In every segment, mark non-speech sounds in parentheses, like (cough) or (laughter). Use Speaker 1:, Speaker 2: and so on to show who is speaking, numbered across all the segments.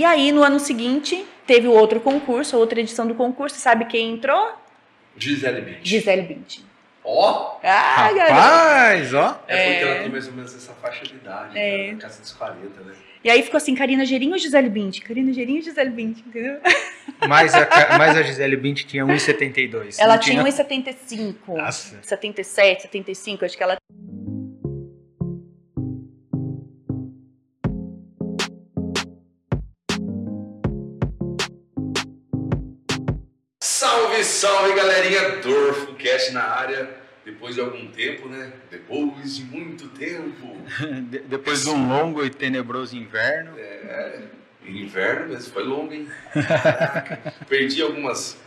Speaker 1: E aí, no ano seguinte, teve o outro concurso, outra edição do concurso. Sabe quem entrou?
Speaker 2: Gisele Bündchen.
Speaker 1: Gisele Bündchen.
Speaker 2: Ó,
Speaker 1: Ah, garoto.
Speaker 3: Rapaz, ó.
Speaker 2: é porque ela tem mais ou menos essa faixa de idade,
Speaker 1: É.
Speaker 2: né? casa dos 40, né?
Speaker 1: E aí ficou assim, Karina Gerinho ou Gisele Bündchen? Karina Gerinho ou Gisele Bündchen, entendeu? (laughs)
Speaker 3: Mas a, mas a Gisele Bündchen tinha 1,72.
Speaker 1: Ela tinha 1,75,
Speaker 3: Nossa.
Speaker 1: 77, 75, acho que ela...
Speaker 2: Salve, galerinha! Dorfo Cast na área. Depois de algum tempo, né? Depois de muito tempo. (laughs)
Speaker 3: De- Depois de um longo e tenebroso inverno.
Speaker 2: Inverno mesmo, foi longo, hein? (laughs) Caraca. Perdi algumas,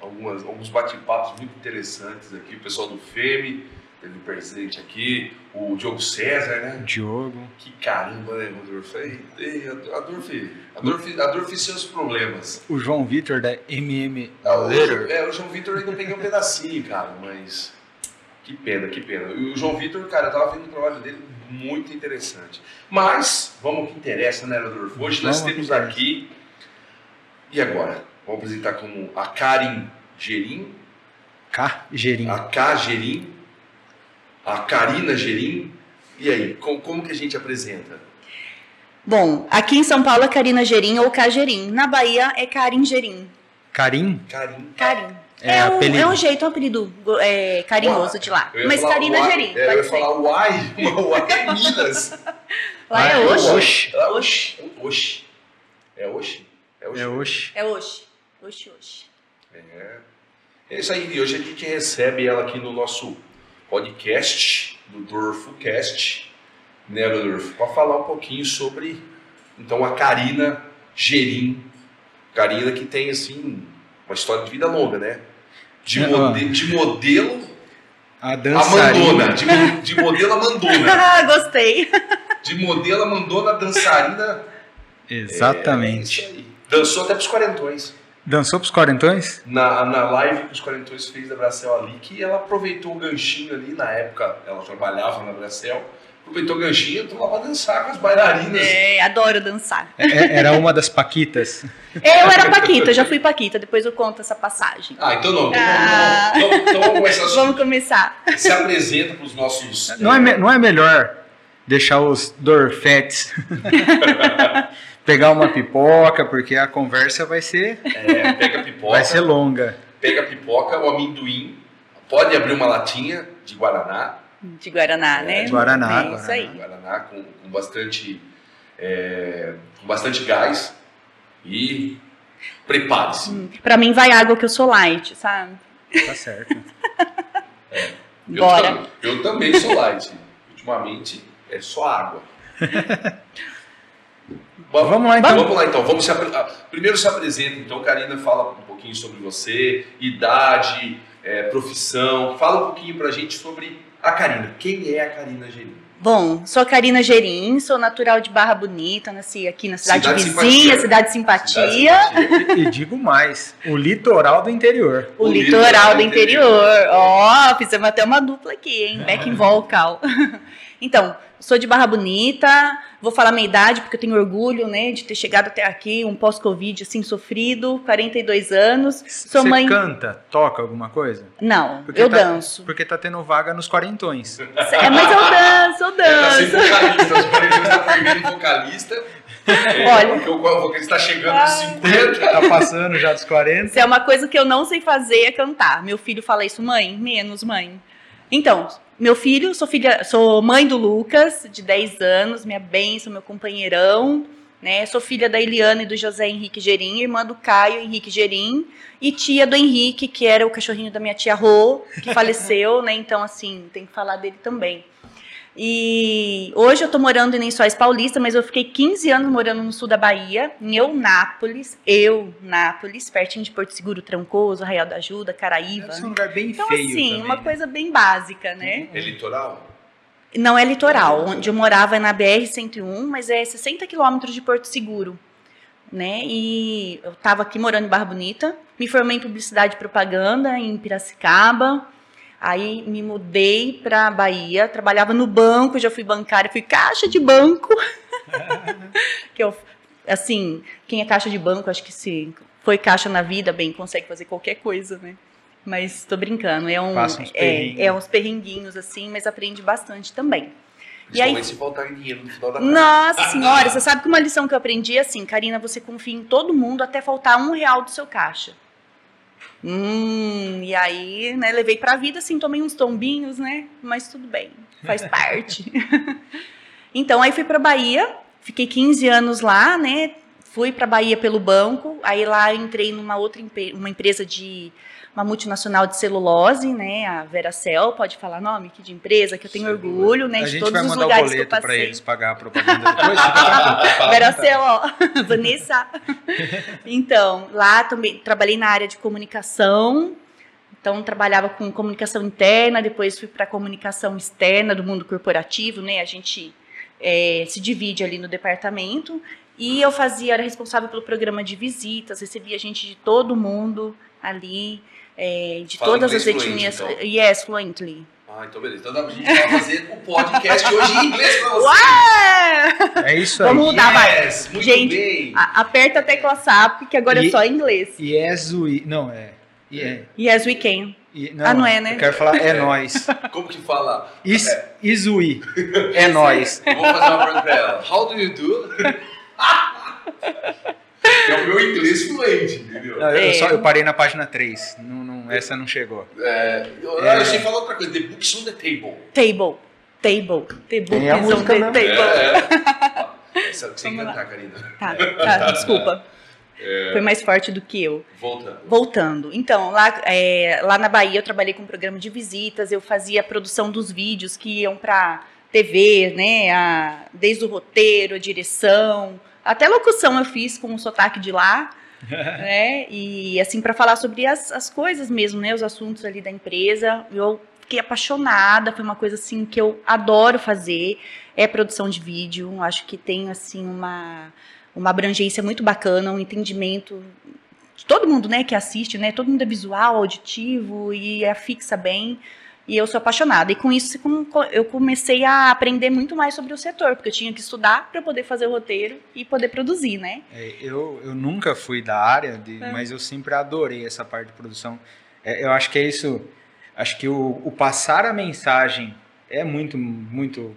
Speaker 2: algumas, alguns bate-papos muito interessantes aqui. O pessoal do FEME teve presente aqui. O Diogo César, né?
Speaker 3: Diogo.
Speaker 2: Que caramba, né, Adolfo? Ei, ei, Adolfo, Adolfo, Adolfo e seus problemas.
Speaker 3: O João Vitor da MM
Speaker 2: Ah, o, é, o João Vitor ainda peguei um pedacinho, cara, mas que pena, que pena. E o João Vitor, cara, eu tava vendo o trabalho dele muito interessante. Mas, vamos ao que interessa, né, Adolfo? Hoje nós
Speaker 3: Vamos
Speaker 2: temos aqui. E agora? Vamos apresentar como a Karin Gerim,
Speaker 3: K. Gerim.
Speaker 2: a K Gerim, a Karina Gerim. E aí, com- como que a gente apresenta?
Speaker 1: Bom, aqui em São Paulo é Karina Gerim ou Cagerim. Na Bahia é Karin Gerim.
Speaker 3: Karim.
Speaker 2: Karim.
Speaker 1: Karim.
Speaker 3: É
Speaker 1: É, um,
Speaker 3: apelido.
Speaker 1: é um jeito, um apelido é, carinhoso de lá. Mas Karina
Speaker 2: uai-
Speaker 1: Gerim,
Speaker 2: é, eu ia falar uai, (laughs) uai é Minas.
Speaker 1: Lá é
Speaker 3: Ah,
Speaker 1: Oxi.
Speaker 3: Oxi.
Speaker 2: É Oxi. Oxi. É Oxi? É Oxi.
Speaker 3: É Oxi.
Speaker 1: É Oxi. Oxi, Oxi.
Speaker 2: É. É isso aí. E hoje a gente recebe ela aqui no nosso podcast, do DorfoCast, né, Rodolfo? Para falar um pouquinho sobre, então, a Karina Gerim. Karina que tem, assim, uma história de vida longa, né? De,
Speaker 3: É,
Speaker 2: mode- de modelo
Speaker 3: A
Speaker 2: a
Speaker 3: dançarina.
Speaker 2: mandona. De, mo- (laughs) de modelo a mandona.
Speaker 1: Ah, (laughs) gostei.
Speaker 2: De modelo a mandona dançarina. É
Speaker 3: Exatamente.
Speaker 2: isso aí. Dançou até pros quarentões.
Speaker 3: Dançou pros quarentões?
Speaker 2: Na, na live que os quarentões fez da Bracel ali, que ela aproveitou o ganchinho ali, na época ela trabalhava na Bracel, aproveitou o ganchinho e entrou lá pra dançar com as bailarinas.
Speaker 1: É, adoro dançar.
Speaker 3: É- é- era uma das Paquitas. (laughs)
Speaker 1: Eu era Paquita, já fui Paquita, depois eu conto essa passagem.
Speaker 2: Ah, então não. Então,
Speaker 1: Ah.
Speaker 2: Então, então vamos começar.
Speaker 1: Vamos começar.
Speaker 2: Se apresenta pros nossos.
Speaker 3: Não é, me- não é melhor deixar os Dorfetes (laughs) pegar uma pipoca, porque a conversa vai ser,
Speaker 2: é, pega pipoca.
Speaker 3: vai ser longa.
Speaker 2: Pega a pipoca, o amendoim. Pode abrir uma latinha de Guaraná.
Speaker 1: De Guaraná, né?
Speaker 2: de
Speaker 3: Guaraná,
Speaker 1: É isso
Speaker 3: Guaraná.
Speaker 1: aí.
Speaker 2: Guaraná com, com bastante. é, com bastante gás. E prepare-se.
Speaker 1: Pra mim vai água que eu sou light, sabe?
Speaker 3: Tá certo. (laughs)
Speaker 2: Eu,
Speaker 1: Bora.
Speaker 2: eu também sou light. Ultimamente é só água. (laughs) Bom,
Speaker 3: Vamos lá, então.
Speaker 2: Vamos lá então. Vamos se apre- ah, Primeiro se apresenta, então, Karina, fala um pouquinho sobre você, idade, é, profissão. Fala um pouquinho pra gente sobre a Karina. Quem é a Karina Gerim?
Speaker 1: Bom, sou Karina Gerim, sou natural de Barra Bonita, nasci aqui na cidade,
Speaker 2: Cidade
Speaker 1: vizinha,
Speaker 2: Simpatia.
Speaker 1: Cidade Simpatia,
Speaker 2: Cidade Simpatia.
Speaker 3: E, e digo mais, o litoral do interior.
Speaker 1: o,
Speaker 2: O
Speaker 1: litoral,
Speaker 2: litoral
Speaker 1: do interior. Ó, fizemos até uma dupla aqui, hein? Backing vocal. Então, sou de Barra Bonita, vou falar minha idade, porque eu tenho orgulho, né, de ter chegado até aqui, um pós-Covid, assim, sofrido, 42 anos. Sou
Speaker 3: Você
Speaker 1: mãe...
Speaker 3: canta, toca alguma coisa?
Speaker 1: Não,
Speaker 3: Porque
Speaker 1: eu
Speaker 3: tá-
Speaker 1: danço.
Speaker 3: Porque tá tendo vaga nos quarentões.
Speaker 1: É, mas eu danço, eu
Speaker 2: tá
Speaker 1: danço.
Speaker 2: vocalista, os tá perdendo vocalista. É, (laughs)
Speaker 1: Olha.
Speaker 2: Porque o vocalista tá chegando nos
Speaker 1: Ah.
Speaker 2: 50.
Speaker 3: tá passando já dos 40.
Speaker 1: Se é uma coisa que eu não sei fazer é cantar. Meu filho fala isso, mãe, menos mãe. Então, meu filho, sou filha, sou mãe do Lucas, de 10 anos, minha bênção, meu companheirão, né? Sou filha da Eliana e do José Henrique Gerim, irmã do Caio Henrique Gerim, e tia do Henrique, que era o cachorrinho da minha tia Rô, que (laughs) faleceu, né? Então, assim, tem que falar dele também. E hoje eu tô morando em Lençóis Paulista, mas eu fiquei 15 anos morando no sul da Bahia, em Eunápolis, Eunápolis, pertinho de Porto Seguro, Trancoso, Arraial da Ajuda, Caraíva.
Speaker 3: Ser um lugar bem
Speaker 1: Então,
Speaker 3: feio
Speaker 1: assim,
Speaker 3: também,
Speaker 1: uma
Speaker 3: né?
Speaker 1: coisa bem básica, né?
Speaker 2: É litoral?
Speaker 1: Não é litoral, onde eu morava é na BR-101, mas é 60 quilômetros de Porto Seguro, né? E eu estava aqui morando em Barra Bonita, me formei em publicidade e propaganda em Piracicaba, aí me mudei para Bahia, trabalhava no banco, já fui bancária, fui caixa de banco, (laughs) que eu assim, quem é caixa de banco, acho que se foi caixa na vida, bem, consegue fazer qualquer coisa, né? Mas tô brincando, é um é, é uns perrenguinhos assim, mas aprende bastante também. E aí-
Speaker 2: se faltar dinheiro no final da.
Speaker 1: Nossa senhora, você sabe que uma lição que eu aprendi é assim, Karina, você confia em todo mundo até faltar um real do seu caixa. Hum, e aí, né, levei pra vida, assim, tomei uns tombinhos, né, mas tudo bem, faz (laughs) parte. então, aí fui pra Bahia, fiquei 15 anos lá, né, fui pra Bahia pelo banco, aí lá entrei numa outra uma empresa de uma multinacional de celulose, né, a Veracel, pode falar nome aqui de empresa, que eu tenho
Speaker 2: Celulose.
Speaker 1: orgulho, né,
Speaker 3: A
Speaker 1: de
Speaker 3: gente
Speaker 1: todos
Speaker 3: vai
Speaker 1: os
Speaker 3: mandar o
Speaker 1: lugares que eu
Speaker 3: boleto pra
Speaker 1: passei.
Speaker 3: eles pagar a propaganda depois. (laughs) (laughs)
Speaker 1: Veracel, ó, (laughs) Vanessa. Então, lá também trabalhei na área de comunicação. Então, trabalhava com comunicação interna, depois fui para comunicação externa do mundo corporativo, né? A gente eh, se divide ali no departamento. E eu fazia, era responsável pelo programa de visitas, recebia gente de todo mundo ali, eh, de
Speaker 2: Fala
Speaker 1: todas as
Speaker 2: fluente,
Speaker 1: etnias.
Speaker 2: então.
Speaker 1: Yes, fluently.
Speaker 2: Ah, então beleza. Então a gente vai fazer o podcast hoje em inglês pra você.
Speaker 1: Ué!
Speaker 3: É isso aí.
Speaker 1: Vamos mudar, vai.
Speaker 2: Yes, muito
Speaker 1: Gente,
Speaker 2: bem.
Speaker 1: A- Aperta a tecla SAP, que agora é
Speaker 3: E-
Speaker 1: só em inglês.
Speaker 3: Yes, we... Não, é... Yeah.
Speaker 1: Yes, we can.
Speaker 3: E-
Speaker 1: Ah, não é, né?
Speaker 3: Eu quero falar é nós. (laughs)
Speaker 2: Como que fala?
Speaker 3: Is, is we. (laughs) É nós.
Speaker 2: Vou fazer uma pergunta pra ela. How do you do? (laughs) é o meu inglês fluente, entendeu?
Speaker 3: Não, eu,
Speaker 1: É.
Speaker 3: só, eu parei na página 3. Não, não, essa não chegou.
Speaker 2: É, eu,
Speaker 3: É.
Speaker 2: eu sei falar outra coisa. The books on the table.
Speaker 1: Table. Table. The book
Speaker 3: Tem a
Speaker 1: is on
Speaker 3: música
Speaker 1: the
Speaker 3: mesmo.
Speaker 1: table.
Speaker 2: É, é. (laughs) Que você
Speaker 1: lá.
Speaker 2: cantar, Karina.
Speaker 1: Tá, tá, desculpa.
Speaker 2: É.
Speaker 1: Foi mais forte do que eu.
Speaker 2: Voltando.
Speaker 1: Voltando. Então, lá, é, lá na Bahia eu trabalhei com um programa de visitas, eu fazia a produção dos vídeos que iam pra TV, né? a- desde o roteiro, a direção, até locução eu fiz com o sotaque de lá. (laughs) né? E assim, para falar sobre as, as coisas mesmo, né? Os assuntos ali da empresa. Eu fiquei apaixonada, foi uma coisa assim que eu adoro fazer. É produção de vídeo. Acho que tem assim uma, uma abrangência muito bacana, um entendimento de todo mundo, né, que assiste, né? Todo mundo é visual, auditivo e é fixa bem. E eu sou apaixonada. E com isso eu comecei a aprender muito mais sobre o setor, porque eu tinha que estudar para poder fazer o roteiro e poder produzir, né?
Speaker 3: É, eu, eu nunca fui da área, de-
Speaker 1: É.
Speaker 3: mas eu sempre adorei essa parte de produção. É, eu acho que é isso. Acho que o, o passar a mensagem é muito, muito.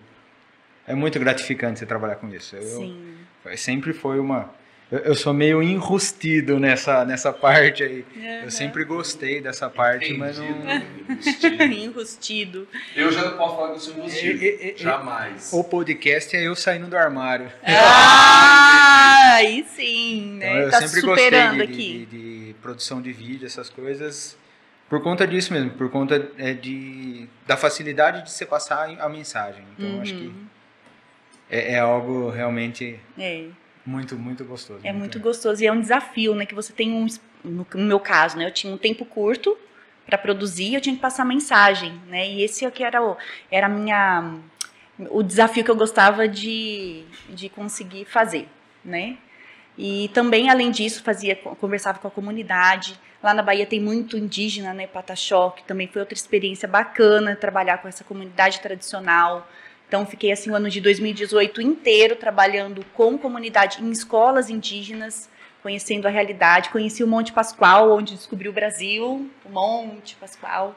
Speaker 3: É muito gratificante você trabalhar com isso. Eu,
Speaker 1: Sim.
Speaker 3: sempre foi uma. Eu, eu sou meio enrustido nessa, nessa parte aí. Eu sempre gostei dessa parte, mas não.
Speaker 2: Enrustido. (laughs)
Speaker 1: Enrustido.
Speaker 2: Eu já não posso falar que eu sou enrustido.
Speaker 3: E- e- e-
Speaker 2: Jamais.
Speaker 3: O podcast é eu saindo do armário.
Speaker 1: Ah, aí sim,
Speaker 3: Então,
Speaker 1: né?
Speaker 3: eu
Speaker 1: tá
Speaker 3: sempre gostei
Speaker 1: superando
Speaker 3: de,
Speaker 1: aqui.
Speaker 3: de- de produção de vídeo, essas coisas, por conta disso mesmo, por conta é, de, da facilidade de você passar a mensagem. Então, acho que
Speaker 1: Uhum.
Speaker 3: é, é algo realmente
Speaker 1: É.
Speaker 3: muito, muito gostoso.
Speaker 1: É muito gostoso e é um desafio, né? Que você tem um, no, meu caso, né? Eu tinha um tempo curto para produzir, eu tinha que passar mensagem, né? E esse é que era o, era a minha o desafio que eu gostava de, de conseguir fazer, né? E também, além disso, fazia conversava com a comunidade. Lá na Bahia tem muito indígena, né? Pataxó, que também foi outra experiência bacana trabalhar com essa comunidade tradicional. Então, fiquei assim o ano de 2018 inteiro trabalhando com comunidade em escolas indígenas, conhecendo a realidade. Conheci o Monte Pascoal, onde descobri o Brasil, o Monte Pascoal.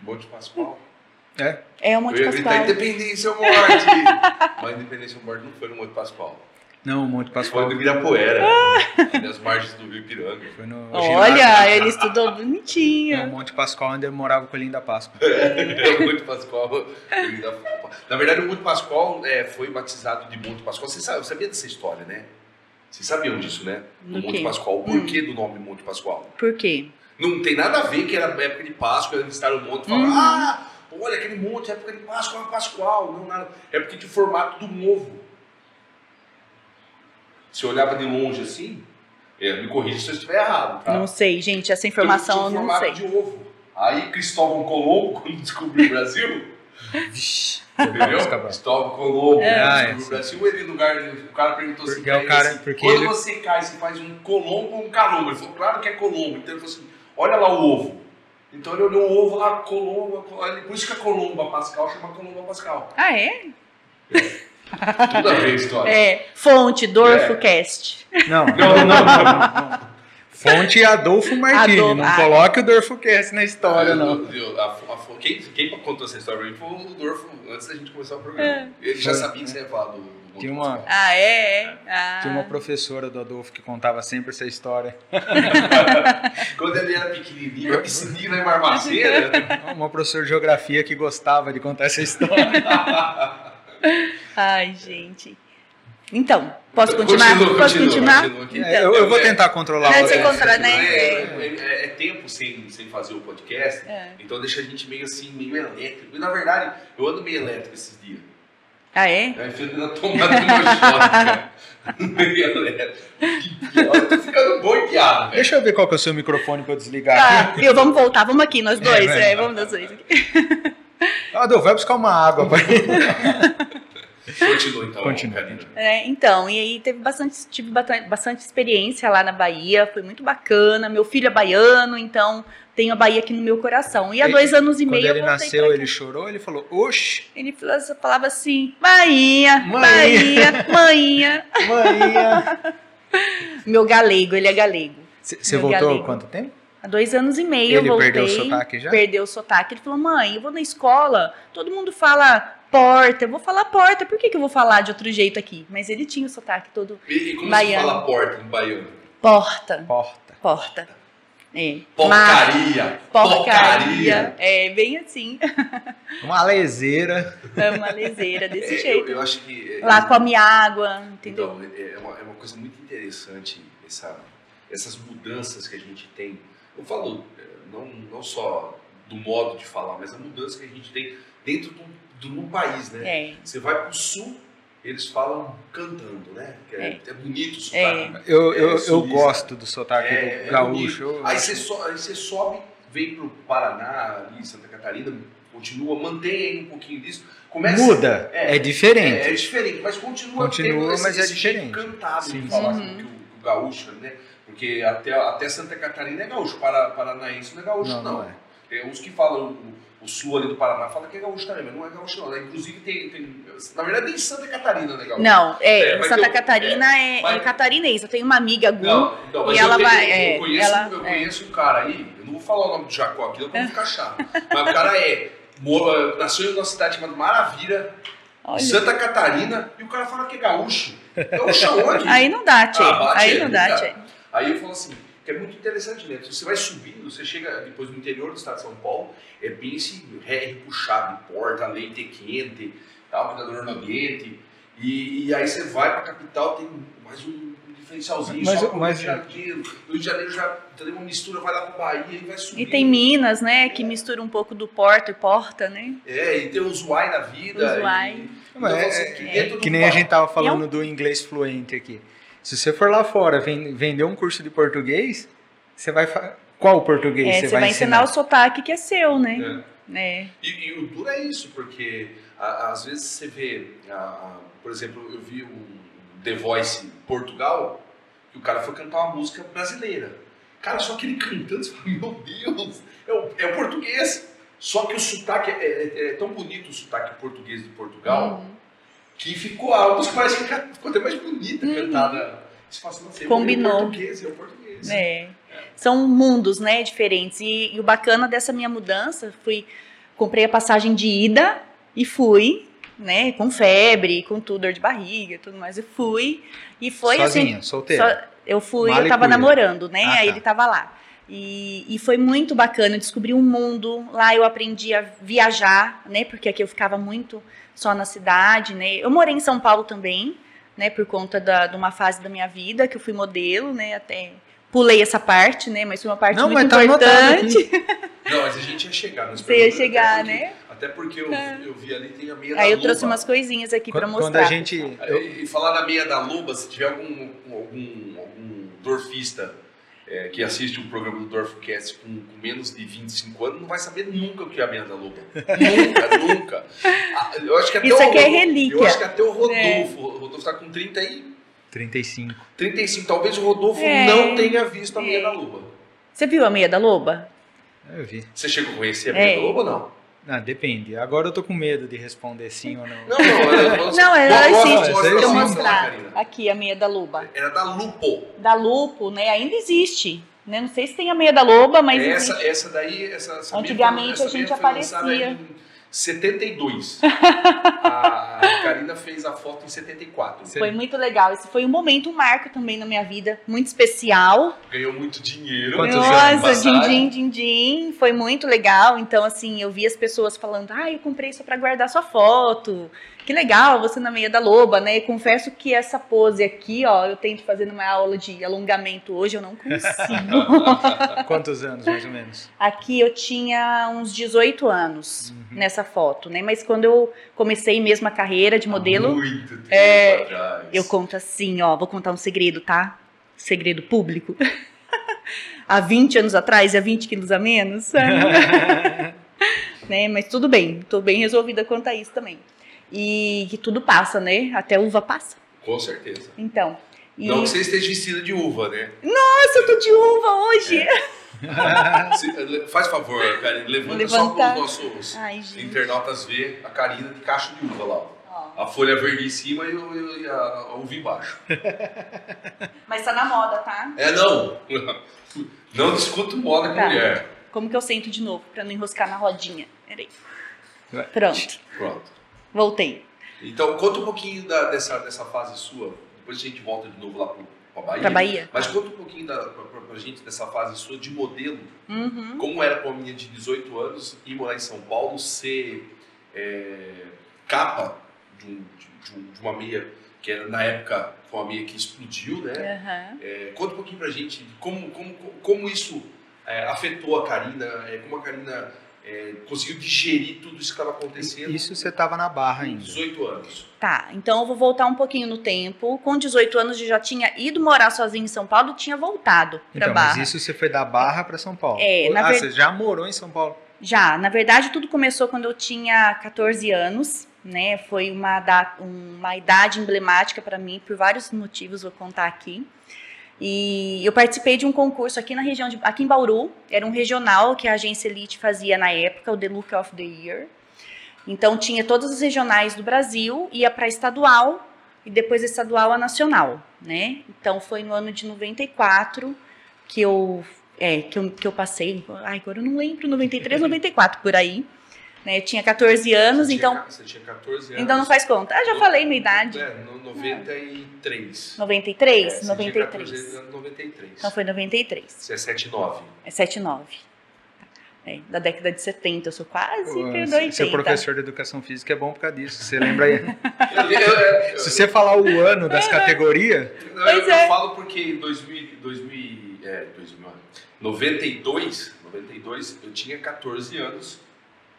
Speaker 2: Monte Pascoal.
Speaker 3: É,
Speaker 1: É o
Speaker 2: Eu
Speaker 1: Monte
Speaker 2: ia gritar
Speaker 1: Pascoal.
Speaker 2: Independência ou Morte. (laughs) Mas Independência ou Morte não foi no Monte Pascoal.
Speaker 3: Não, o Monte Pascoal
Speaker 2: Foi no Ibirapuera. nas margens do Rio Ipiranga.
Speaker 3: foi no,
Speaker 1: Olha, ele estudou bonitinho.
Speaker 3: no Monte Pascoal, onde eu morava com o Linda Páscoa. (laughs)
Speaker 2: É, o Monte Pascoal. Na verdade, o Monte Pascoal é, foi batizado de Monte Pascoal. Você sabe, sabia dessa história, né? Vocês sabiam disso, né? Do
Speaker 1: Do
Speaker 2: Monte
Speaker 1: quê?
Speaker 2: Pascoal. Por
Speaker 1: Hum.
Speaker 2: que do nome Monte Pascoal?
Speaker 1: Por quê?
Speaker 2: Não tem nada a ver que era época de Páscoa, eles estavam no monte e falaram,
Speaker 1: Uhum.
Speaker 2: ah, olha aquele monte, época de Páscoa, é Pascoal. Não, nada. É porque tinha o formato do ovo. Você olhava de longe assim, é, me corrija se eu estiver errado, tá?
Speaker 1: Não sei, gente, essa informação eu
Speaker 2: Tinha o
Speaker 1: não sei.
Speaker 2: de ovo. Aí Cristóvão Colombo, (laughs) quando descobriu o Brasil,
Speaker 3: Vixe,
Speaker 2: entendeu? Cristóvão Colombo,
Speaker 1: É.
Speaker 2: quando
Speaker 3: Ah,
Speaker 2: descobriu
Speaker 3: é,
Speaker 2: o Brasil, ele no lugar, o cara perguntou assim,
Speaker 3: Porque
Speaker 2: pra
Speaker 3: o
Speaker 2: ele
Speaker 3: cara-
Speaker 2: assim,
Speaker 3: porque
Speaker 2: quando
Speaker 3: ele-
Speaker 2: você cai, você faz um colombo ou um calombo? Ele falou, claro que é colombo. Então ele falou assim, olha lá o ovo. Então ele olhou o ovo lá, colombo, por isso que a colomba pascal chama colomba pascal.
Speaker 1: Ah, é?
Speaker 2: Tudo a ver, história.
Speaker 1: É, fonte, DorfoCast.
Speaker 3: Não, não, não, não, não. Fonte Adolfo Martini.
Speaker 1: Adolfo-
Speaker 3: não
Speaker 1: ah.
Speaker 3: coloque o Dorfocast na história, não.
Speaker 2: Eu- a- a- quem, quem contou essa história pra mim foi o Dorfo antes da gente começar o programa. Ele já sabia que você ia falar do.
Speaker 3: Tinha uma,
Speaker 1: Ah, é? é. Ah.
Speaker 3: tinha uma professora do Adolfo que contava sempre essa história. (laughs)
Speaker 2: Quando ele era pequenininho, a piscininha na Marmaceira.
Speaker 3: Uma professora de geografia que gostava de contar essa história. (laughs)
Speaker 1: Ai, gente. Então, posso continuar?
Speaker 2: Continua,
Speaker 1: posso
Speaker 2: continua,
Speaker 1: continuar?
Speaker 2: continua.
Speaker 3: É, eu, eu vou tentar controlar o
Speaker 1: você
Speaker 3: é,
Speaker 1: controla, né?
Speaker 2: É, é- é tempo sem, sem fazer o podcast,
Speaker 1: É.
Speaker 2: então deixa a gente meio assim, meio elétrico. E na verdade, eu ando meio elétrico esses dias.
Speaker 1: Ah, é?
Speaker 2: É enfiando na tomada do meu cara. Meio elétrico. Que piada. Eu tô ficando bom em piada, velho.
Speaker 3: Deixa eu ver qual que é o seu microfone pra eu desligar
Speaker 1: Ah,
Speaker 3: aqui.
Speaker 1: viu? Vamos voltar, vamos aqui, nós dois. É, vamos nós dois aqui. (laughs)
Speaker 3: Adolfo, vai buscar uma água. Pra... (laughs)
Speaker 2: Continua então,
Speaker 3: Continua,
Speaker 2: Karina.
Speaker 1: É, então, e aí teve bastante, tive bastante experiência lá na Bahia, foi muito bacana. Meu filho é baiano, então tenho a Bahia aqui no meu coração. E há dois anos e
Speaker 3: Quando
Speaker 1: meio eu
Speaker 3: ele nasceu, ele chorou, ele falou, oxe,
Speaker 1: Ele falava- falava assim, Bahia,
Speaker 3: Maninha."
Speaker 1: Bahia, manhã.
Speaker 3: maninha. (laughs)
Speaker 1: Meu galego, ele é galego.
Speaker 3: Você voltou há
Speaker 1: galego.
Speaker 3: quanto tempo?
Speaker 1: Há dois anos e meio
Speaker 3: Ele
Speaker 1: eu voltei.
Speaker 3: perdeu o sotaque já?
Speaker 1: Perdeu o sotaque. Ele falou, mãe, eu vou na escola, todo mundo fala porta, eu vou falar porta, por que, que eu vou falar de outro jeito aqui? Mas ele tinha o sotaque todo
Speaker 2: E, e como
Speaker 1: Baiano.
Speaker 2: se fala porta em baiano?
Speaker 1: porta,
Speaker 3: Porta.
Speaker 1: porta. É.
Speaker 2: Porcaria.
Speaker 1: porcaria. É, bem assim. (laughs)
Speaker 3: Uma leseira.
Speaker 1: É uma leseira desse
Speaker 2: É,
Speaker 1: jeito.
Speaker 2: Eu, eu acho que. é,
Speaker 1: Lá come água, entendeu?
Speaker 2: Então, é é uma, é uma coisa muito interessante essa, essas mudanças que a gente tem. Eu falo é, não, não só do modo de falar, mas a mudança que a gente tem dentro do, do país, né?
Speaker 1: É.
Speaker 2: Você vai pro sul, eles falam cantando, né? Que é, é bonito o sotaque.
Speaker 3: Eu,
Speaker 2: É,
Speaker 3: eu, eu
Speaker 2: sulista.
Speaker 3: gosto do sotaque
Speaker 2: É,
Speaker 3: do
Speaker 2: é
Speaker 3: gaúcho. eu
Speaker 2: aí, você so, aí você sobe, vem pro Paraná, ali, Santa Catarina, continua, mantém aí um pouquinho disso. Começa,
Speaker 3: Muda,
Speaker 2: É,
Speaker 3: é, diferente.
Speaker 2: É, é diferente, mas continua,
Speaker 3: Continua,
Speaker 2: tendo esse,
Speaker 3: mas é
Speaker 2: esse jeito
Speaker 3: diferente.
Speaker 2: cantado
Speaker 3: Sim,
Speaker 2: de falar
Speaker 1: sim.
Speaker 2: assim, que o, que o gaúcho, né? Porque até, até Santa Catarina é gaúcho, para, paranaense não é gaúcho,
Speaker 3: Não,
Speaker 2: não.
Speaker 3: não é.
Speaker 2: Tem uns que falam, o, o sul ali do Paraná fala que é gaúcho também, mas não é gaúcho não. né? Inclusive tem, tem na verdade tem Santa Catarina, né, gaúcho?
Speaker 1: Não, é,
Speaker 2: É,
Speaker 1: Santa
Speaker 2: eu-
Speaker 1: Catarina é,
Speaker 2: mas-
Speaker 1: é catarinês. Eu tenho uma amiga Gu.
Speaker 2: Não, não, mas
Speaker 1: E
Speaker 2: eu,
Speaker 1: ela
Speaker 2: tenho-
Speaker 1: vai-
Speaker 2: eu
Speaker 1: é,
Speaker 2: conheço,
Speaker 1: ela-
Speaker 2: eu
Speaker 1: é.
Speaker 2: conheço um cara aí, eu não vou falar o nome do Jacó aqui, não, pra não ficar chato. (laughs) Mas o cara é, mo- nasceu em uma cidade chamada Maravilha,
Speaker 1: Olha.
Speaker 2: Santa Catarina, e o cara fala que é gaúcho. Gaúcho aonde?
Speaker 1: Aí não dá, Tchê.
Speaker 2: Ah,
Speaker 1: Aí não dá. Tchê.
Speaker 2: Aí eu falo assim, que é muito interessante, né? Você vai subindo, você chega depois no interior do estado de São Paulo, é bem esse ré puxado de porta, leite quente, tal, cuidador no ambiente. E, e aí você vai pra capital, tem mais um diferencialzinho,
Speaker 3: Mas-
Speaker 2: só pro
Speaker 3: mas-
Speaker 2: Rio de Janeiro. No Rio de Janeiro já tem uma mistura, vai lá pro Bahia e vai
Speaker 1: E
Speaker 2: subindo.
Speaker 1: tem Minas, né, que mistura um pouco do porta e porta, né?
Speaker 2: É, e tem os uai na vida.
Speaker 1: Os uai.
Speaker 2: e-
Speaker 3: Mas
Speaker 2: então,
Speaker 3: é-
Speaker 2: assim,
Speaker 3: é-
Speaker 2: que
Speaker 3: é
Speaker 2: dentro
Speaker 3: que
Speaker 2: do
Speaker 3: nem a gente tava
Speaker 1: E é
Speaker 3: falando
Speaker 1: um-
Speaker 3: do inglês fluente aqui. Se você for lá fora ven- vender um curso de português, você vai. Qual português
Speaker 1: É,
Speaker 3: você
Speaker 1: você vai ensinar o sotaque que é seu, né?
Speaker 2: É.
Speaker 1: É.
Speaker 2: E, e o duro é isso, porque a- às vezes você vê, a- a- por exemplo, eu vi um The Voice Portugal, que o cara foi cantar uma música brasileira. Cara, só que ele cantando, (laughs) você fala, meu Deus, é o, é o português. Só que o sotaque é, é- é tão bonito o sotaque português de Portugal,
Speaker 1: Uhum.
Speaker 2: Que ficou a música parece que ficou até mais bonita cantada. Você fala assim, "Nossa, é
Speaker 1: Combinou.
Speaker 2: português, é o português.
Speaker 1: É. São mundos, né, diferentes. E, e o bacana dessa minha mudança, fui comprei a passagem de ida e fui, né, com febre, com tudo, dor de barriga, e tudo mais. Eu fui e foi
Speaker 3: Sozinha,
Speaker 1: assim,
Speaker 3: solteira.
Speaker 1: só- eu fui, eu tava namorando, né?
Speaker 3: Ah,
Speaker 1: aí
Speaker 3: tá.
Speaker 1: ele tava lá. E, e foi muito bacana, eu descobri um mundo. Lá eu aprendi a viajar, né? Porque aqui eu ficava muito só na cidade, né? Eu morei em São Paulo também, né? Por conta da, de uma fase da minha vida que eu fui modelo, né? Até pulei essa parte, né? Mas foi uma parte
Speaker 3: Não,
Speaker 1: muito
Speaker 3: tá
Speaker 1: importante. (laughs)
Speaker 2: Não, mas a gente ia chegar nesse
Speaker 1: Você ia chegar,
Speaker 2: até porque-
Speaker 1: né?
Speaker 2: Até porque eu, eu vi ali, tem a meia
Speaker 1: Aí
Speaker 2: da
Speaker 1: eu trouxe umas coisinhas aqui pra
Speaker 3: Quando,
Speaker 1: mostrar.
Speaker 3: quando a gente. eu-
Speaker 2: E falar na meia da Loba, se tiver algum, algum, algum dorfista é, que assiste um programa do Dorfcast com, com menos de 25 anos, não vai saber nunca o que é a meia da Loba. nunca, (laughs) nunca. Ah, Eu acho que até
Speaker 1: Isso
Speaker 2: o
Speaker 1: aqui é
Speaker 2: Rodolfo-
Speaker 1: relíquia.
Speaker 2: Eu acho que até o Rodolfo,
Speaker 1: É.
Speaker 2: o Rodolfo tá com 30 e
Speaker 3: 35.
Speaker 2: 35, talvez o Rodolfo
Speaker 1: É.
Speaker 2: não tenha visto a meia
Speaker 1: É.
Speaker 2: da Loba.
Speaker 1: Você viu a meia da loba?
Speaker 3: Eu vi.
Speaker 2: Você chegou a conhecer a meia
Speaker 1: É.
Speaker 2: da Loba ou não?
Speaker 3: Não, depende. Agora eu tô com medo de responder sim ou não.
Speaker 2: Não, não, era,
Speaker 1: Não, era
Speaker 2: Mostra-
Speaker 1: assim,
Speaker 2: mostra-
Speaker 3: deixa eu
Speaker 1: deixa eu
Speaker 2: mostra,
Speaker 1: mostrar. Aqui a meia da loba.
Speaker 2: Era da Lupo.
Speaker 1: Da Lupo, né? Ainda existe. Né? Não sei se tem a meia da loba, mas
Speaker 2: essa,
Speaker 1: existe.
Speaker 2: essa daí, essa, essa
Speaker 1: Antigamente
Speaker 2: meia foi-
Speaker 1: a gente
Speaker 2: essa
Speaker 1: aparecia.
Speaker 2: Em 72. (laughs) a Karina fez a foto em 74.
Speaker 1: Foi muito legal. Esse foi um momento, um marco também na minha vida, muito especial.
Speaker 2: Ganhou muito dinheiro.
Speaker 3: Quantos?
Speaker 1: Nossa, din, din, din, din. Foi muito legal. Então, assim, eu vi as pessoas falando, ah, eu comprei isso pra guardar sua foto. Que legal, você na meia da loba, né? E confesso que essa pose aqui, ó, eu tento fazer numa aula de alongamento hoje, eu não consigo. (laughs)
Speaker 3: Quantos anos, mais ou menos?
Speaker 1: aqui eu tinha uns 18 anos
Speaker 3: Uhum.
Speaker 1: nessa foto, né? Mas quando eu comecei mesmo a carreira de modelo,
Speaker 2: Muito tempo
Speaker 1: É,
Speaker 2: atrás.
Speaker 1: Eu conto assim, ó, vou contar um segredo, tá? Segredo público. (laughs) há 20 anos atrás, há 20 quilos a menos. (laughs) né? Mas tudo bem, tô bem resolvida quanto a isso também. E que tudo passa, né? Até uva passa.
Speaker 2: Com certeza.
Speaker 1: Então. E...
Speaker 2: Não que você esteja vestida de uva, né?
Speaker 1: Nossa, eu tô de uva hoje!
Speaker 2: É. (laughs) Se- faz favor, Karina, levanta
Speaker 1: Levantar.
Speaker 2: só para os nossos
Speaker 1: Ai,
Speaker 2: internautas ver a Karina de cacho de uva lá. ó. A folha verde em cima e, o- e a, a uva embaixo. (laughs)
Speaker 1: Mas tá na moda, tá?
Speaker 2: É, não. (laughs) Não discuto moda com
Speaker 1: Tá.
Speaker 2: mulher.
Speaker 1: Como que eu sento de novo, pra não enroscar na rodinha? Peraí. Pronto,
Speaker 2: Pronto.
Speaker 1: Voltei.
Speaker 2: Então, conta um pouquinho da- dessa, dessa fase sua. Depois a gente volta de novo lá pro, pra Bahia.
Speaker 1: Pra Bahia.
Speaker 2: Mas conta um pouquinho da, pra, pra- pra gente dessa fase sua de modelo.
Speaker 1: Uhum.
Speaker 2: Como era pra uma menina de 18 anos ir morar em São Paulo, ser é, capa de, um- de- de um- de uma meia que era, na época foi uma meia que explodiu, né?
Speaker 1: Aham.
Speaker 2: É, conta um pouquinho pra gente de como, como, como isso é, afetou a Karina, é, como a Karina é, conseguiu digerir tudo isso que estava acontecendo
Speaker 3: Isso você tava na barra ainda.
Speaker 2: 18 anos.
Speaker 1: Tá, então eu vou voltar um pouquinho no tempo. Com 18 anos eu já tinha ido morar sozinha em São Paulo tinha voltado pra
Speaker 3: Então,
Speaker 1: Barra.
Speaker 3: mas isso você foi da Barra pra São Paulo.
Speaker 1: É, na
Speaker 3: ah,
Speaker 1: ver-
Speaker 3: você já morou em São Paulo.
Speaker 1: Já, na verdade, tudo começou quando eu tinha 14 anos, né? Foi uma, da- uma idade emblemática para mim, por vários motivos, vou contar aqui. E eu participei de um concurso aqui na região de aqui em Bauru, era um regional que a agência Elite fazia na época, o The Look of the Year. Então tinha todos os regionais do Brasil, ia para estadual e depois estadual a nacional, né? Então foi no ano de 94 que eu é, que eu, que eu passei, ai, agora eu não lembro, 93, 94 por aí. Né? Eu tinha 14 anos,
Speaker 2: Você
Speaker 1: então
Speaker 2: Tinha, você tinha 14 anos.
Speaker 1: então não faz conta. Ah, já falei minha idade.
Speaker 2: É, no 93.
Speaker 1: 93,
Speaker 2: É, você tinha
Speaker 1: 93.
Speaker 2: 14 anos, 93.
Speaker 1: Então foi 93.
Speaker 2: Você é 79.
Speaker 1: É 79. É, da década de 70, eu sou quase
Speaker 3: Pô,
Speaker 1: que do
Speaker 3: Seu
Speaker 1: 80.
Speaker 3: professor de educação física é bom por causa disso. Você lembra aí?
Speaker 2: Eu, eu- eu-
Speaker 3: Se você falar o ano das categorias,
Speaker 2: eu- eu
Speaker 1: é.
Speaker 2: falo porque em 2000, 2000, é, 2000, 92, 92, eu tinha 14 anos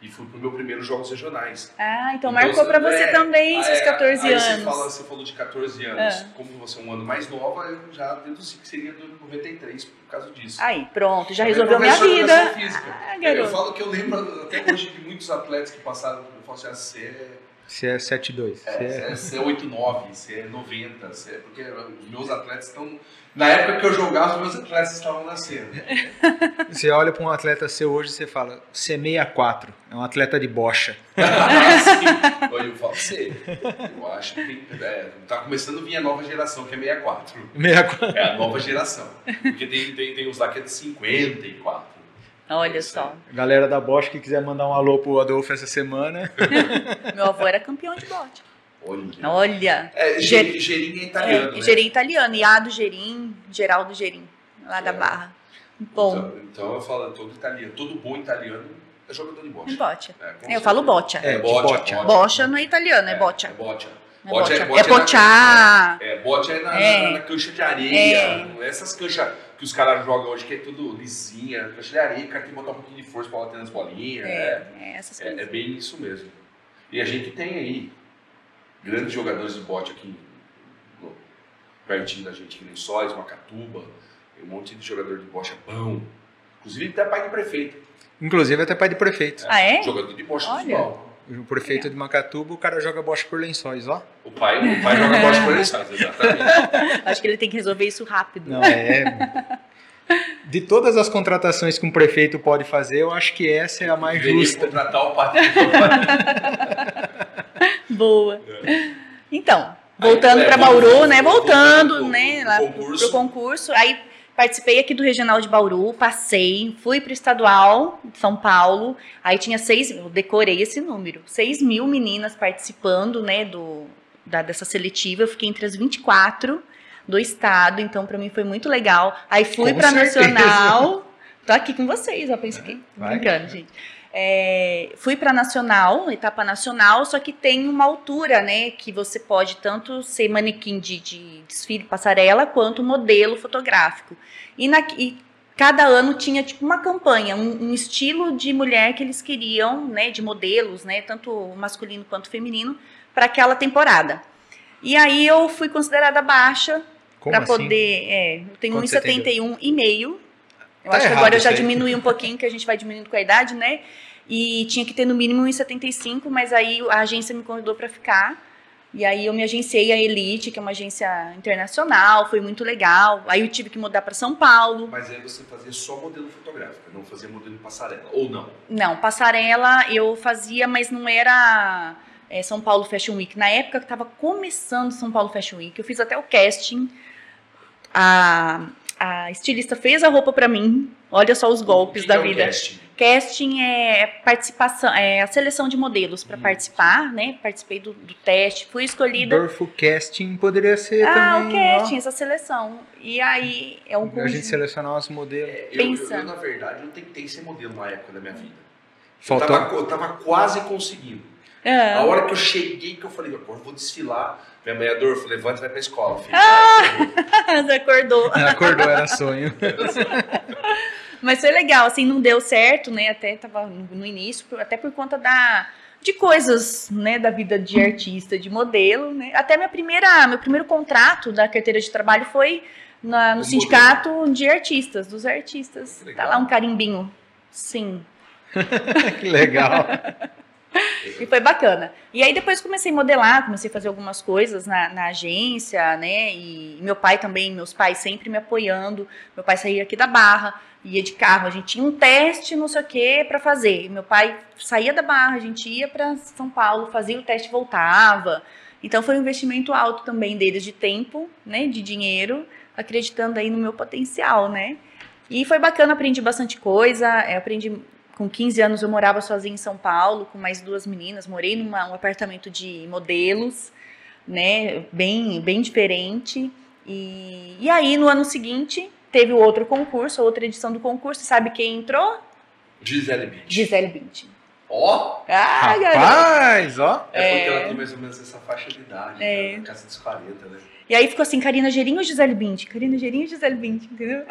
Speaker 2: e fui pro meu primeiro Jogos Regionais.
Speaker 1: Ah, então
Speaker 2: Então,
Speaker 1: marcou pra você
Speaker 2: é,
Speaker 1: também, seus
Speaker 2: Aí-
Speaker 1: 14
Speaker 2: aí
Speaker 1: anos.
Speaker 2: Você, fala, você falou de 14 anos.
Speaker 1: Ah.
Speaker 2: Como você é um ano mais nova, eu já deduzi que seria do 93 por causa disso.
Speaker 1: Aí, pronto, já
Speaker 2: Também
Speaker 1: resolveu minha vida. Ah,
Speaker 2: eu falo que eu lembro até hoje de muitos atletas que passaram. Eu falo assim, ah, você é
Speaker 3: você é 7'2". Você
Speaker 2: É,
Speaker 3: é-
Speaker 2: você é 89, você é 90, você é, porque os meus atletas estão. Na época que eu jogava, os meus atletas estavam nascendo. (laughs)
Speaker 3: Você olha para um atleta seu hoje e você fala, você é 64, é um atleta de bocha. (laughs)
Speaker 2: olha, eu falo você, eu acho que tem, é, tá começando a vir a nova geração, que é 64.
Speaker 3: 64.
Speaker 2: É a nova geração. Porque tem, tem, tem uns lá que é de 54.
Speaker 1: Olha só.
Speaker 3: Galera da Bosch que quiser mandar um alô pro Adolfo essa semana. (laughs)
Speaker 1: Meu avô era campeão de bote.
Speaker 2: Olha.
Speaker 1: Olha.
Speaker 2: É,
Speaker 1: Ger-
Speaker 2: Ge- Gerim é italiano.
Speaker 1: É,
Speaker 2: né?
Speaker 1: Gerim italiano. Iado Gerim, Geraldo Gerim, lá da
Speaker 2: É.
Speaker 1: Barra. Bom,
Speaker 2: Então, então eu falo, todo italiano, todo bom italiano é jogador de bocha.
Speaker 1: um bote.
Speaker 2: É,
Speaker 1: É, eu falo bocha.
Speaker 3: É,
Speaker 2: É, bocha.
Speaker 3: Bocha
Speaker 1: não é italiano, é bocha.
Speaker 2: É bocha.
Speaker 1: É
Speaker 2: Bocha é-
Speaker 1: bocha.
Speaker 2: bocha
Speaker 1: É
Speaker 2: é na-
Speaker 1: pochá.
Speaker 2: É, bote é na,
Speaker 1: É.
Speaker 2: na- na cancha de areia.
Speaker 1: É.
Speaker 2: Essas canchas que os caras jogam hoje, que é tudo lisinha, areia, o cara tem que botar um pouquinho de força pra bater nas bolinhas. É,
Speaker 1: É, é essas
Speaker 2: é,
Speaker 1: coisas.
Speaker 2: é bem isso mesmo. E a gente tem aí grandes jogadores de bote aqui pertinho da gente, em Lençóis, Macatuba, tem um monte de jogador de bocha bom. Inclusive até pai de prefeito.
Speaker 3: Inclusive até pai de prefeito.
Speaker 1: Ah, é?
Speaker 2: Jogador de bocha de futebol.
Speaker 3: O prefeito de Macatuba, o cara joga bocha por lençóis, ó.
Speaker 2: O pai, o pai joga bocha por Lençóis, exatamente.
Speaker 1: Acho que ele tem que resolver isso rápido.
Speaker 3: Não, é. De todas as contratações que um prefeito pode fazer, eu acho que essa é a mais
Speaker 2: Deveria
Speaker 3: justa.
Speaker 2: contratar o Patrick. (laughs)
Speaker 1: Boa.
Speaker 2: É.
Speaker 1: Então, voltando
Speaker 2: é,
Speaker 1: para Bauru, né? Voltando,
Speaker 2: voltando
Speaker 1: né?
Speaker 2: pro
Speaker 1: Lá
Speaker 2: concurso.
Speaker 1: pro concurso. Aí participei aqui do Regional de Bauru, passei, fui pro Estadual de São Paulo. Aí tinha seis, eu decorei esse número, seis mil meninas participando, né? Do, da, dessa seletiva. Eu fiquei entre as 24 do estado, então para mim foi muito legal. Aí fui para. Nacional. Tô aqui com vocês, ó, pensei que
Speaker 3: Vai.
Speaker 1: brincando, gente. É, fui para nacional, etapa nacional, só que tem uma altura, né, que você pode tanto ser manequim de, de desfile passarela quanto modelo fotográfico. E, na, e cada ano tinha tipo uma campanha, um, um estilo de mulher que eles queriam, né, de modelos, né, tanto masculino quanto feminino, para aquela temporada. E aí eu fui considerada baixa para
Speaker 3: assim?
Speaker 1: poder, é, eu tenho
Speaker 3: Quanto você tem
Speaker 1: 1,71 e meio. Eu
Speaker 3: Tá
Speaker 1: acho que agora eu já diminui um pouquinho, que a gente vai diminuindo com a idade, né? E tinha que ter no mínimo 1,75, mas aí a agência me convidou para ficar. E aí eu me agenciei a Elite, que é uma agência internacional, foi muito legal. Aí eu tive que mudar para São Paulo.
Speaker 2: Mas aí você fazia só modelo fotográfico, não fazia modelo em passarela, ou não?
Speaker 1: Não, passarela eu fazia, mas não era é, São Paulo Fashion Week. Na época que estava começando São Paulo Fashion Week, eu fiz até o casting. A, a estilista fez a roupa para mim. Olha só os golpes da
Speaker 2: é o
Speaker 1: vida.
Speaker 2: casting?
Speaker 1: Casting é participação, é a seleção de modelos para
Speaker 2: Hum.
Speaker 1: participar, né? Participei do, do teste, fui escolhida.
Speaker 3: Dorfo Casting poderia ser
Speaker 1: Ah,
Speaker 3: também.
Speaker 1: o casting, essa seleção. E aí é um
Speaker 3: ó. A gente selecionar os modelos.
Speaker 2: É, eu,
Speaker 1: Pensa.
Speaker 2: eu, eu, na verdade, eu tentei ser modelo na época da minha vida. Eu
Speaker 3: Faltou.
Speaker 2: tava, eu tava quase conseguindo.
Speaker 1: Ah.
Speaker 2: A hora que eu cheguei, que eu falei, agora eu vou desfilar. Minha mãe, Adolfo, levanta e vai pra escola, filho.
Speaker 1: Ah! (laughs) Você acordou.
Speaker 3: Acordou, era sonho.
Speaker 1: Mas foi legal, assim, não deu certo, né? Até tava no início, até por conta da de coisas, né, da vida de artista, de modelo, né? Até minha primeira, meu primeiro contrato da carteira de trabalho foi na- no
Speaker 2: Como
Speaker 1: sindicato de artistas, dos artistas. Tá lá um carimbinho. Sim. (laughs)
Speaker 3: que legal. (laughs)
Speaker 1: E foi bacana. E aí depois comecei a modelar, comecei a fazer algumas coisas na, na agência, né? E meu pai também, meus pais sempre me apoiando. Meu pai saía aqui da Barra, ia de carro, a gente tinha um teste, não sei o que, para fazer. E meu pai saía da Barra, a gente ia para São Paulo, fazia o teste e voltava. Então foi um investimento alto também deles de tempo, né? De dinheiro, acreditando aí no meu potencial, né? E foi bacana, aprendi bastante coisa, eu aprendi com 15 anos eu morava sozinha em São Paulo com mais duas meninas, morei num apartamento de modelos, né, bem, bem diferente. E, e aí no ano seguinte teve outro concurso, outra edição do concurso, sabe quem entrou?
Speaker 2: Gisele Bündchen.
Speaker 1: Gisele Bündchen.
Speaker 2: Ó,
Speaker 1: Ah, garoto.
Speaker 3: Rapaz, ó.
Speaker 2: é porque
Speaker 1: É.
Speaker 2: ela tem mais ou menos essa faixa de idade,
Speaker 1: É.
Speaker 2: né? casa dos 40, né?
Speaker 1: E aí ficou assim, Karina Gerinho ou Gisele Bündchen? Karina Gerinho ou Gisele Bündchen, entendeu?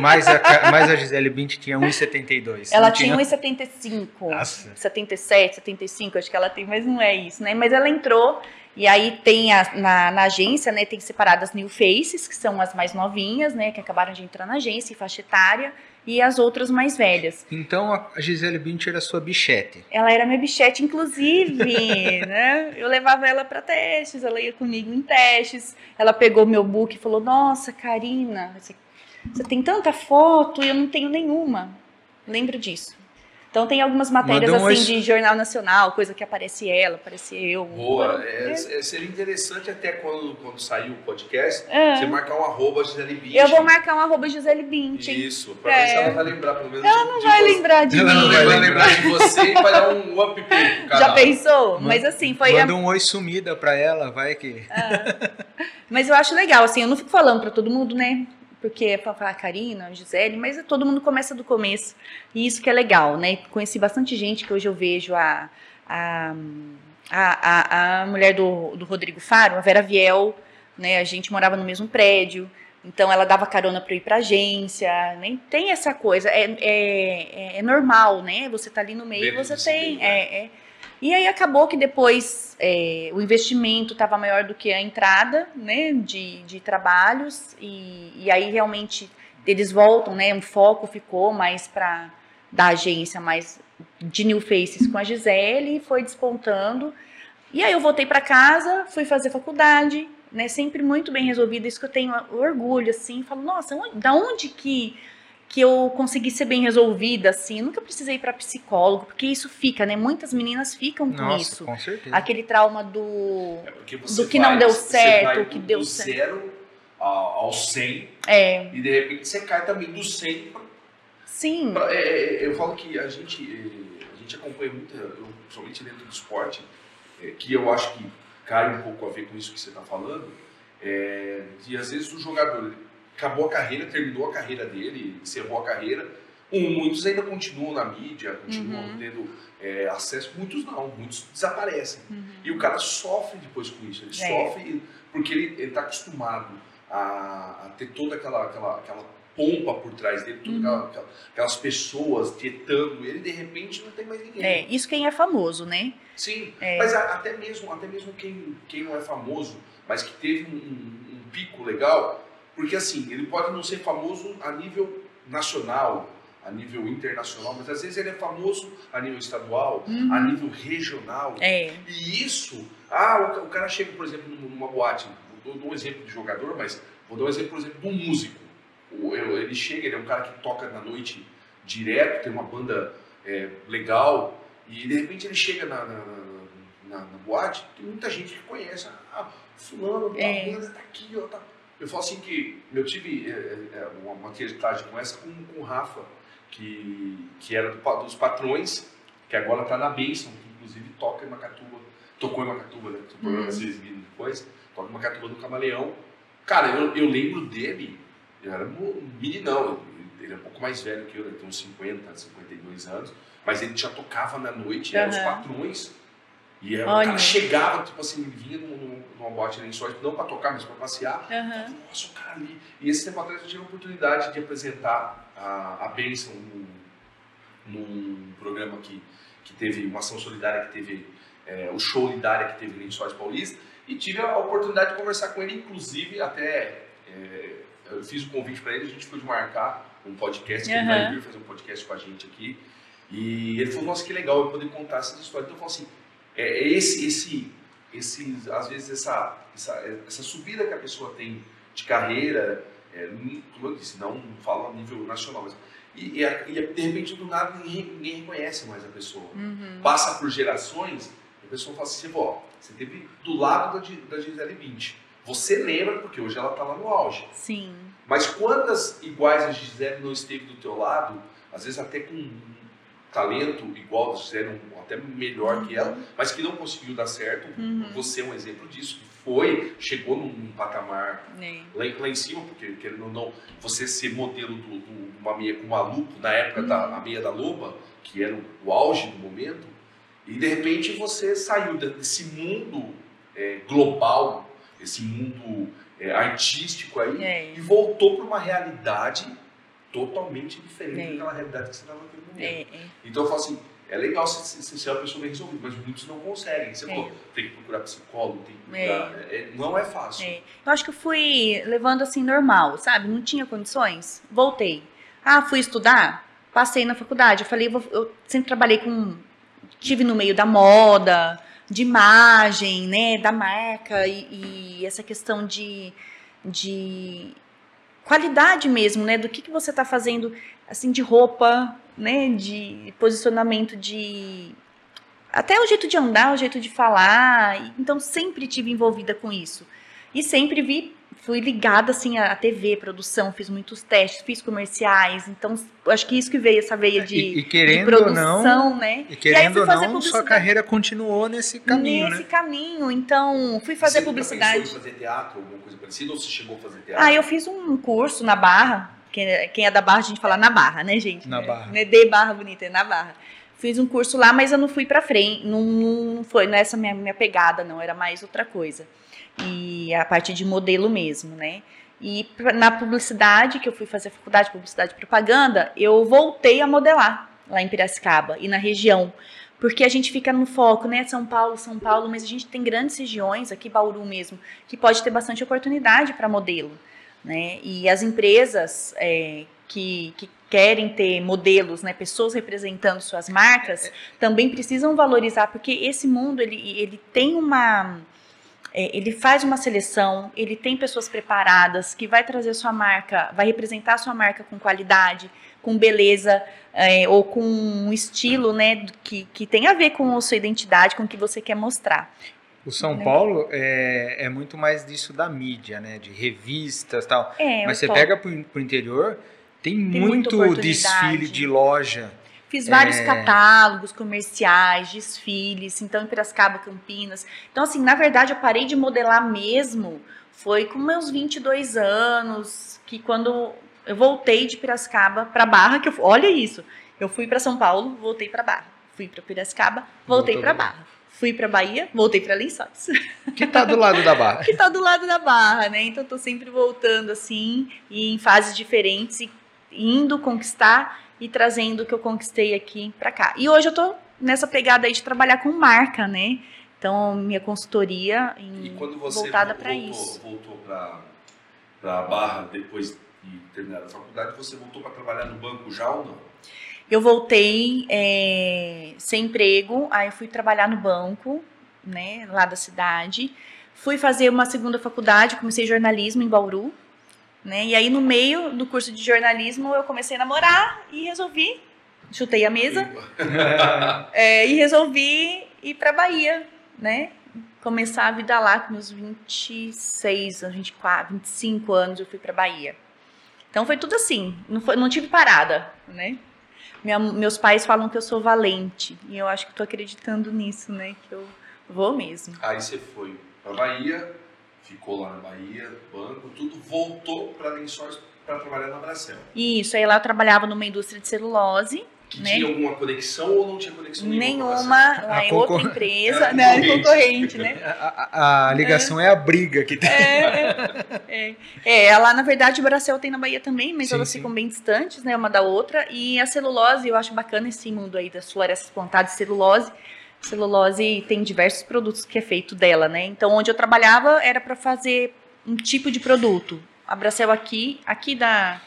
Speaker 3: Mas a, mas a (laughs) Gisele Bündchen tinha 1,72.
Speaker 1: Ela tinha 1,75.
Speaker 3: Nossa.
Speaker 1: 77, 75, acho que ela tem, mas não é isso, né? Mas ela entrou, e aí tem a- na, na agência, né? Tem separadas new faces, que são as mais novinhas, né? Que acabaram de entrar na agência, faixa etária, e as outras mais velhas.
Speaker 3: Então a Gisele Bündchen era sua bichete.
Speaker 1: Ela era minha bichete, inclusive, (laughs) né? Eu levava ela para testes, ela ia comigo em testes. Ela pegou meu book e falou: Nossa, Karina, você, você tem tanta foto e eu não tenho nenhuma. Lembro disso. Então tem algumas matérias assim de jornal nacional, coisa que aparece ela, aparece eu.
Speaker 2: Boa, é, é- seria interessante até quando, quando sair o podcast,
Speaker 1: É.
Speaker 2: você marcar um arroba Gisele Bündchen.
Speaker 1: Eu vou marcar um arroba Gisele Bündchen.
Speaker 2: Isso, pra ver se
Speaker 1: É.
Speaker 2: ela vai lembrar pelo menos.
Speaker 1: Ela não
Speaker 2: de
Speaker 1: vai
Speaker 2: você.
Speaker 1: lembrar de
Speaker 3: Ela
Speaker 1: mim.
Speaker 3: não
Speaker 2: Vai lembrar de você e vai dar um up pro canal.
Speaker 1: Já pensou? Mas assim, foi a
Speaker 3: Manda um oi sumida pra ela, vai que.
Speaker 1: Mas eu acho legal, assim, eu não fico falando pra todo mundo, né? Porque é pra falar Karina, Gisele, mas todo mundo começa do começo. E isso que é legal, né? Conheci bastante gente que hoje eu vejo a, a, a, a, a mulher do, do Rodrigo Faro, a Vera Viel, né? A gente morava no mesmo prédio. Então ela dava carona para ir pra agência, nem tem essa coisa, é, é, é normal, né? Você tá ali no meio,
Speaker 2: Dentro
Speaker 1: você tem,
Speaker 2: né?
Speaker 1: é, é. E aí acabou que depois é, o investimento estava maior do que a entrada, né, de, de trabalhos e, e aí realmente eles voltam, né, um foco ficou mais para da agência, mais de New Faces com a Gisele, e foi despontando. E aí eu voltei para casa, fui fazer faculdade, né? Sempre muito bem resolvida, isso que eu tenho orgulho, assim, falo, nossa, onde, da onde que que eu consegui ser bem resolvida, assim, eu nunca precisei ir para psicólogo, porque isso fica, né? Muitas meninas ficam com
Speaker 3: Nossa,
Speaker 1: isso.
Speaker 3: com certeza.
Speaker 1: Aquele trauma do
Speaker 2: É
Speaker 1: Do que
Speaker 2: vai-
Speaker 1: não deu certo, o que
Speaker 2: do-
Speaker 1: deu
Speaker 2: do
Speaker 1: certo.
Speaker 2: zero ao, ao 100
Speaker 1: é,
Speaker 2: e de repente você cai também do 100 pra,
Speaker 1: sim,
Speaker 2: pra- é, é, eu falo que a gente é, a gente acompanha muito eu, principalmente dentro do esporte é, que eu acho que cai um pouco a ver com isso que você está falando é, de às vezes o jogador ele acabou a carreira terminou a carreira dele encerrou a carreira um, muitos ainda continuam na mídia continuam
Speaker 1: Uhum.
Speaker 2: tendo é, acesso muitos não muitos desaparecem
Speaker 1: Uhum.
Speaker 2: e o cara sofre depois com isso. Ele
Speaker 1: É.
Speaker 2: sofre porque ele está acostumado a, a ter toda aquela, aquela, aquela pompa por trás dele,
Speaker 1: Uhum.
Speaker 2: aquela- aquela- aquelas pessoas dietando ele, de repente não tem mais ninguém.
Speaker 1: é, isso quem é famoso, né?
Speaker 2: Sim,
Speaker 1: É.
Speaker 2: mas a- até mesmo, até mesmo quem, quem não é famoso, mas que teve um, um- um pico legal, porque assim, ele pode não ser famoso a nível nacional, a nível internacional, mas às vezes ele é famoso a nível estadual,
Speaker 1: Uhum.
Speaker 2: a nível regional.
Speaker 1: É,
Speaker 2: E isso, ah, o, ca- o cara chega, por exemplo, num- numa boate, vou dar um exemplo de jogador, mas vou dar um exemplo, por exemplo, de um músico. Ele chega, ele é um cara que toca na noite direto, tem uma banda é, legal, e de repente ele chega na, na, na- na- na boate, tem muita gente que conhece. Ah, fulano,
Speaker 1: É.
Speaker 2: a banda tá aqui, ó, tá. Eu falo assim que eu tive é, é, uma, uma questagem com essa com, com o Rafa, que, que era do dos patrões, que agora está na Benção, que inclusive toca em Macatuba, tocou em Macatuba, né? O programa
Speaker 1: Uhum.
Speaker 2: depois, toca em Macatuba do Camaleão. Cara, eu, eu lembro dele, eu era um meninão, ele, ele é um pouco mais velho que eu, ele tem uns 50, 52 anos, mas ele já tocava na noite, eram os
Speaker 1: Aham.
Speaker 2: patrões. E o
Speaker 1: Olha.
Speaker 2: cara chegava, tipo assim, vinha num- num- numa boate em Lençóis, não para tocar, mas para passear.
Speaker 1: aham,
Speaker 2: Nossa, o cara ali. E esse tempo atrás eu tive a oportunidade de apresentar a, a Benção num, num programa que, que teve uma ação solidária, que teve é, o show Lidária que teve em Lençóis Paulista. E tive a oportunidade de conversar com ele, inclusive até é, eu fiz o convite para ele, a gente foi de marcar um podcast, que ele vai vir fazer um podcast com a gente aqui. E ele falou, nossa, que legal eu poder contar essas histórias. Então eu falo assim, é, é esse, esse, esse, às vezes essa, essa, essa subida que a pessoa tem de carreira, é, não- como eu disse, não falo a nível nacional, mas e, e, e de repente do nada ninguém, ninguém reconhece mais a pessoa.
Speaker 1: uhum.
Speaker 2: Passa por gerações, a pessoa fala assim, ó, você teve do lado da, da Gisele Bündchen. Você lembra porque hoje ela está lá no auge.
Speaker 1: sim,
Speaker 2: Mas quantas iguais a Gisele não esteve do teu lado, às vezes até com talento igual da um- até melhor que ela, mas que não conseguiu dar certo.
Speaker 1: Uhum.
Speaker 2: Você é um exemplo disso, que foi, chegou num patamar
Speaker 1: é,
Speaker 2: lá, em- lá em cima, porque querendo ou não, você ser modelo de uma meia com uma lupa, na época da a meia da Loba, que era o, auge do momento, e de repente você saiu de- desse mundo é, global, esse mundo é, artístico aí,
Speaker 1: É.
Speaker 2: e voltou para uma realidade totalmente diferente
Speaker 1: É.
Speaker 2: daquela realidade que você estava naquele momento.
Speaker 1: é, é.
Speaker 2: Então eu falo assim, é legal você, você ser uma pessoa bem resolvida, mas muitos não conseguem. Você
Speaker 1: É.
Speaker 2: falou, tem que procurar psicólogo, tem que
Speaker 1: É.
Speaker 2: procurar. é, não é fácil.
Speaker 1: É. Eu acho que eu fui levando assim normal, sabe? Não tinha condições. Voltei. Ah, fui estudar? Passei na faculdade. Eu falei, eu sempre trabalhei com. Tive no meio da moda, de imagem, né? Da marca e, e essa questão de, de qualidade mesmo, né? Do que, que você tá fazendo, assim, de roupa, né? De posicionamento de. Até o jeito de andar, o jeito de falar. Então, sempre tive envolvida com isso. E sempre vi, fui ligada, assim, à TV, produção, fiz muitos testes, fiz comerciais. Então, acho que isso que veio, essa veia de,
Speaker 3: e, e
Speaker 1: de
Speaker 3: querendo ou
Speaker 1: produção,
Speaker 3: não,
Speaker 1: né?
Speaker 3: e
Speaker 1: aí
Speaker 3: querendo
Speaker 1: fui
Speaker 3: ou não, sua carreira continuou nesse caminho,
Speaker 1: Nesse
Speaker 3: né?
Speaker 1: caminho. Então, fui fazer
Speaker 2: você
Speaker 1: publicidade.
Speaker 2: em fazer teatro, alguma coisa parecida, ou você chegou a fazer teatro?
Speaker 1: Ah, eu fiz um curso na Barra. Quem é, quem é da Barra, a gente fala na Barra, né, gente?
Speaker 3: Na
Speaker 1: Né?
Speaker 3: Barra.
Speaker 1: Não é de Barra Bonita, é na Barra. Fiz um curso lá, mas eu não fui pra frente. Não, não foi nessa minha, minha pegada, não. Era mais outra coisa. E a parte de modelo mesmo, né? E na publicidade, que eu fui fazer faculdade de publicidade e propaganda, eu voltei a modelar lá em Piracicaba e na região. Porque a gente fica no foco, né? São Paulo, São Paulo, mas a gente tem grandes regiões, aqui Bauru mesmo, que pode ter bastante oportunidade para modelo. Né? E as empresas é, que, que querem ter modelos, né, pessoas representando suas marcas, também precisam valorizar, porque esse mundo ele, ele tem uma é, ele faz uma seleção, ele tem pessoas preparadas que vai trazer sua marca, vai representar sua marca com qualidade, com beleza é, ou com um estilo, né, que, que tem a ver com a sua identidade, com o que você quer mostrar.
Speaker 3: O São né? Paulo é, é muito mais disso da mídia, né, de revistas tal.
Speaker 1: É,
Speaker 3: Mas você pega pro, pro interior, tem, tem muito desfile de loja.
Speaker 1: Fiz vários é... catálogos comerciais, desfiles, então em Piracicaba, Campinas. Então, assim, na verdade, eu parei de modelar mesmo. Foi com meus 22 anos, que quando eu voltei de Piracicaba para Barra, que eu, olha isso, eu fui para São Paulo, voltei para Barra. Fui para Piracicaba, voltei para Barra. Fui para Bahia, voltei para Lençóis.
Speaker 3: Que tá do lado da Barra. (laughs)
Speaker 1: que tá do lado da Barra, né? Então tô sempre voltando assim, e em fases diferentes e indo conquistar e trazendo o que eu conquistei aqui para cá. E hoje eu tô nessa pegada aí de trabalhar com marca, né? Então, minha consultoria em, voltada para isso.
Speaker 2: voltou para a Barra depois de terminar a faculdade, você voltou para trabalhar no banco já ou não?
Speaker 1: Eu voltei é, sem emprego, aí fui trabalhar no banco, né, lá da cidade. Fui fazer uma segunda faculdade, comecei jornalismo em Bauru, né? E aí, no meio do curso de jornalismo, eu comecei a namorar e resolvi, chutei a mesa, (laughs) é, e resolvi ir para Bahia, né? Começar a vida lá com meus 26, 24, 25 anos, eu fui para Bahia. Então foi tudo assim, não, foi, não tive parada, né? Minha, meus pais falam que eu sou valente, e eu acho que estou acreditando nisso, né? Que eu vou mesmo.
Speaker 2: Aí você foi para Bahia, ficou lá na Bahia, banco, tudo, voltou para Lençóis para trabalhar na Bracel.
Speaker 1: Isso, aí lá eu trabalhava numa indústria de celulose.
Speaker 2: Que
Speaker 1: né?
Speaker 2: tinha alguma conexão ou não tinha conexão nenhuma?
Speaker 1: Nenhuma, lá é outra empresa, (laughs) né? Concorrente, né?
Speaker 3: A, a, a ligação é. é. a briga que tem.
Speaker 1: É, é, é, lá na verdade o Bracel tem na Bahia também, mas sim, elas sim. ficam bem distantes, né, uma da outra. E a celulose, eu acho bacana esse mundo aí das florestas plantadas de celulose, celulose tem diversos produtos que é feito dela, né? Então, onde eu trabalhava era para fazer um tipo de produto. A Bracel aqui, aqui da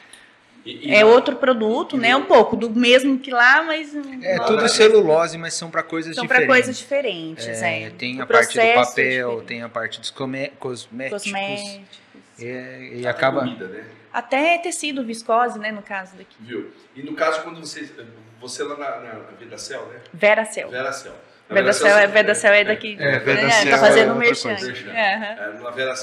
Speaker 1: e, e é outro produto, né? Um pouco do mesmo que lá, mas
Speaker 3: é tudo celulose, mas são para coisas
Speaker 1: são
Speaker 3: diferentes.
Speaker 1: São para coisas diferentes, é.
Speaker 3: é. Tem o a parte do papel, é tem a parte dos cosméticos.
Speaker 1: Cosméticos.
Speaker 3: É, e acaba.
Speaker 2: Comida, né?
Speaker 1: Até tecido, viscose, né? No caso daqui.
Speaker 2: Viu? E no caso quando você você lá na, na Vedacel, né?
Speaker 1: Veracel.
Speaker 2: Veracel.
Speaker 1: Vedacel é, Vedacel é daqui. É,
Speaker 3: Vedacel
Speaker 1: tá fazendo é um merchan.
Speaker 2: É,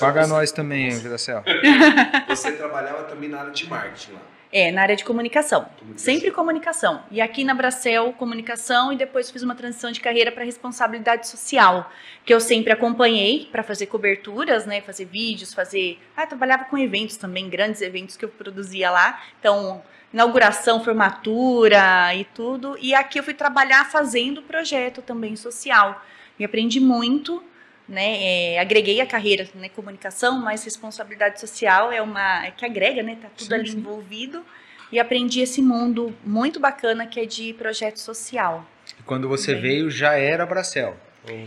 Speaker 3: Paga você, nós também, Vedacel. (laughs)
Speaker 2: Você trabalhava também na área de marketing lá.
Speaker 1: É, na área de comunicação. comunicação. Sempre comunicação. E aqui na Bracel, comunicação, e depois fiz uma transição de carreira para responsabilidade social, que eu sempre acompanhei para fazer coberturas, né, fazer vídeos, fazer. Ah, trabalhava com eventos também, grandes eventos que eu produzia lá. Então, inauguração, formatura e tudo. E aqui eu fui trabalhar fazendo projeto também social. E aprendi muito, né? É, agreguei a carreira, né? Comunicação, mas responsabilidade social é uma é que agrega, né? Tá tudo sim, ali sim. envolvido. E aprendi esse mundo muito bacana que é de projeto social.
Speaker 3: E quando você veio, já era Bracel?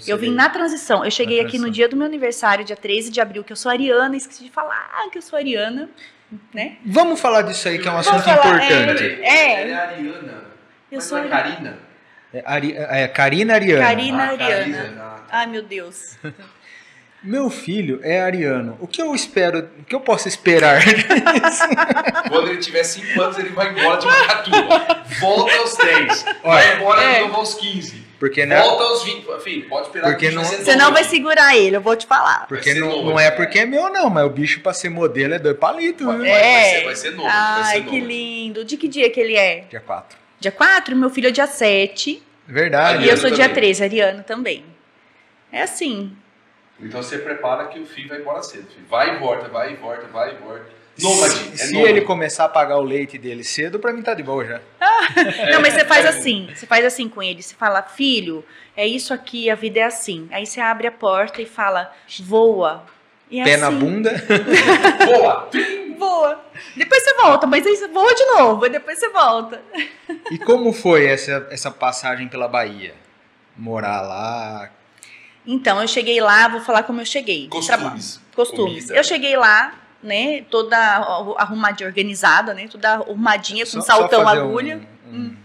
Speaker 1: Eu vim na transição. Eu cheguei aqui no dia do meu aniversário, dia 13 de abril, que eu sou ariana, esqueci de falar que eu sou ariana né?
Speaker 3: Vamos falar disso aí, que é um assunto falar, importante.
Speaker 2: É, é. Ela é Ariana. Eu sou é Karina.
Speaker 3: É, Ari, é Karina Ariana.
Speaker 1: Karina ah, Ariana. Ai, meu Deus. (laughs)
Speaker 3: Meu filho é ariano. O que eu espero, o que eu posso esperar (laughs)
Speaker 2: Quando ele tiver 5 anos, ele vai embora de Macatuba. Volta aos 10. Vai embora é. de novo aos 15.
Speaker 3: Porque
Speaker 2: não, Volta aos 20. Filho, pode esperar
Speaker 3: porque não,
Speaker 1: Você não vai segurar ele, eu vou te falar.
Speaker 3: Porque não, novo, não é porque é meu, não, mas o bicho pra ser modelo é dois palitos.
Speaker 1: Vai,
Speaker 3: né?
Speaker 1: é.
Speaker 2: vai, ser, vai ser novo.
Speaker 1: Ai,
Speaker 2: ser
Speaker 1: que
Speaker 2: novo.
Speaker 1: lindo. De que dia que ele é?
Speaker 3: Dia 4.
Speaker 1: Dia 4? Meu filho é dia 7.
Speaker 3: Verdade.
Speaker 1: E eu sou também. dia 13, Ariano também. É assim.
Speaker 2: Então você prepara que o filho vai embora cedo. Filho. Vai e volta, vai e volta, vai e volta. Nômade. Se,
Speaker 3: é se nômade. ele começar a pagar o leite dele cedo, pra mim tá de boa já.
Speaker 1: Não, mas você (laughs) faz assim. Você faz assim com ele. Você fala, filho, é isso aqui, a vida é assim. Aí você abre a porta e fala, voa. E
Speaker 3: é Pé
Speaker 1: assim.
Speaker 3: na bunda. (laughs)
Speaker 2: voa.
Speaker 1: voa. Depois você volta, mas aí você voa de novo, e depois você volta.
Speaker 3: E como foi essa, essa passagem pela Bahia? Morar lá,
Speaker 1: então, eu cheguei lá, vou falar como eu cheguei.
Speaker 2: Costumes.
Speaker 1: Costumes. Comida. Eu cheguei lá, né, toda arrumadinha, organizada, né, toda arrumadinha, com só, saltão, só agulha.
Speaker 3: Um, um, hum.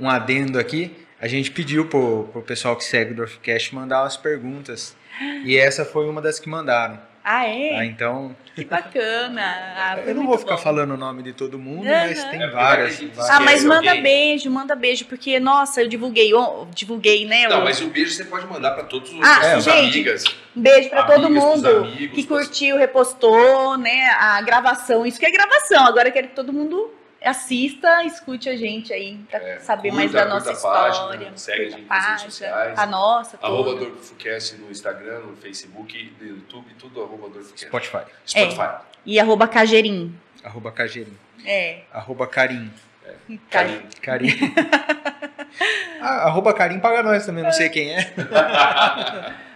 Speaker 3: um, adendo aqui. a gente pediu pro, pro pessoal que segue o Dorfcast mandar umas perguntas. E essa foi uma das que mandaram.
Speaker 1: Ah, é?
Speaker 3: Ah, então,
Speaker 1: Que bacana. Ah,
Speaker 3: eu não vou ficar
Speaker 1: bom.
Speaker 3: falando o nome de todo mundo, mas tem
Speaker 2: É
Speaker 3: várias. várias.
Speaker 1: Ah, mas manda
Speaker 2: alguém?
Speaker 1: beijo, manda beijo, porque, nossa, eu divulguei, on- divulguei, né?
Speaker 2: Não,
Speaker 1: o-
Speaker 2: mas o beijo você pode mandar pra todos os
Speaker 1: Ah,
Speaker 2: suas
Speaker 1: gente,
Speaker 2: amigas.
Speaker 1: Um beijo pra todo mundo
Speaker 2: amigos,
Speaker 1: que curtiu, repostou, né? A gravação. Isso que é gravação. Agora eu quero que todo mundo assista, escute a gente aí pra
Speaker 2: É,
Speaker 1: saber
Speaker 2: curta,
Speaker 1: mais da nossa
Speaker 2: a página,
Speaker 1: história.
Speaker 2: segue a gente nas redes sociais.
Speaker 1: A nossa,
Speaker 2: Arroba. Dorfcast no Instagram, no Facebook, no YouTube, tudo arroba Dorfcast.
Speaker 3: Spotify.
Speaker 2: Spotify.
Speaker 1: E arroba Cajeirim.
Speaker 3: Arroba Cagerim.
Speaker 1: É.
Speaker 3: Arroba Carim.
Speaker 2: Carinho.
Speaker 3: Carim. ah, arroba Carim paga nós também, não sei quem é.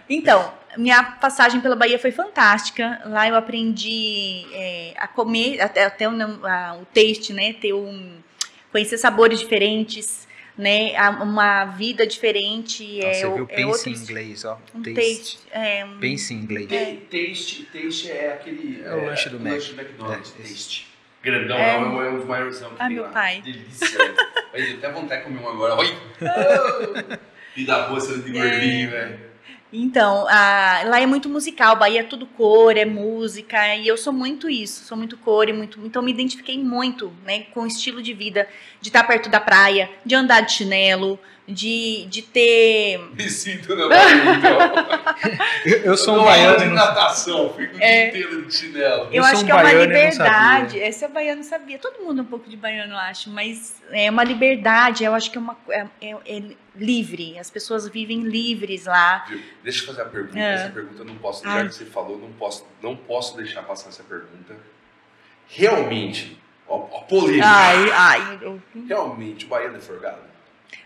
Speaker 1: Então, minha passagem pela Bahia foi fantástica. Lá eu aprendi é, a comer, até, até o, a- o taste, né? Ter um, conhecer sabores diferentes, né? a- Uma vida diferente.
Speaker 3: Nossa,
Speaker 1: é,
Speaker 3: você
Speaker 1: o-
Speaker 3: viu
Speaker 1: é
Speaker 3: pense em
Speaker 1: outro-
Speaker 3: inglês, ó.
Speaker 1: Um
Speaker 3: Taste.
Speaker 1: taste. É, um-
Speaker 3: Pense em inglês.
Speaker 2: Te- Taste, taste é aquele.
Speaker 3: É o lanche do Mac.
Speaker 2: lanche do McDonald's.
Speaker 3: É,
Speaker 2: taste. Grandão,
Speaker 1: É.
Speaker 2: não, é um dos maiores que
Speaker 1: Ah,
Speaker 2: tem
Speaker 1: meu
Speaker 2: lá.
Speaker 1: pai.
Speaker 2: Delícia. deu até vontade de comer um agora. Oi! (laughs) E da boa sendo de gordinho, velho.
Speaker 1: Então, a- lá é muito musical, Bahia é tudo cor, é música, e eu sou muito isso, sou muito cor e muito. Então, me identifiquei muito né, com o estilo de vida, de estar perto da praia, de andar de chinelo, de, de ter.
Speaker 2: Me sinto na então. (laughs)
Speaker 3: Eu, eu sou um
Speaker 2: dou aula de
Speaker 3: baiano.
Speaker 2: natação, fico o
Speaker 1: É.
Speaker 2: dia inteiro de chinelo.
Speaker 1: Eu,
Speaker 3: Eu
Speaker 1: acho
Speaker 3: um
Speaker 1: que é uma
Speaker 3: baiano
Speaker 1: liberdade. Esse é baiano sabia. Todo mundo é um pouco de baiano, eu acho, mas é uma liberdade. Eu acho que é uma é, é- é livre. As pessoas vivem livres lá.
Speaker 2: Deixa eu fazer a pergunta.
Speaker 1: É.
Speaker 2: Essa pergunta eu não posso, já
Speaker 1: Ai.
Speaker 2: que você falou, não posso, não posso deixar passar essa pergunta. Realmente, ó, ó, polêmica.
Speaker 1: Ai, ai. eu-
Speaker 2: Realmente, o baiano é forgado?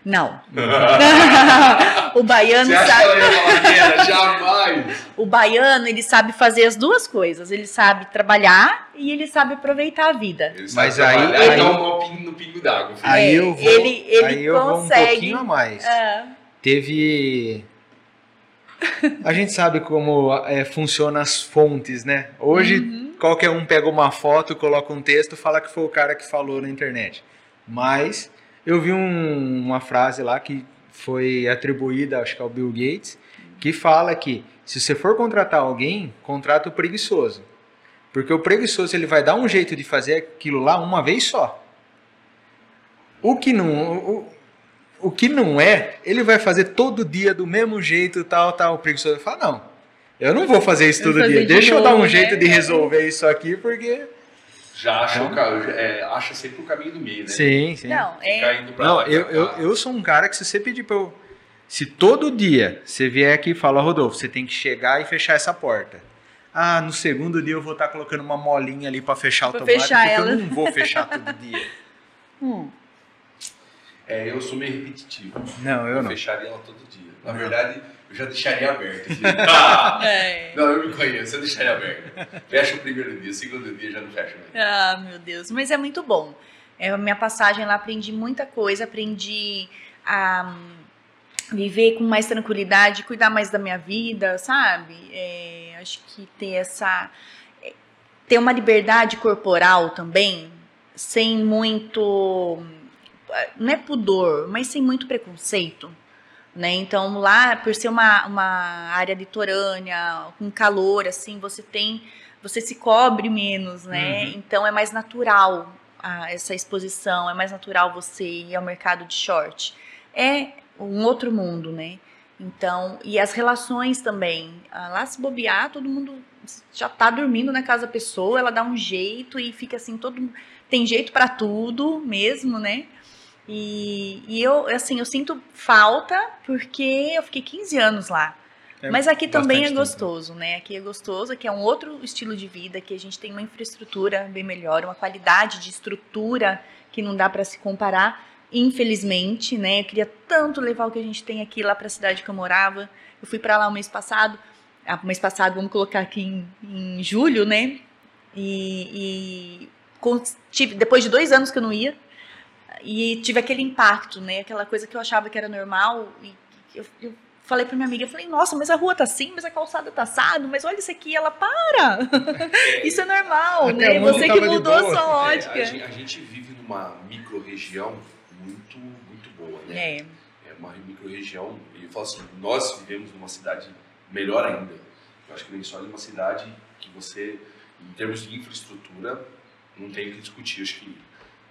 Speaker 1: Não. (laughs) o baiano
Speaker 2: Você acha que
Speaker 1: sabe.
Speaker 2: era? Jamais!
Speaker 1: O baiano, ele sabe fazer as duas coisas. Ele sabe trabalhar e ele sabe aproveitar a vida.
Speaker 2: Ele
Speaker 3: Mas aí- aí-
Speaker 2: dar um pingo- no pingo d'água.
Speaker 3: Aí
Speaker 1: É,
Speaker 3: eu vou,
Speaker 1: ele- ele
Speaker 3: aí eu vou um
Speaker 1: consegue-
Speaker 3: pouquinho a mais.
Speaker 1: É.
Speaker 3: Teve. A gente sabe como é, funcionam as fontes, né? Hoje
Speaker 1: Uhum.
Speaker 3: qualquer um pega uma foto, coloca um texto, fala que foi o cara que falou na internet. Mas eu vi um- uma frase lá que foi atribuída, acho que ao Bill Gates, que fala que se você for contratar alguém, contrata o preguiçoso. Porque o preguiçoso ele vai dar um jeito de fazer aquilo lá uma vez só. O que não, o, o que não é, ele vai fazer todo dia do mesmo jeito, tal, tal. O preguiçoso vai falar, não, eu não vou fazer isso todo dia.
Speaker 1: de
Speaker 3: Deixa eu dar um
Speaker 1: novo,
Speaker 3: jeito
Speaker 1: né?
Speaker 3: de resolver isso aqui, porque...
Speaker 2: Já acha,
Speaker 3: Então-
Speaker 2: o é, acha sempre o caminho do meio, né?
Speaker 3: Sim, sim.
Speaker 1: Não, é.
Speaker 3: Não, eu, eu, eu sou um cara que se você pedir pra eu... Se todo dia você vier aqui e falar, Rodolfo, você tem que chegar e fechar essa porta. Ah, no segundo dia eu vou estar colocando uma molinha ali pra fechar o
Speaker 1: Pra
Speaker 3: tomate,
Speaker 1: fechar
Speaker 3: porque
Speaker 1: ela.
Speaker 3: eu não vou fechar todo dia. (laughs)
Speaker 1: Hum.
Speaker 2: É, eu sou meio repetitivo.
Speaker 3: Não, eu não.
Speaker 2: fecharia ela todo dia. Na
Speaker 3: Não.
Speaker 2: verdade, eu já deixaria aberto. assim. (laughs) Ah! (laughs)
Speaker 1: É.
Speaker 2: Não, eu me conheço, eu deixaria aberto. Fecha o primeiro dia, segundo dia já não fecha mais.
Speaker 1: Ah, meu Deus. Mas é muito bom. É, a minha passagem lá aprendi muita coisa, aprendi a hum, viver com mais tranquilidade, cuidar mais da minha vida, sabe? É, acho que ter essa. é, ter uma liberdade corporal também, sem muito. Não é pudor, mas sem muito preconceito. Né? Então, lá, por ser uma, uma área litorânea, com calor, assim, você tem você se cobre menos, né?
Speaker 3: Uhum.
Speaker 1: Então é mais natural ah, essa exposição, é mais natural você ir ao mercado de short. É um outro mundo, né? Então, e as relações também. Ah, lá se bobear, todo mundo já tá dormindo na casa da pessoa, ela dá um jeito e fica assim, todo tem jeito para tudo mesmo, né? E, e eu, assim, eu sinto falta porque eu fiquei 15 anos lá.
Speaker 3: É
Speaker 1: Mas aqui também é
Speaker 3: tempo.
Speaker 1: gostoso, né? Aqui é gostoso, aqui é um outro estilo de vida, que a gente tem uma infraestrutura bem melhor, uma qualidade de estrutura que não dá para se comparar, infelizmente, né? Eu queria tanto levar o que a gente tem aqui lá para a cidade que eu morava. Eu fui para lá o mês passado, ah, mês passado, vamos colocar aqui em, em julho, né? E, e tive, depois de dois anos que eu não ia, e tive aquele impacto, né? Aquela coisa que eu achava que era normal. E eu, eu falei pra minha amiga, eu falei, nossa, mas a rua tá assim, mas a calçada tá assado, mas olha isso aqui, ela para. (laughs) Isso é normal,
Speaker 3: Até
Speaker 1: né? Você que mudou a sua
Speaker 2: É, a,
Speaker 1: ótica.
Speaker 2: gente, a gente vive numa micro-região muito, muito boa, né?
Speaker 1: É,
Speaker 2: É uma micro-região, e eu falo assim, nós vivemos numa cidade melhor ainda. Eu acho que Lençóis é uma cidade que você, em termos de infraestrutura, não tem o que discutir. Eu acho que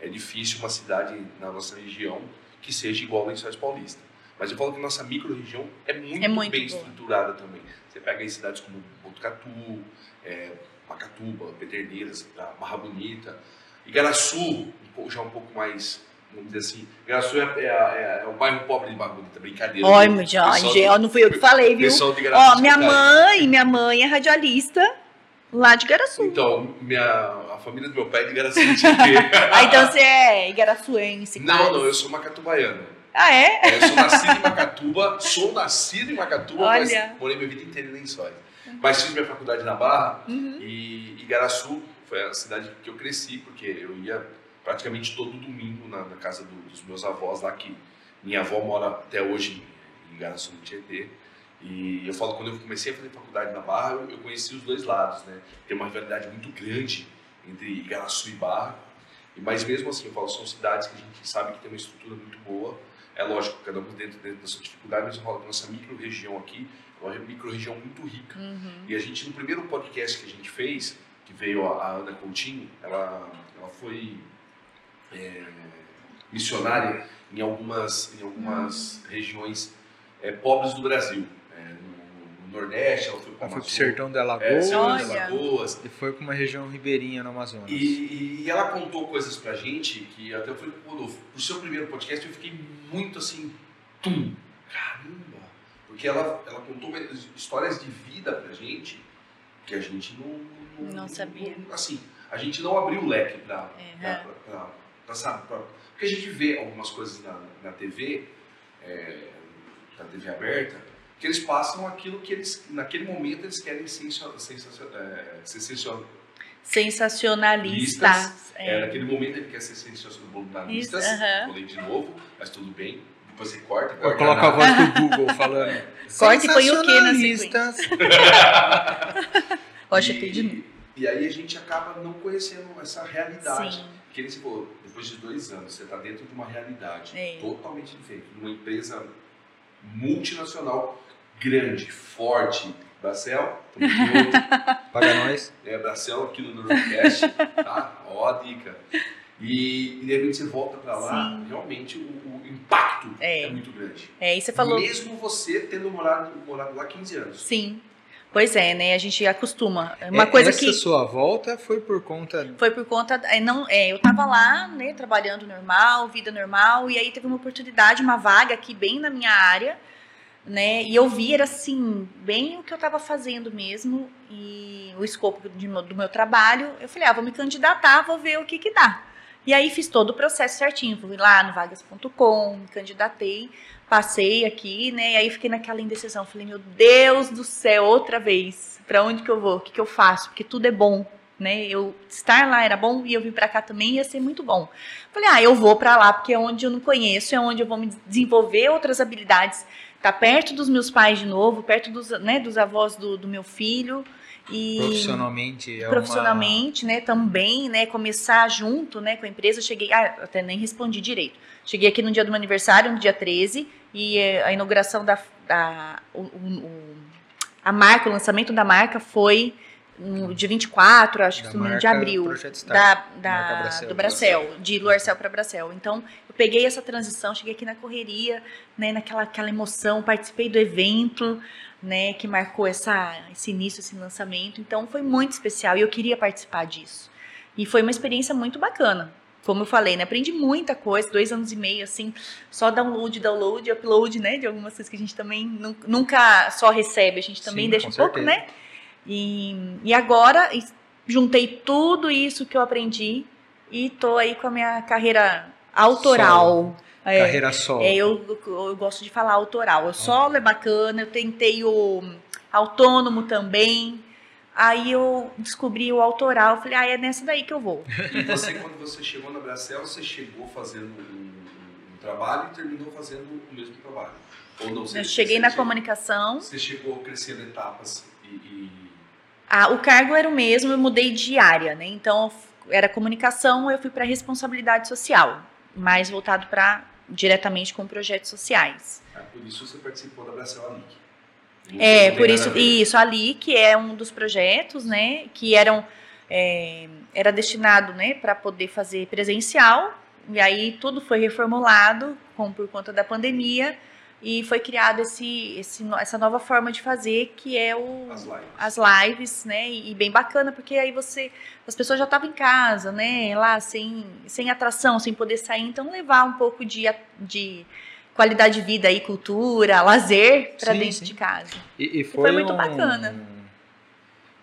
Speaker 2: é difícil uma cidade na nossa região que seja igual a Lençóis Paulista. Mas eu falo que nossa micro-região é muito,
Speaker 1: É muito
Speaker 2: bem
Speaker 1: boa.
Speaker 2: estruturada também. Você pega aí cidades como Botucatu, é, Macatuba, Pederneiras, Barra Bonita, Igaraçu, já um pouco mais, vamos dizer assim, Igaraçu é, é- é- é o bairro pobre de Barra Bonita, brincadeira.
Speaker 1: Olha,
Speaker 2: Pessoal
Speaker 1: já,
Speaker 2: do-
Speaker 1: não fui eu que falei, viu?
Speaker 2: Pessoal de Igaraçu,
Speaker 1: Ó, minha
Speaker 2: tá?
Speaker 1: mãe, minha mãe é radialista lá de Igaraçu.
Speaker 2: Então, minha, família do meu pai é de Igaraçu, de Tietê. (laughs)
Speaker 1: Ah, então você é igaraçuense.
Speaker 2: Não,
Speaker 1: quase.
Speaker 2: não, eu sou macatubaiano.
Speaker 1: Ah, é?
Speaker 2: É, Eu sou nascido em Macatuba, sou nascido em Macatuba, mas
Speaker 1: Olha.
Speaker 2: morei minha vida inteira em Lençóis. Mas fiz minha faculdade na Barra
Speaker 1: Uhum.
Speaker 2: e Igaraçu foi a cidade que eu cresci, porque eu ia praticamente todo domingo na, na casa do- dos meus avós lá, que minha avó mora até hoje em Igaraçu, no Tietê. E eu falo, quando eu comecei a fazer faculdade na Barra, eu, eu conheci os dois lados, né? Tem uma rivalidade muito grande entre Igaraçu e Barra. Mas mesmo assim, eu falo, são cidades que a gente sabe que tem uma estrutura muito boa. É lógico, cada um dentro, dentro da sua dificuldade, mas eu falo que nossa micro-região aqui é uma micro-região muito rica.
Speaker 1: Uhum.
Speaker 2: E a gente, no primeiro podcast que a gente fez, que veio a, a Ana Coutinho, ela, ela foi é, missionária em algumas, em algumas regiões é, pobres do Brasil. É, Nordeste, ela foi para
Speaker 3: Ela foi pro sertão da Lagoa
Speaker 2: é, Sertão
Speaker 1: Olha.
Speaker 2: das Lagoas.
Speaker 3: e foi pra uma região ribeirinha no Amazonas.
Speaker 2: E, e ela contou coisas pra gente que até eu falei, Rodolfo, pro seu primeiro podcast eu fiquei muito assim, tum, caramba. Porque ela, ela contou histórias de vida pra gente que a gente não...
Speaker 1: Não sabia.
Speaker 2: não- assim, a gente não abriu o leque
Speaker 1: É,
Speaker 2: pra saber. pra- porque a gente vê algumas coisas na, na TV, é, na TV aberta, que eles passam aquilo que eles, naquele momento, eles querem é, ser sensacion-
Speaker 1: Sensacionalistas.
Speaker 2: Listas, é, naquele momento ele quer ser sensacionalistas.
Speaker 1: Aham.
Speaker 2: Falei de novo, mas tudo bem. Depois você corta,
Speaker 3: Eu
Speaker 2: corta.
Speaker 3: coloco a voz do Google falando. (laughs)
Speaker 1: Corta e põe o quê na. Hoje eu de novo.
Speaker 2: E aí a gente acaba não conhecendo essa realidade.
Speaker 1: Sim.
Speaker 2: Que nem você falou, depois de dois anos, você está dentro de uma realidade
Speaker 1: É.
Speaker 2: totalmente diferente. Uma empresa multinacional grande, forte. Bracel, tamo (laughs) junto.
Speaker 3: Paga nós.
Speaker 2: é, Bracel aqui no Nordcast, tá? Ó a dica. E, e de repente você volta para lá,
Speaker 1: Sim.
Speaker 2: realmente o, o impacto
Speaker 1: É.
Speaker 2: é. muito grande.
Speaker 1: É, e você falou.
Speaker 2: Mesmo você tendo morado, morado lá 15 anos.
Speaker 1: Sim. Pois é, né? A gente acostuma. Uma
Speaker 3: É,
Speaker 1: coisa
Speaker 3: Essa
Speaker 1: que.
Speaker 3: sua volta foi por conta.
Speaker 1: Foi por conta. É, não, é, eu tava lá, né, trabalhando normal, vida normal, e aí teve uma oportunidade, uma vaga aqui bem na minha área, né? E eu vi, era assim, bem o que eu tava fazendo mesmo, e o escopo de do meu trabalho. Eu falei, ah, vou me candidatar, vou ver o que que dá. E aí fiz todo o processo certinho, fui lá no vagas.com, me candidatei, passei aqui, né? E aí fiquei naquela indecisão, falei, meu Deus do céu, outra vez, pra onde que eu vou? O que que eu faço? Porque tudo é bom, né? Eu estar lá era bom e eu vim pra cá também ia ser muito bom. Falei, ah, eu vou pra lá porque é onde eu não conheço, é onde eu vou me desenvolver outras habilidades, tá perto dos meus pais de novo, perto dos, né, dos avós do, do meu filho e
Speaker 3: Profissionalmente é
Speaker 1: profissionalmente, né, também, né, começar junto, né, com a empresa. Eu cheguei, ah, até nem respondi direito. Cheguei aqui no dia do meu aniversário, no dia 13, e eh, a inauguração da, da o- o- a marca, o lançamento da marca foi no dia 24, acho que
Speaker 3: Da
Speaker 1: me engano, de
Speaker 3: marca
Speaker 1: abril, da,
Speaker 3: Marca
Speaker 1: da,
Speaker 3: Bracel.
Speaker 1: do Bracel, de Luarcel para Bracel. Então, eu peguei essa transição, cheguei aqui na correria, né, naquela aquela emoção, participei do evento, né, que marcou essa, esse início, esse lançamento. Então, foi muito especial e eu queria participar disso. E foi uma experiência muito bacana. Como eu falei, né, aprendi muita coisa, dois anos e meio, assim, só download, download, upload, né, de algumas coisas que a gente também nu- nunca só recebe, a gente também
Speaker 3: Sim,
Speaker 1: deixa um pouco,
Speaker 3: certeza.
Speaker 1: né? E, e agora juntei tudo isso que eu aprendi e tô aí com a minha carreira autoral. É,
Speaker 3: Carreira solo.
Speaker 1: é, eu, eu gosto de falar autoral. O solo é bacana, eu tentei o autônomo também. Aí eu descobri o autoral, falei, ah, é nessa daí que eu vou. (laughs)
Speaker 2: E você, quando você chegou na Bracel, você chegou fazendo um, um- trabalho e terminou fazendo o mesmo trabalho? Ou não? Você,
Speaker 1: Eu cheguei
Speaker 2: você,
Speaker 1: na comunicação,
Speaker 2: Você chegou crescendo etapas e... e-
Speaker 1: ah, o cargo era o mesmo, eu mudei de área, né? Então, era comunicação, eu fui para responsabilidade social, mais voltado para diretamente com projetos sociais.
Speaker 2: Ah, por isso você participou da Brasil Alic.
Speaker 1: É, por isso, isso ali que é um dos projetos, né, que eram é, era destinado, né, para poder fazer presencial e aí tudo foi reformulado com, por conta da pandemia e foi criado esse, esse, essa nova forma de fazer que é o,
Speaker 2: as, lives.
Speaker 1: as lives, né? E, bem bacana porque aí você as pessoas já estavam em casa, né? Lá sem, sem atração, sem poder sair, então levar um pouco de, de qualidade de vida e cultura, lazer para dentro sim. de casa.
Speaker 3: E, e foi, foi, muito um, bacana.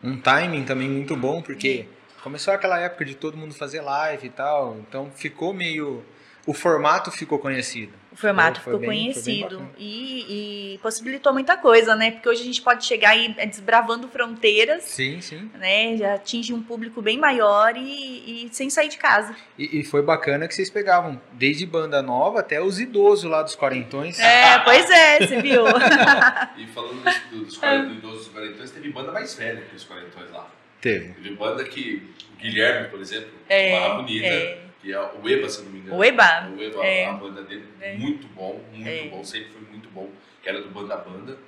Speaker 3: Um, um timing também muito bom porque começou aquela época de todo mundo fazer live e tal, então ficou meio. O formato ficou conhecido.
Speaker 1: O formato foi, foi ficou bem, conhecido e, e, possibilitou muita coisa, né? Porque hoje a gente pode chegar e é desbravando fronteiras.
Speaker 3: Sim, sim.
Speaker 1: Né? Já atinge um público bem maior e, e sem sair de casa.
Speaker 3: E, e, foi bacana que vocês pegavam desde banda nova até os idosos lá dos quarentões.
Speaker 1: É, pois é, você viu. (laughs)
Speaker 2: e falando dos, dos, do idosos dos quarentões, teve banda mais velha que os quarentões lá.
Speaker 3: Teve.
Speaker 2: Teve banda que o Guilherme, por exemplo, é, Barra Bonita, é. Que é o Eba, se não me engano.
Speaker 1: O Eba.
Speaker 2: O Eba, é. a banda dele, é. muito bom, muito é. bom, sempre foi muito bom. Que era do Banda Banda.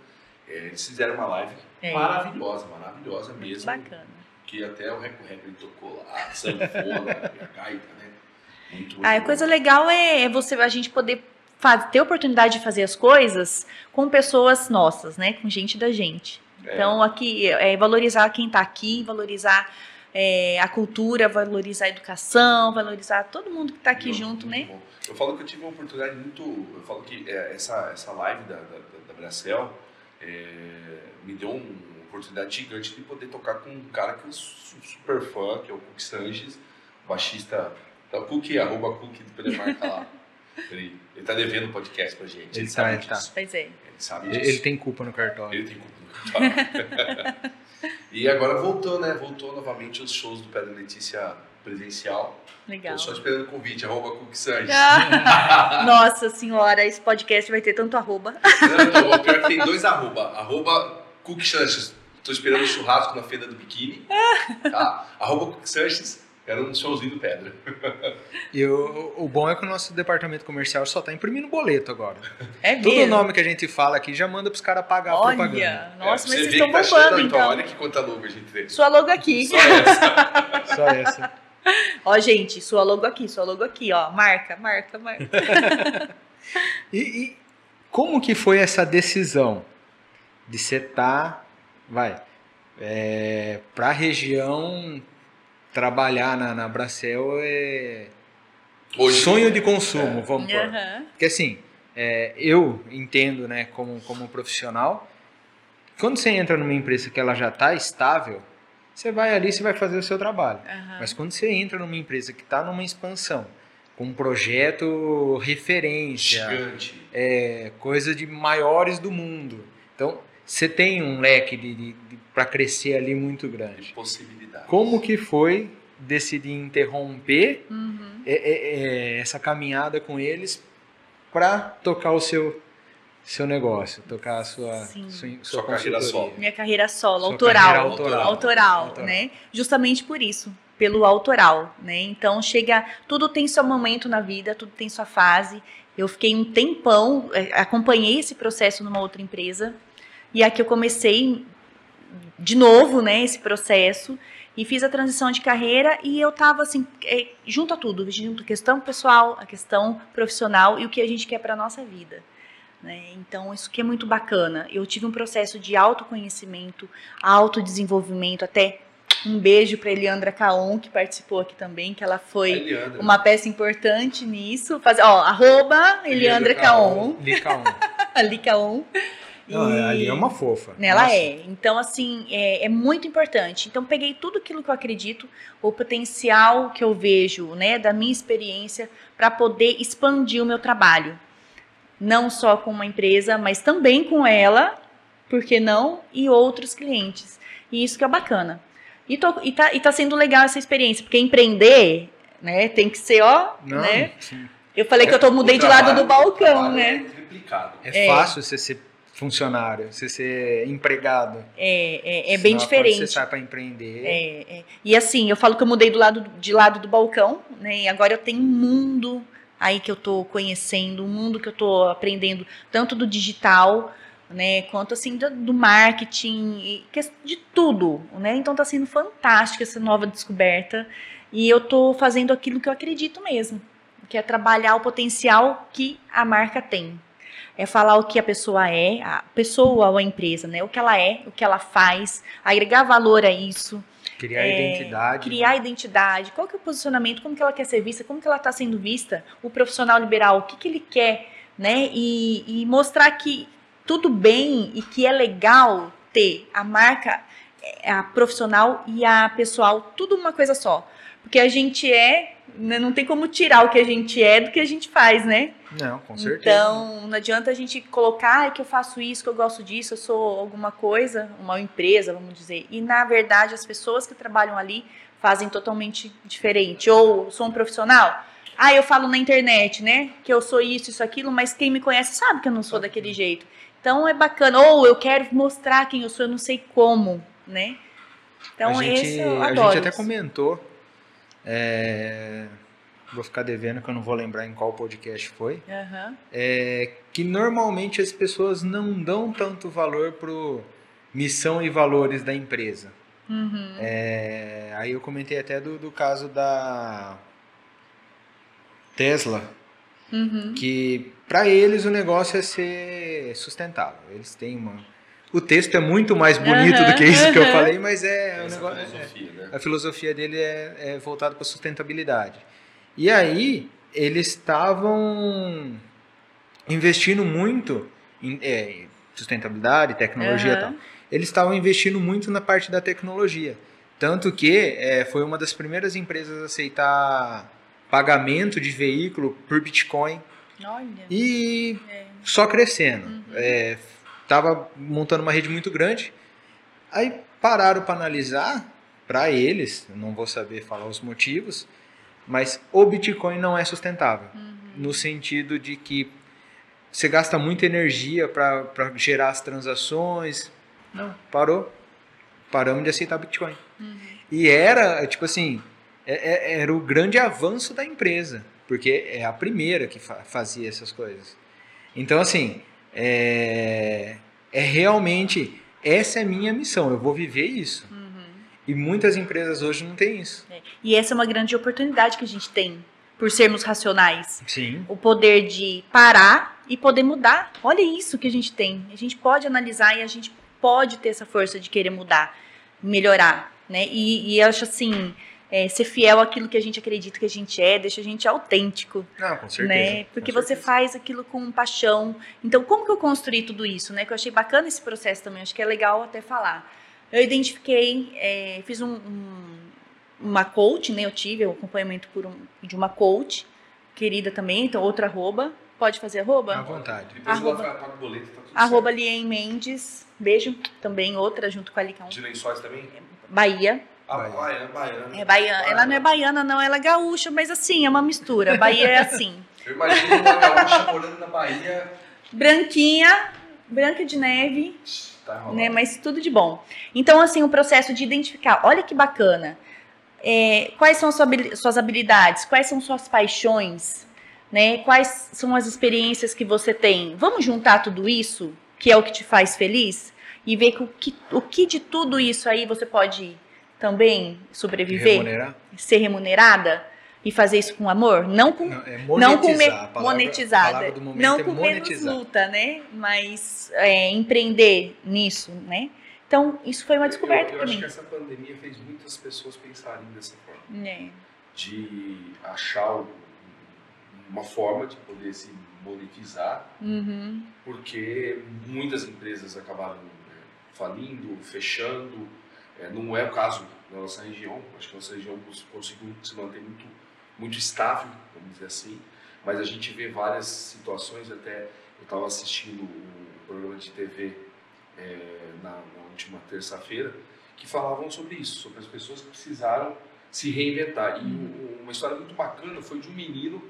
Speaker 2: É, eles fizeram uma live é. maravilhosa, maravilhosa mesmo.
Speaker 1: Muito bacana.
Speaker 2: Que até o Reco Reco ele tocou lá, a sanfona, (laughs) a gaita, né?
Speaker 1: Muito, muito ah, a coisa legal é você, a gente poder faz, ter oportunidade de fazer as coisas com pessoas nossas, né? Com gente da gente. É. Então, aqui, é valorizar quem está aqui, valorizar é, a cultura, valorizar a educação, valorizar todo mundo que está aqui muito, junto, muito né? Bom.
Speaker 2: Eu falo que eu tive uma oportunidade muito. Eu falo que é, essa, essa live da, da, da Bracel é, me deu uma oportunidade gigante de poder tocar com um cara que eu sou super fã, que é o Cook Sanches, baixista da Cook, arroba Cook, depois ele marca lá. (laughs) Ele, ele tá devendo um podcast pra gente.
Speaker 3: Ele, ele tá, ele tá.
Speaker 1: Pois é.
Speaker 2: Ele sabe disso.
Speaker 3: Ele tem culpa no cartório.
Speaker 2: Ele tem culpa Tá. (laughs) e agora voltou, né? Voltou novamente os shows do Pedro Letícia presencial.
Speaker 1: Legal.
Speaker 2: Tô só esperando o convite, arroba Cook Sanches.
Speaker 1: Ah, (laughs) nossa senhora, esse podcast vai ter tanto arroba.
Speaker 2: Não, o pior que tem dois arroba. Arroba Cook Sanches. Tô esperando o churrasco na feira do biquíni. Tá? Arroba Cook Sanches era um showzinho do Pedra.
Speaker 3: E o, o bom é que o nosso departamento comercial só tá imprimindo boleto agora.
Speaker 1: É
Speaker 3: mesmo? Todo nome que a gente fala aqui já manda pros caras pagar
Speaker 1: olha,
Speaker 3: a propaganda.
Speaker 1: Nossa, é, mas vocês estão tá bombando, então. então.
Speaker 2: Olha que quanta logo a gente tem.
Speaker 1: Sua logo aqui.
Speaker 2: Só essa. (laughs)
Speaker 3: só essa.
Speaker 1: Ó, gente, sua logo aqui, sua logo aqui, ó. Marca, marca, marca.
Speaker 3: e, e como que foi essa decisão de setar, vai, é, para a região trabalhar na, na Bracel é Hoje, sonho de consumo, é. vamos por. Uhum. Porque assim, é, eu entendo, né, como, como profissional, quando você entra numa empresa que ela já está estável, você vai ali, você vai fazer o seu trabalho. Uhum. Mas quando você entra numa empresa que está numa expansão, com um projeto referência,
Speaker 2: Gigante.
Speaker 3: é coisa de maiores do mundo, então você tem um leque de, de, de para crescer ali muito grande.
Speaker 2: Possibilidade.
Speaker 3: Como que foi decidir interromper uhum. é, é, é, essa caminhada com eles para tocar o seu seu negócio, tocar a sua sua, sua,
Speaker 2: sua carreira solo.
Speaker 1: Minha carreira solo, autoral, carreira autoral, autoral, autoral, né? Justamente por isso, pelo autoral, né? Então chega, tudo tem seu momento na vida, tudo tem sua fase. Eu fiquei um tempão, acompanhei esse processo numa outra empresa e aqui eu comecei de novo, né, esse processo e fiz a transição de carreira e eu estava assim, é, junto a tudo, junto a questão pessoal, a questão profissional e o que a gente quer para a nossa vida. Né? Então, isso que é muito bacana. Eu tive um processo de autoconhecimento, autodesenvolvimento, até um beijo para Eliandra Caon, que participou aqui também, que ela foi uma peça importante nisso. Faz, ó, arroba Eliandra, Eliandra Caon. (laughs) Ali Caon.
Speaker 3: Não, e... Ali é uma fofa.
Speaker 1: Ela Nossa. é. Então, assim, é, é, muito importante. Então, peguei tudo aquilo que eu acredito, o potencial que eu vejo, né, da minha experiência, para poder expandir o meu trabalho. Não só com uma empresa, mas também com ela, por que não? E outros clientes. E isso que é bacana. E, tô, e, tá, e tá sendo legal essa experiência, porque empreender, né, tem que ser, ó, não, né? Sim. Eu falei é, que eu tô mudei de lado do balcão, né?
Speaker 3: É, é fácil você ser funcionário, você ser empregado.
Speaker 1: É, é, é bem diferente.
Speaker 3: Você sai para empreender.
Speaker 1: É, é, E assim, eu falo que eu mudei do lado de lado do balcão, né? E agora eu tenho um mundo aí que eu tô conhecendo, o mundo que eu tô aprendendo, tanto do digital, né, quanto assim do, do marketing, de tudo, né? Então tá sendo fantástica essa nova descoberta e eu tô fazendo aquilo que eu acredito mesmo, que é trabalhar o potencial que a marca tem. É falar o que a pessoa é, a pessoa ou a empresa, né? O que ela é, o que ela faz, agregar valor a isso.
Speaker 3: Criar é, identidade.
Speaker 1: Criar né? identidade. Qual que é o posicionamento? Como que ela quer ser vista? Como que ela está sendo vista? O profissional liberal, o que, que ele quer, né? E, e mostrar que tudo bem e que é legal ter a marca, é, a profissional e a pessoal, tudo uma coisa só. Porque a gente é, não tem como tirar o que a gente é do que a gente faz, né?
Speaker 3: Não, com certeza.
Speaker 1: Então, não adianta a gente colocar ah, que eu faço isso, que eu gosto disso, eu sou alguma coisa, uma empresa, vamos dizer. E, na verdade, as pessoas que trabalham ali fazem totalmente diferente. Ou sou um profissional, ah, eu falo na internet, né? Que eu sou isso, isso, aquilo, mas quem me conhece sabe que eu não sou daquele jeito. Então é bacana. Ou eu quero mostrar quem eu sou, eu não sei como, né?
Speaker 3: Então a gente, esse eu adoro. A gente até comentou. É, vou ficar devendo que eu não vou lembrar em qual podcast foi.
Speaker 1: Uhum.
Speaker 3: É, que normalmente as pessoas não dão tanto valor pro missão e valores da empresa.
Speaker 1: Uhum.
Speaker 3: É, aí eu comentei até do, do caso da Tesla,
Speaker 1: uhum.
Speaker 3: que para eles o negócio é ser sustentável. Eles têm uma. O texto é muito mais bonito uhum, do que isso uhum. que eu falei, mas é, o negócio,
Speaker 2: a filosofia,
Speaker 3: é, né? a filosofia dele é, é voltada para sustentabilidade. E aí eles estavam investindo muito em é, sustentabilidade, tecnologia e tal. Eles estavam investindo muito na parte da tecnologia. Tanto que é, foi uma das primeiras empresas a aceitar pagamento de veículo por Bitcoin.
Speaker 1: Olha.
Speaker 3: E é. só crescendo. Uhum. É, tava montando uma rede muito grande. Aí pararam para analisar, para eles, não vou saber falar os motivos, mas o Bitcoin não é sustentável. Uhum. No sentido de que você gasta muita energia para gerar as transações. Não, parou. Paramos de aceitar Bitcoin.
Speaker 1: Uhum.
Speaker 3: E era, tipo assim, é, é, era o grande avanço da empresa porque é a primeira que fa fazia essas coisas. Então, assim, é, é realmente essa é a minha missão, eu vou viver isso.
Speaker 1: Uhum.
Speaker 3: E muitas empresas hoje não têm isso.
Speaker 1: É. E essa é uma grande oportunidade que a gente tem, por sermos racionais.
Speaker 3: Sim.
Speaker 1: O poder de parar e poder mudar. Olha isso que a gente tem. A gente pode analisar e a gente pode ter essa força de querer mudar, melhorar. Né? E, e eu acho assim é, ser fiel àquilo que a gente acredita que a gente é, deixa a gente autêntico.
Speaker 3: Não, com certeza.
Speaker 1: Né? Porque
Speaker 3: com
Speaker 1: você
Speaker 3: certeza.
Speaker 1: faz aquilo com paixão. Então, como que eu construí tudo isso, né? Que eu achei bacana esse processo também, acho que é legal até falar. Eu identifiquei, é, fiz um, um, uma coach, né? Eu tive o um acompanhamento por um, de uma coach, querida também, então outra arroba. Pode fazer arroba?
Speaker 3: À vontade.
Speaker 2: Depois arroba, paga o boleto, tá tudo
Speaker 1: Arroba Lien Mendes, beijo, também outra junto com a Licão.
Speaker 2: De lençóis também?
Speaker 1: Bahia.
Speaker 2: Ah, baiana, baiana.
Speaker 1: É baiana. Ela não é baiana, não, ela é gaúcha, mas assim, é uma mistura. Bahia é assim.
Speaker 2: Eu imagino uma gaúcha morando na Bahia.
Speaker 1: Branquinha, branca de neve.
Speaker 2: Tá
Speaker 1: né, mas tudo de bom. Então, assim, o processo de identificar, olha que bacana. É, quais são suas habilidades? Quais são suas paixões? Né? Quais são as experiências que você tem? Vamos juntar tudo isso, que é o que te faz feliz, e ver o que, o que de tudo isso aí você pode também sobreviver,
Speaker 3: Remunerar?
Speaker 1: ser remunerada e fazer isso com amor, não com
Speaker 3: não, é
Speaker 1: monetizar, não com me,
Speaker 3: palavra,
Speaker 1: monetizada, não
Speaker 3: é
Speaker 1: com
Speaker 3: monetizar.
Speaker 1: menos luta, né? Mas é, empreender nisso, né? Então isso foi uma descoberta para
Speaker 2: mim.
Speaker 1: mim.
Speaker 2: Eu acho que essa pandemia fez muitas pessoas pensarem dessa forma,
Speaker 1: é.
Speaker 2: de achar uma forma de poder se monetizar,
Speaker 1: uhum.
Speaker 2: porque muitas empresas acabaram né, falindo, fechando é, não é o caso da nossa região, acho que a nossa região conseguiu se manter muito, muito estável, vamos dizer assim, mas a gente vê várias situações, até eu estava assistindo um programa de TV é, na, na última terça-feira, que falavam sobre isso, sobre as pessoas que precisaram se reinventar. E um, uma história muito bacana foi de um menino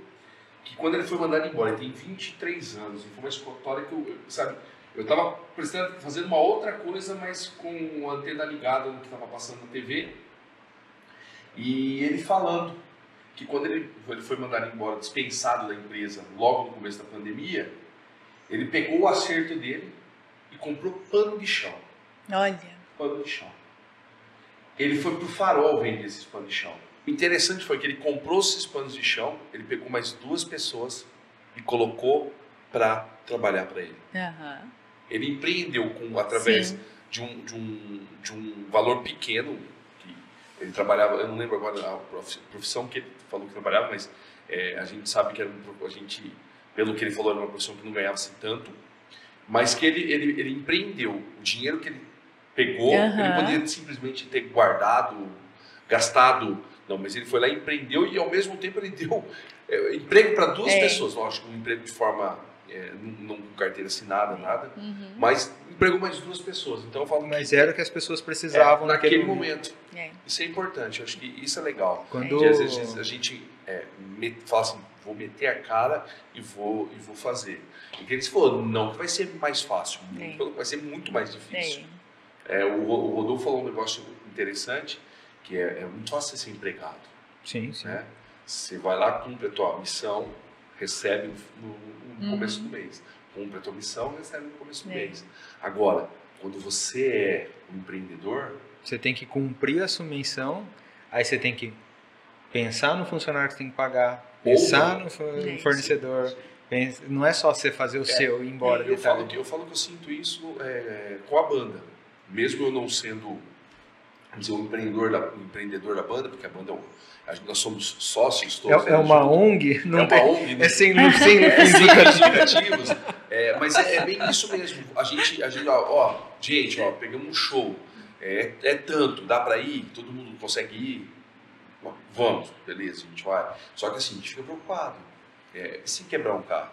Speaker 2: que quando ele foi mandado embora, ele tem 23 anos, e foi uma história que eu, sabe, eu estava fazendo uma outra coisa, mas com a antena ligada no que estava passando na TV. E ele falando que quando ele, ele foi mandado embora, dispensado da empresa, logo no começo da pandemia, ele pegou o acerto dele e comprou pano de chão.
Speaker 1: Olha.
Speaker 2: Pano de chão. Ele foi pro farol vender esses panos de chão. O interessante foi que ele comprou esses panos de chão, ele pegou mais duas pessoas e colocou para trabalhar para ele.
Speaker 1: Aham.
Speaker 2: Ele empreendeu com através
Speaker 1: Sim.
Speaker 2: de um, de, um, de um valor pequeno. Que ele trabalhava, eu não lembro agora a profi- profissão que ele falou que trabalhava, mas é, a gente sabe que era um, a gente, pelo que ele falou, era uma profissão que não ganhava-se tanto, mas que ele, ele, ele empreendeu. O dinheiro que ele pegou,
Speaker 1: Aham.
Speaker 2: ele poderia simplesmente ter guardado, gastado. Não, mas ele foi lá e empreendeu e ao mesmo tempo ele (laughs) deu é, emprego para duas
Speaker 1: É.
Speaker 2: pessoas. Lógico, um emprego de forma, é, não com carteira assinada, nada,
Speaker 1: Uhum.
Speaker 2: mas empregou mais duas pessoas. Então eu falo
Speaker 3: Mas
Speaker 2: que
Speaker 3: era o que as pessoas
Speaker 2: é,
Speaker 3: precisavam
Speaker 2: naquele momento.
Speaker 1: É.
Speaker 2: Isso é importante, eu acho que isso é legal.
Speaker 3: Quando...
Speaker 2: Porque às vezes a gente é, met- fala assim, vou meter a cara e vou, e vou fazer. E que eles falou, não que vai ser mais fácil, muito
Speaker 1: É.
Speaker 2: vai ser muito mais difícil.
Speaker 1: É.
Speaker 2: É, o, o Rodolfo falou um negócio interessante, que é, é muito fácil você ser empregado.
Speaker 3: Sim, sim.
Speaker 2: Né? Você vai lá, cumpre a tua missão, recebe no, no
Speaker 1: Uhum.
Speaker 2: começo do mês. Cumpre a tua missão, recebe no começo do
Speaker 1: É.
Speaker 2: mês. Agora, quando você é um empreendedor,
Speaker 3: Você tem que cumprir a sua menção, aí você tem que pensar no funcionário que você tem que pagar, pensar
Speaker 2: não.
Speaker 3: no
Speaker 1: Sim.
Speaker 3: fornecedor. pensa- Não é só você fazer o seu e ir embora.
Speaker 2: eu,
Speaker 3: detalhe.
Speaker 2: falo que, eu falo que eu sinto isso é, com a banda. Mesmo eu não sendo dizer, um empreendedor da, um empreendedor da banda, porque a banda, é um- a gente- nós somos sócios todos.
Speaker 3: É, é
Speaker 2: né,
Speaker 3: uma
Speaker 2: junto.
Speaker 3: ONG, não
Speaker 2: é uma
Speaker 3: tem,
Speaker 2: ONG, né?
Speaker 3: é sem, sem (laughs)
Speaker 2: É, sem indicativos. É, mas é, é bem isso mesmo. A gente, a gente ó, ó, gente, ó, pegamos um show. É, é tanto, dá pra ir? Todo mundo consegue ir? Vamos, beleza, a gente vai. Só que assim, a gente fica preocupado. É, e se quebrar um carro?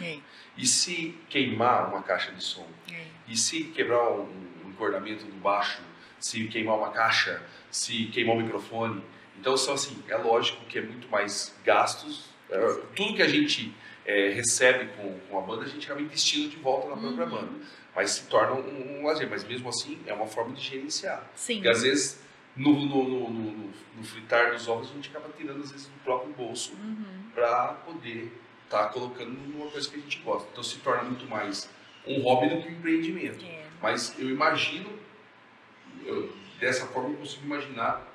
Speaker 1: É.
Speaker 2: E se queimar uma caixa de som?
Speaker 1: É.
Speaker 2: E se quebrar um, um encordamento do baixo? Se queimar uma caixa? Se queimar o microfone? Então, são assim, é lógico que é muito mais gastos. É, tudo que a gente é, recebe com, com a banda, a gente acaba investindo de volta na própria
Speaker 1: Uhum.
Speaker 2: banda. Mas se torna um, um lazer. Mas mesmo assim, é uma forma de gerenciar.
Speaker 1: Sim.
Speaker 2: Porque às vezes, no, no, no, no- no- fritar dos ovos, a gente acaba tirando, às vezes, do próprio bolso
Speaker 1: Uhum.
Speaker 2: para poder estar colocando numa coisa que a gente gosta. Então se torna muito mais um hobby do que um empreendimento.
Speaker 1: É.
Speaker 2: Mas eu imagino, eu- dessa forma eu consigo imaginar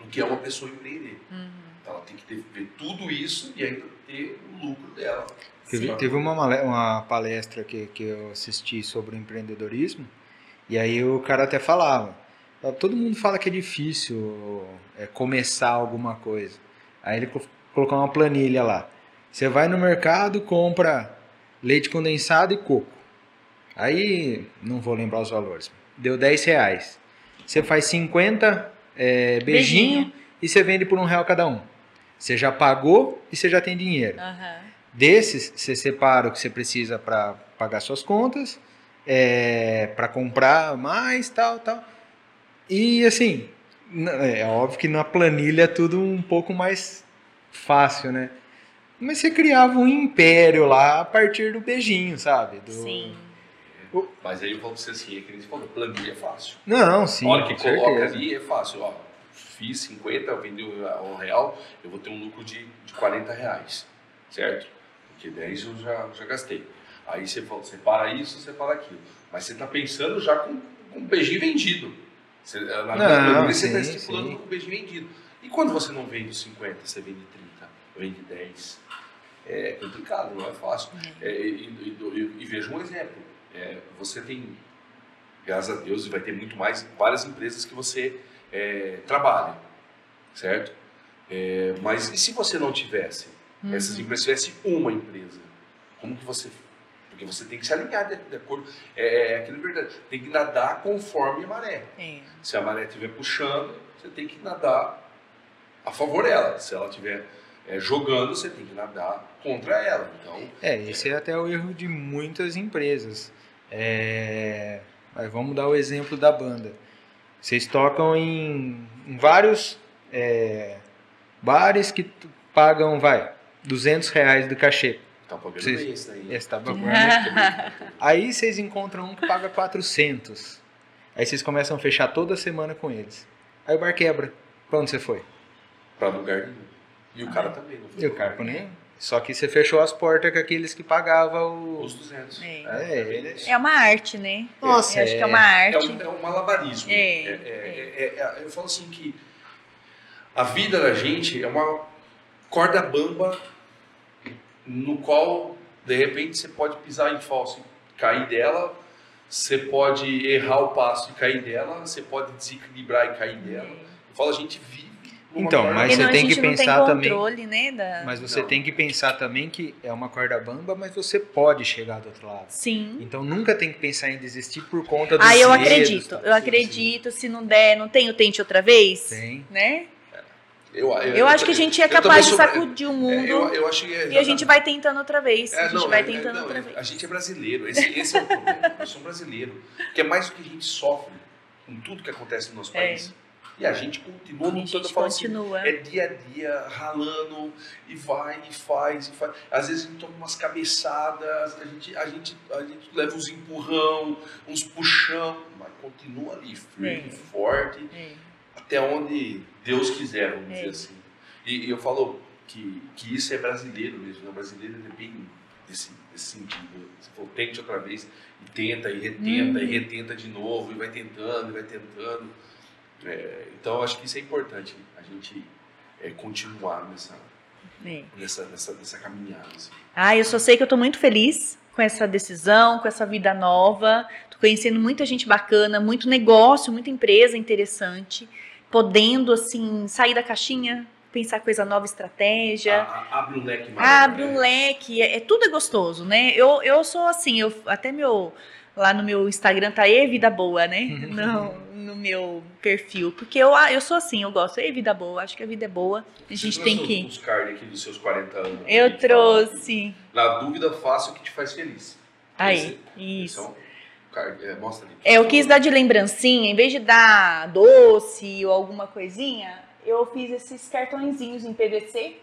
Speaker 2: o que é uma pessoa empreender.
Speaker 1: Uhum.
Speaker 2: Ela tem que ter, ver tudo isso e ainda ter o lucro dela.
Speaker 3: Teve, teve uma, uma palestra que, que eu assisti sobre empreendedorismo, e aí o cara até falava. Todo mundo fala que é difícil é, começar alguma coisa. Aí ele co- colocou uma planilha lá. Você vai no mercado, compra leite condensado e coco. Aí, não vou lembrar os valores. Deu 10 reais. Você faz 50 é, beijinho,
Speaker 1: Beijinho.
Speaker 3: e você vende por um real cada um. Você já pagou e você já tem dinheiro.
Speaker 1: Aham.
Speaker 3: Desses, você separa o que você precisa para pagar suas contas, é, para comprar mais, tal, tal. E assim, n- é óbvio que na planilha é tudo um pouco mais fácil, né? Mas você criava um império lá a partir do beijinho, sabe? Do-
Speaker 1: Sim.
Speaker 2: Mas aí eu você assim, é que nem você falou, planilha é fácil.
Speaker 3: Não, sim,
Speaker 2: a hora que coloca
Speaker 3: certeza.
Speaker 2: ali é fácil. Ó, fiz 50, vendi um real, eu vou ter um lucro de, de 40 reais. Certo? Porque 10 eu já, já gastei. Aí você fala, separa isso, separa aquilo. Mas você está pensando já com, com o beijinho vendido. Você, na
Speaker 3: Não,
Speaker 2: planilha você está
Speaker 3: sim,
Speaker 2: estipulando
Speaker 3: sim.
Speaker 2: com o beijinho vendido. E quando você não vende 50, você vende 30, vende 10. É complicado, não é fácil. É, e, e- e- e veja um exemplo. É, você tem, graças a Deus, e vai ter muito mais, várias empresas que você é, trabalha, certo? É, mas e se você não tivesse?
Speaker 1: Uhum.
Speaker 2: Essas empresas tivesse uma empresa, como que você... Porque você tem que se alinhar de, de acordo... É, é aquilo é verdade. Tem que nadar conforme a maré.
Speaker 1: É.
Speaker 2: Se a maré estiver puxando, você tem que nadar a favor dela. Se ela estiver é, jogando, você tem que nadar contra ela. Então,
Speaker 3: É, esse é até o erro de muitas empresas. É, Mas vamos dar o exemplo da banda. Vocês tocam em, em vários é, bares que pagam, vai, 200 reais do cachê.
Speaker 2: tá pagando
Speaker 3: Vocês-
Speaker 2: bem isso daí.
Speaker 3: Esse tá (laughs) pagando? Aí vocês encontram um que paga 400. Aí vocês começam a fechar toda semana com eles. Aí o bar quebra. Pra onde você foi?
Speaker 2: Pra lugar nenhum. E o cara também, não foi
Speaker 3: E o carro nem. Só que você fechou as portas com aqueles que pagavam
Speaker 2: Os
Speaker 3: o.
Speaker 2: 200.
Speaker 1: É.
Speaker 3: É, eles.
Speaker 1: É uma arte, né?
Speaker 3: Nossa,
Speaker 1: Eu acho que é
Speaker 3: é.
Speaker 1: uma
Speaker 2: É
Speaker 1: arte.
Speaker 2: um, é um malabarismo.
Speaker 1: É,
Speaker 2: É- é- é- é- eu falo assim que a vida da gente é uma corda bamba no qual, de repente, você pode pisar em falso e cair dela, você pode errar o passo e cair dela, você pode desequilibrar e cair dela. Eu falo, a gente vive
Speaker 3: Então, mas
Speaker 1: Porque
Speaker 3: você tem que pensar
Speaker 1: tem
Speaker 3: também-
Speaker 1: controle, né? Da...
Speaker 3: Mas você
Speaker 2: Não.
Speaker 3: tem que pensar também que é uma corda bamba, mas você pode chegar do outro lado.
Speaker 1: Sim.
Speaker 3: Então nunca tem que pensar em desistir por conta dos
Speaker 1: Ah, eu
Speaker 3: medos,
Speaker 1: acredito.
Speaker 3: tá?
Speaker 1: Eu acredito. Se não der, não tem o tente outra vez?
Speaker 3: Tem.
Speaker 1: Né?
Speaker 2: Eu, eu-
Speaker 1: Eu acho que a gente é
Speaker 2: eu também
Speaker 1: capaz de
Speaker 2: sou-
Speaker 1: sacudir o
Speaker 2: é,
Speaker 1: mundo
Speaker 2: eu, eu acho que é
Speaker 1: e a gente vai tentando outra vez.
Speaker 2: É,
Speaker 1: a gente
Speaker 2: não,
Speaker 1: vai
Speaker 2: é-
Speaker 1: tentando
Speaker 2: não,
Speaker 1: outra
Speaker 2: é-
Speaker 1: vez.
Speaker 2: A gente é brasileiro, esse, esse é o problema. Nós somos brasileiros. Que é mais do que a gente sofre com tudo que acontece no nosso
Speaker 1: É.
Speaker 2: país. E a gente continua
Speaker 1: A
Speaker 2: lutando,
Speaker 1: gente
Speaker 2: eu falo assim,
Speaker 1: continua.
Speaker 2: é dia a dia, ralando, e vai, e faz, e faz. Às vezes a gente toma umas cabeçadas, a gente, a gente, a gente leva uns empurrão, uns puxão, mas continua ali, firme,
Speaker 1: É.
Speaker 2: forte,
Speaker 1: É.
Speaker 2: até onde Deus quiser, vamos
Speaker 1: É.
Speaker 2: dizer assim. E, e eu falo que, que isso é brasileiro mesmo, né? O brasileiro é bem desse, desse sentido. Você falou, tente outra vez, e tenta, e retenta,
Speaker 1: Uhum.
Speaker 2: e retenta de novo, e vai tentando, e vai tentando. É, então eu acho que isso é importante, a gente é, continuar nessa,
Speaker 1: É.
Speaker 2: nessa, nessa, nessa caminhada. assim.
Speaker 1: Ah, eu só sei que eu tô muito feliz com essa decisão, com essa vida nova. Tô conhecendo muita gente bacana, muito negócio, muita empresa interessante, podendo assim sair da caixinha, pensar coisa nova, estratégia.
Speaker 2: A- a- abre um leque maior.
Speaker 1: Abre um leque, é, é- tudo é gostoso, né? Eu, eu sou assim, eu até meu lá no meu Instagram tá e vida boa, né? (laughs) Não, no meu perfil, porque eu eu sou assim, eu gosto e vida boa, acho que a vida é boa. A gente
Speaker 2: Você
Speaker 1: tem
Speaker 2: trouxe
Speaker 1: que
Speaker 2: Os cards aqui dos seus 40 anos. pra
Speaker 1: Eu trouxe.
Speaker 2: Na dúvida, faça o que te faz feliz.
Speaker 1: Aí,
Speaker 2: Esse- esse
Speaker 1: isso.
Speaker 2: é um card, é, mostra ali.
Speaker 1: É, eu quis dar de lembrancinha, em vez de dar doce ou alguma coisinha, eu fiz esses cartõezinhos em PVC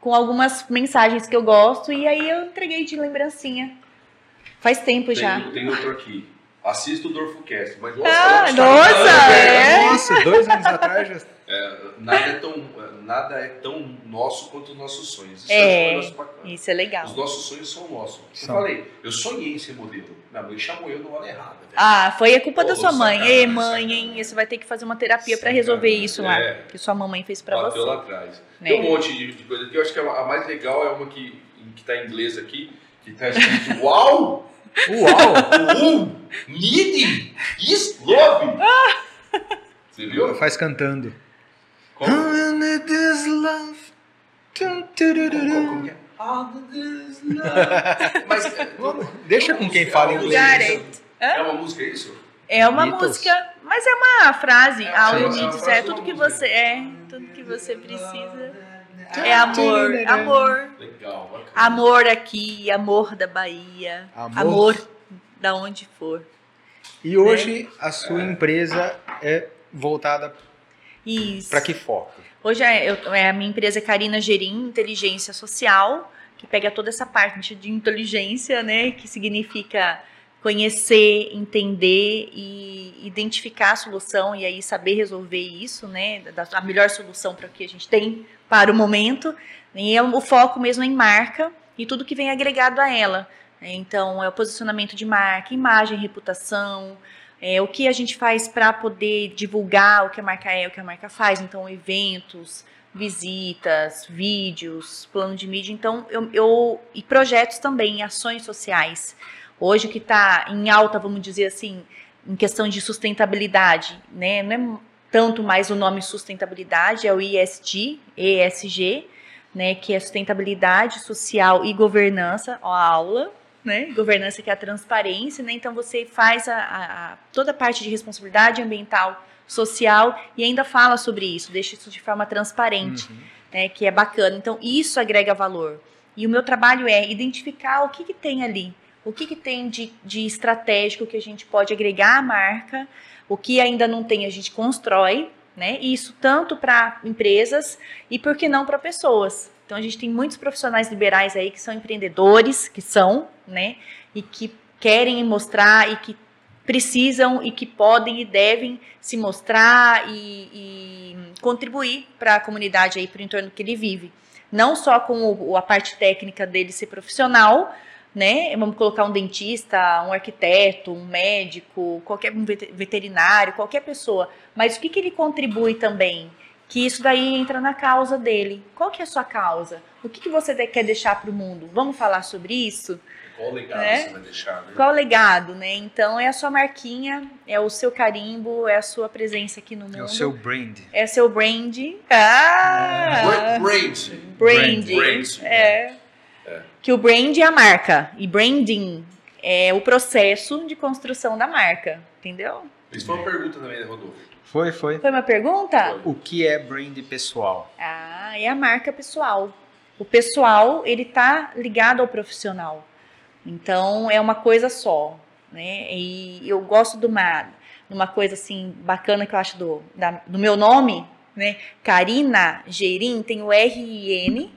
Speaker 1: com algumas mensagens que eu gosto e aí eu entreguei de lembrancinha. Faz tempo já.
Speaker 2: Tem, tem outro aqui. Assista o Dorfocast. Mas,
Speaker 1: Ah,
Speaker 2: nossa,
Speaker 1: nossa, é.
Speaker 3: Nossa, dois anos atrás já.
Speaker 2: Nada é, tão, nada é tão nosso quanto os nossos sonhos. Isso
Speaker 1: É,
Speaker 2: um bacana.
Speaker 1: Isso é legal.
Speaker 2: Os nossos sonhos são nossos. Eu
Speaker 3: São.
Speaker 2: falei, eu sonhei em ser modelo. Minha mãe chamou eu no hora errada. velho.
Speaker 1: Ah, foi a culpa da
Speaker 2: Pô,
Speaker 1: sua mãe.
Speaker 2: sacanagem,
Speaker 1: Ei, mãe,
Speaker 2: sacanagem.
Speaker 1: hein? Você vai ter que fazer uma terapia pra resolver isso lá.
Speaker 2: é.
Speaker 1: Que sua mamãe fez pra
Speaker 2: Bateu
Speaker 1: você.
Speaker 2: lá atrás.
Speaker 1: né?
Speaker 2: Tem um monte de, de coisa aqui. Eu acho que a mais legal é uma que, que tá em inglês aqui, que tá escrito (laughs) Uau!
Speaker 3: Uau!
Speaker 2: Um! Needing! Is love! Você viu?
Speaker 3: Faz cantando.
Speaker 2: Como?
Speaker 3: This love.
Speaker 2: Como, como que é? All this love. (laughs) Mas, é,
Speaker 3: Vamos, Deixa com quem fala
Speaker 2: É
Speaker 3: inglês.
Speaker 2: É uma música, é isso?
Speaker 1: É uma
Speaker 3: Beatles.
Speaker 1: música, mas é uma frase.
Speaker 2: É,
Speaker 1: All you need
Speaker 2: É
Speaker 1: is
Speaker 2: uma
Speaker 1: é
Speaker 2: frase,
Speaker 1: tudo que você é, tudo que você precisa. É amor, amor.
Speaker 2: Legal, bacana.
Speaker 1: Amor aqui, amor da Bahia,
Speaker 3: Amor.
Speaker 1: amor da onde for.
Speaker 3: E hoje a sua empresa é voltada para que foco?
Speaker 1: Hoje é, eu- é a minha empresa é Carina Gerim Inteligência Social, que pega toda essa parte de inteligência, né, que significa conhecer, entender e identificar a solução e aí saber resolver isso, né, da- a melhor solução para o que a gente tem para o momento. E é o foco mesmo em marca e tudo que vem agregado a ela. Então, é o posicionamento de marca, imagem, reputação, é, o que a gente faz para poder divulgar o que a marca é, o que a marca faz. Então, eventos, visitas, vídeos, plano de mídia. Então, eu, eu- e projetos também, ações sociais. Hoje o que está em alta, vamos dizer assim, em questão de sustentabilidade, né? Não é tanto mais o nome sustentabilidade, é o ISG, ESG, né? Que é sustentabilidade social e governança, ó, a aula, né? Governança que é a transparência, né? Então você faz a, a- a- toda a parte de responsabilidade ambiental, social e ainda fala sobre isso, deixa isso de forma transparente,
Speaker 3: Uhum.
Speaker 1: né? Que é bacana. Então isso agrega valor. E o meu trabalho é identificar o que, que tem ali, o que, que tem de, de estratégico que a gente pode agregar à marca, o que ainda não tem a gente constrói, né? E isso tanto para empresas e por que não para pessoas. Então a gente tem muitos profissionais liberais aí que são empreendedores, que são, né? E que querem mostrar e que precisam e que podem e devem se mostrar e, e contribuir para a comunidade aí, para o entorno que ele vive. Não só com o, a parte técnica dele ser profissional, né? Vamos colocar um dentista, um arquiteto, um médico, qualquer um veterinário, qualquer pessoa. Mas o que, que ele contribui também? Que isso daí entra na causa dele. Qual que é a sua causa? O que, que você quer deixar para o mundo? Vamos falar sobre isso?
Speaker 2: Qual legado né? você vai deixar, né?
Speaker 1: Qual legado, né? Então é a sua marquinha, é o seu carimbo, é a sua presença aqui no mundo. É
Speaker 3: o seu brand.
Speaker 1: É o seu brand. Ah!
Speaker 2: Brand.
Speaker 1: Brand. brand. É. é. Que o brand é a marca e branding é o processo de construção da marca, entendeu?
Speaker 2: Isso foi uma pergunta também, né, Rodolfo?
Speaker 3: Foi, foi.
Speaker 1: Foi uma pergunta?
Speaker 3: Foi. O que é brand pessoal?
Speaker 1: Ah, é a marca pessoal. O pessoal, ele tá ligado ao profissional. Então é uma coisa só, né? E eu gosto de uma, de uma coisa assim bacana que eu acho do, da, do meu nome, né? Karina Gerim tem o R I N,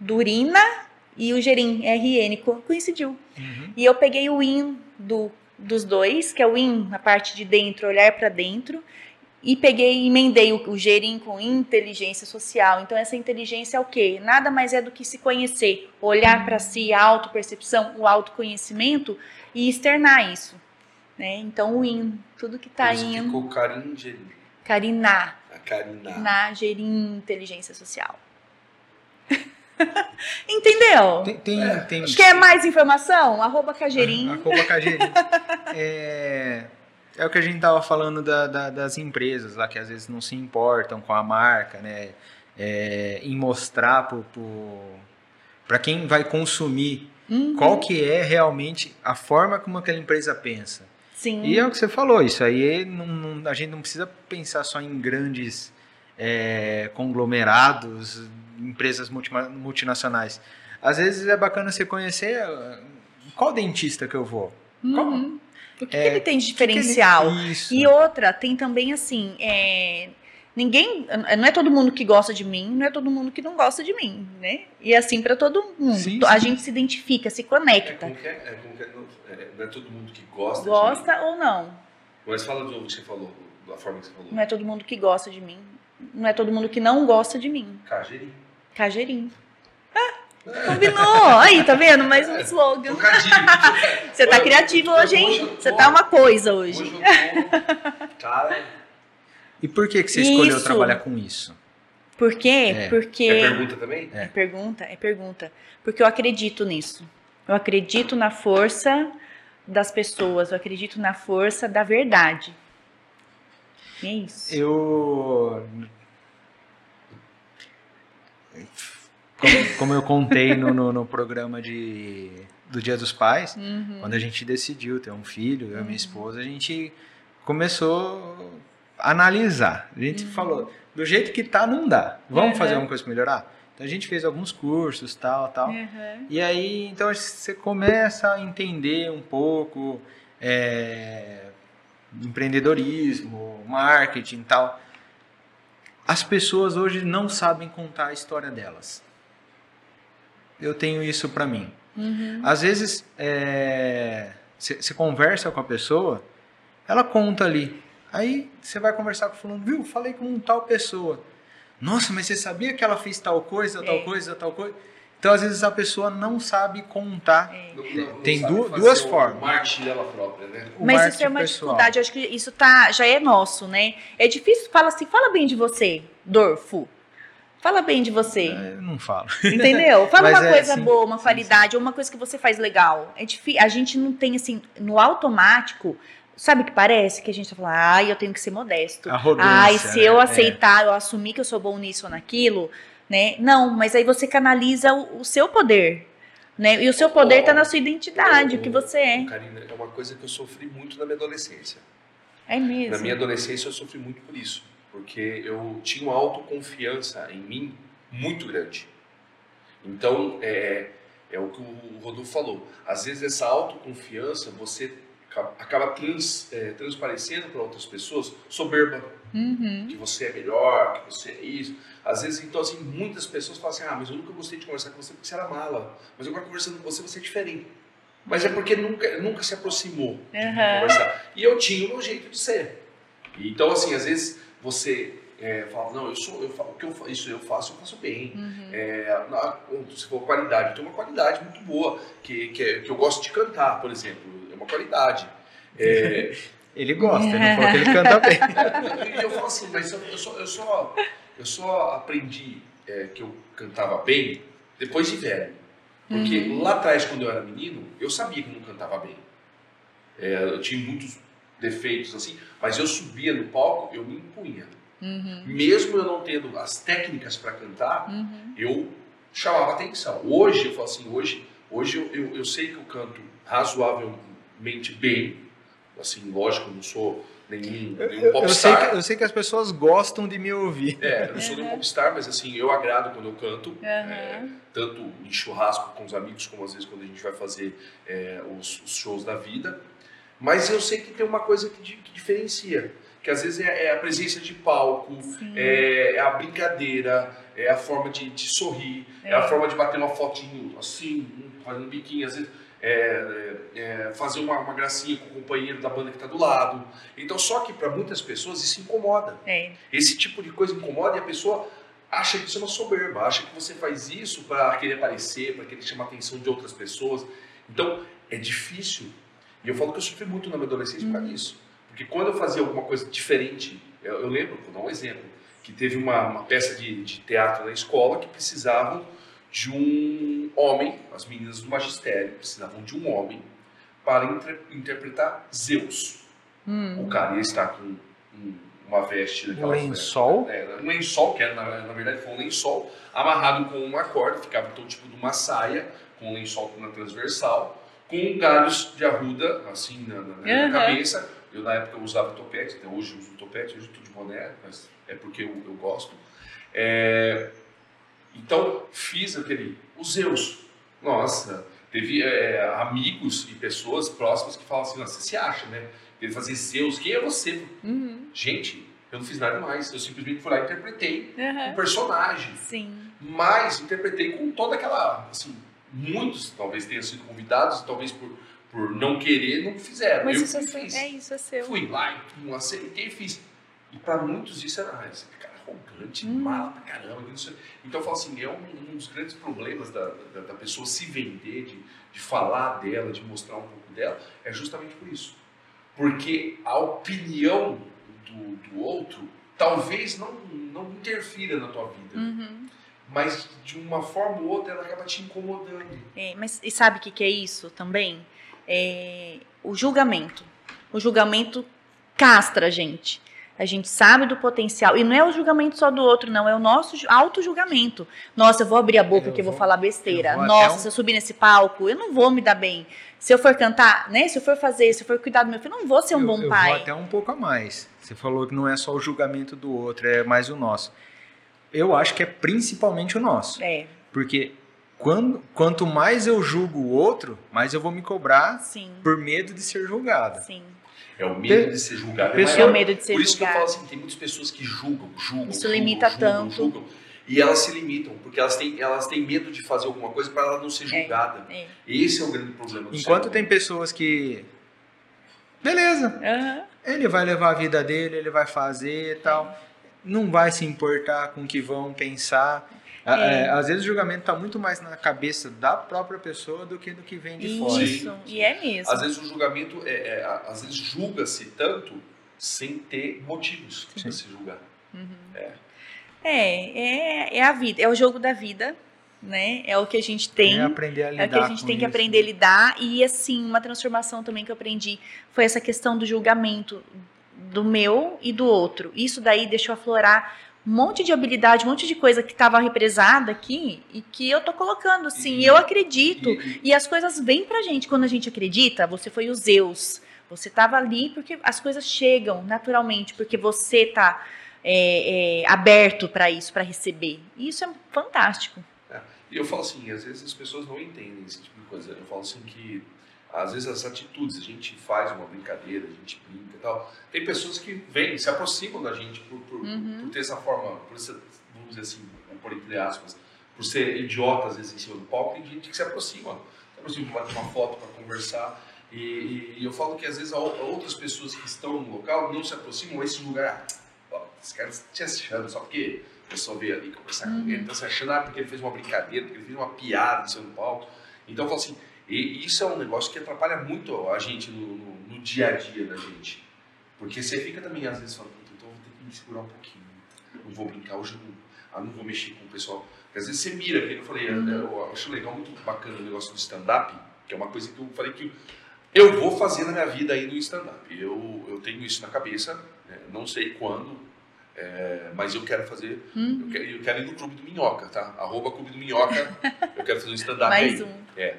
Speaker 1: Durina e o Gerim R N coincidiu. Uhum. E eu peguei o in do dos dois, que é o in na parte de dentro, olhar para dentro, e peguei emendei o, o gerim com inteligência social. Então, essa inteligência é o quê? Nada mais é do que se conhecer, olhar para si, a autopercepção, o autoconhecimento e externar isso. Né? Então, o IN, tudo que está indo.
Speaker 2: Ficou Karim Gerim.
Speaker 1: Karina.
Speaker 2: A Karina.
Speaker 1: Na Gerim Inteligência Social. (laughs) Entendeu?
Speaker 3: Tem, tem, é. tem,
Speaker 1: Quer mais informação? Arroba Cagerim.
Speaker 3: Arroba Cagerim. (laughs) é... É o que a gente tava falando da, da, das empresas lá, que às vezes não se importam com a marca, né? É, em mostrar para quem vai consumir uhum. qual que é realmente a forma como aquela empresa pensa.
Speaker 1: Sim.
Speaker 3: E é o que você falou, isso aí não, não, a gente não precisa pensar só em grandes é, conglomerados, empresas multinacionais. Às vezes é bacana você conhecer ah, qual dentista que eu vou.
Speaker 1: Uhum. Qual, o que, é, que ele tem de diferencial? Ele... E outra, tem também assim, é, ninguém, não é todo mundo que gosta de mim, não é todo mundo que não gosta de mim, né? E assim para todo mundo. Sim, sim. A gente se identifica, se conecta.
Speaker 2: É, é, é, é, é, não é todo mundo que gosta.
Speaker 1: Gosta ou não?
Speaker 2: Mas fala do que você falou, da forma que você falou.
Speaker 1: Não é todo mundo que gosta de mim. Não é todo mundo que não gosta de mim.
Speaker 2: Cagerim.
Speaker 1: Cagerim. Ah, Combinou! Aí, tá vendo? Mais um slogan. (laughs) Você tá criativo hoje, hein? Você tá uma coisa hoje.
Speaker 2: Cara.
Speaker 3: E por que, que você escolheu isso. trabalhar com isso?
Speaker 1: Por quê? É. Porque. É
Speaker 2: pergunta também?
Speaker 1: É. é pergunta, é pergunta. Porque eu acredito nisso. Eu acredito na força das pessoas, eu acredito na força da verdade. E é isso.
Speaker 3: Eu como, como eu contei no, no, no, programa de, do Dia dos Pais, uhum. quando a gente decidiu ter um filho, eu e minha uhum. esposa, a gente começou a analisar. A gente uhum. falou, do jeito que tá, não dá. Vamos fazer alguma coisa para melhorar? Então a gente fez alguns cursos, tal, tal. Uhum. E aí, então você começa a entender um pouco é, empreendedorismo, marketing, tal. As pessoas hoje não sabem contar a história delas eu tenho isso para mim. Uhum. Às vezes, você é, conversa com a pessoa, ela conta ali. Aí você vai conversar com o fulano, viu? Falei com um tal pessoa. Nossa, mas você sabia que ela fez tal coisa, tal é. coisa, tal coisa? Então, às vezes, a pessoa não sabe contar. É. Não, não, Tem não duas, duas formas. O
Speaker 2: marketing dela própria, né?
Speaker 1: O Mas isso é uma pessoal. dificuldade. Eu acho que isso tá, já é nosso, né? É difícil. Fala assim, fala bem de você, Dorfo. Fala bem de você.
Speaker 3: É, eu não falo.
Speaker 1: Entendeu? (laughs) Fala uma é, coisa sim, boa, uma sim, qualidade, sim. ou uma coisa que você faz legal. É difícil. A gente não tem, assim, no automático, sabe o que parece? Que a gente tá falando, ai, eu tenho que ser modesto. Ai, se eu né? aceitar, é. eu assumir que eu sou bom nisso ou naquilo, né? Não, mas aí você canaliza o, o seu poder. Né? E o seu poder está na sua identidade, eu, o que você é.
Speaker 2: Karina, é uma coisa que eu sofri muito na minha adolescência.
Speaker 1: É mesmo.
Speaker 2: Na minha adolescência eu sofri muito por isso porque eu tinha uma autoconfiança em mim muito grande. Então, é, é o que o Rodolfo falou. Às vezes, essa autoconfiança você acaba trans, é, transparecendo para outras pessoas soberba. Uhum. Que você é melhor, que você é isso. Às vezes, então, assim, muitas pessoas falam assim: ah, mas eu nunca gostei de conversar com você porque você era mala. Mas agora conversando com você, você é diferente. Mas é porque nunca, nunca se aproximou de
Speaker 1: Aham.
Speaker 2: conversar. E eu tinha o meu jeito de ser. Então, assim, às vezes você é, fala, não, eu sou, eu falo, o que eu fa- isso eu faço, eu faço bem.
Speaker 1: Uhum.
Speaker 2: É, na- se for qualidade, eu tenho uma qualidade muito boa, que, que, é- que eu gosto de cantar, por exemplo. É uma qualidade. É, (laughs)
Speaker 3: Ele gosta, ele não falou que ele canta (laughs) bem.
Speaker 2: e eu falo assim, mas eu, só, eu, só, eu só aprendi é, que eu cantava bem depois de velho. Porque lá atrás, quando eu era menino, eu sabia que eu não cantava bem. É, eu tinha muitos defeitos assim, mas eu subia no palco, eu me impunha.
Speaker 1: Uhum.
Speaker 2: Mesmo eu não tendo as técnicas para cantar,
Speaker 1: Uhum.
Speaker 2: eu chamava atenção. Hoje, eu falo assim, hoje, hoje eu, eu, eu sei que eu canto razoavelmente bem. Assim, lógico, eu não sou nenhum, nenhum
Speaker 3: eu- eu sei
Speaker 2: popstar.
Speaker 3: que, eu sei que as pessoas gostam de me ouvir.
Speaker 2: É, eu não sou nenhum popstar, mas assim, eu agrado quando eu canto. É,
Speaker 1: Aham.
Speaker 2: tanto em churrasco com os amigos, como às vezes quando a gente vai fazer é, os, os shows da vida. Mas eu sei que tem uma coisa que, que diferencia, que às vezes é, é a presença de palco, é, é a brincadeira, é a forma de, de sorrir, é. a forma de bater uma fotinho assim, um, fazendo biquinho, às vezes é, é, é, fazer uma, uma gracinha com o companheiro da banda que está do lado. Então, só que para muitas pessoas isso incomoda.
Speaker 1: É.
Speaker 2: Esse tipo de coisa incomoda e a pessoa acha que isso é uma soberba, acha que você faz isso para querer aparecer, para querer chamar a atenção de outras pessoas. Então, é difícil. E eu falo que eu sofri muito na minha adolescência por causa disso. Porque quando eu fazia alguma coisa diferente, eu, eu lembro, vou dar um exemplo, que teve uma, uma peça de, de teatro na escola que precisavam de um homem, as meninas do magistério precisavam de um homem para inter- interpretar Zeus.
Speaker 1: Hum.
Speaker 2: O cara ia estar com um- uma veste
Speaker 3: Um
Speaker 2: daquelas
Speaker 3: lençol?
Speaker 2: é, um lençol, que era, na, na verdade foi um lençol, amarrado com uma corda, ficava então tipo de uma saia, com um lençol na transversal, com galhos de arruda, assim, na, na- na
Speaker 1: Aham.
Speaker 2: cabeça. Eu na época usava topete, até hoje eu uso topete, hoje eu tô de boné, mas é porque eu, eu gosto. É, então, fiz aquele, os Zeus. Nossa, teve é, amigos e pessoas próximas que falam assim, nossa, você se acha, né? Ele fazia Zeus, quem é você?
Speaker 1: Uhum.
Speaker 2: Gente, eu não fiz nada mais. Eu simplesmente fui lá e interpretei um
Speaker 1: Aham.
Speaker 2: personagem.
Speaker 1: Sim.
Speaker 2: Mas interpretei com toda aquela. Assim, muitos talvez tenham sido convidados, talvez por, por não querer, não fizeram.
Speaker 1: Mas
Speaker 2: eu
Speaker 1: isso é, seu, é isso, é seu.
Speaker 2: Fui lá não aceitei e fiz. E para muitos isso era arrogante,
Speaker 1: Hum.
Speaker 2: mala pra caramba. Então eu falo assim, é um, um dos grandes problemas da, da, da pessoa se vender, de, de falar dela, de mostrar um pouco dela, é justamente por isso. Porque a opinião do, do outro talvez não, não interfira na tua vida,
Speaker 1: Uhum.
Speaker 2: mas de uma forma ou outra ela acaba te incomodando.
Speaker 1: É, mas e sabe o que, que é isso também? É o julgamento. O julgamento castra a gente. A gente sabe do potencial. E não é o julgamento só do outro, não. É o nosso ju- auto-julgamento. Nossa, eu vou abrir a boca
Speaker 3: Eu
Speaker 1: que eu vou
Speaker 3: vou-
Speaker 1: falar besteira.
Speaker 3: vou
Speaker 1: Nossa,
Speaker 3: um-
Speaker 1: se eu subir nesse palco, eu não vou me dar bem. Se eu for cantar, né? Se eu for fazer, se eu for cuidar do meu filho, eu não vou ser um
Speaker 3: eu,
Speaker 1: bom
Speaker 3: eu
Speaker 1: pai.
Speaker 3: vou até um pouco a mais. Você falou que não é só o julgamento do outro, é mais o nosso. Eu acho que é principalmente o nosso.
Speaker 1: É,
Speaker 3: Porque quando, quanto mais eu julgo o outro, mais eu vou me cobrar
Speaker 1: sim.
Speaker 3: por medo de ser julgado.
Speaker 1: Sim.
Speaker 2: É o medo de ser julgado.
Speaker 1: É o medo de ser
Speaker 2: Por isso que eu
Speaker 1: julgado.
Speaker 2: falo assim, tem muitas pessoas que julgam, julgam,
Speaker 1: Isso
Speaker 2: julgam,
Speaker 1: limita
Speaker 2: julgam,
Speaker 1: tanto.
Speaker 2: julgam, e elas se limitam, porque elas têm, elas têm medo de fazer alguma coisa para ela não ser julgada.
Speaker 1: É.
Speaker 2: Esse é o grande problema do
Speaker 3: Enquanto
Speaker 2: ser
Speaker 3: tem pessoas que. Beleza,
Speaker 1: Aham.
Speaker 3: ele vai levar a vida dele, ele vai fazer e tal. Não vai se importar com o que vão pensar.
Speaker 1: É.
Speaker 3: é, às vezes o julgamento está muito mais na cabeça da própria pessoa do que do que vem de fora.
Speaker 1: Isso. E é mesmo.
Speaker 2: Às vezes o julgamento, é, é, às vezes julga-se tanto sem ter motivos para se julgar.
Speaker 1: É, é, é a vida, é o jogo da vida, né? É o que a gente tem.
Speaker 3: É aprender a lidar
Speaker 1: É o que a gente tem que
Speaker 3: isso.
Speaker 1: aprender a lidar. E, assim, uma transformação também que eu aprendi foi essa questão do julgamento do meu e do outro. Isso daí deixou aflorar um monte de habilidade, um monte de coisa que estava represada aqui e que eu tô colocando, assim,
Speaker 2: E-
Speaker 1: eu acredito.
Speaker 2: E-
Speaker 1: E as coisas vêm pra gente quando a gente acredita. Você foi o Zeus. Você estava ali porque as coisas chegam naturalmente, porque você tá é, é, aberto para isso, para receber. E isso é fantástico.
Speaker 2: E eu falo assim, às vezes as pessoas não entendem esse tipo de coisa. Eu falo assim que, às vezes as atitudes, a gente faz uma brincadeira, a gente brinca e tal. Tem pessoas que vêm, se aproximam da gente por, por,
Speaker 1: Uhum.
Speaker 2: por ter essa forma, por ser, vamos dizer assim, pôr entre aspas, por ser idiota às vezes em cima do palco, tem gente que se aproxima. aproximo para bater uma foto, para conversar. E, e, e, eu falo que às vezes outras pessoas que estão no local não se aproximam a esse lugar. Esse cara te achando só porque a pessoa veio ali conversar uhum. com ele, está se achando ah, porque ele fez uma brincadeira, porque ele fez uma piada em São Paulo. Então eu falo assim, e isso é um negócio que atrapalha muito a gente no, no, no dia a dia da gente. Porque você fica também às vezes falando, então vou ter que me segurar um pouquinho. Não vou brincar hoje, não, ah, não vou mexer com o pessoal. Porque às vezes você mira, que eu falei, uhum. eu acho legal, muito bacana o negócio do stand-up, que é uma coisa que eu falei que eu vou fazer na minha vida aí no stand-up. Eu, eu tenho isso na cabeça, né? não sei quando, é, mas eu quero fazer, hum. eu, quero, eu, quero, ir no Clube do Minhoca, tá? Arroba Clube do Minhoca, eu quero fazer um stand-up (laughs) aí.
Speaker 1: Mais um.
Speaker 2: É,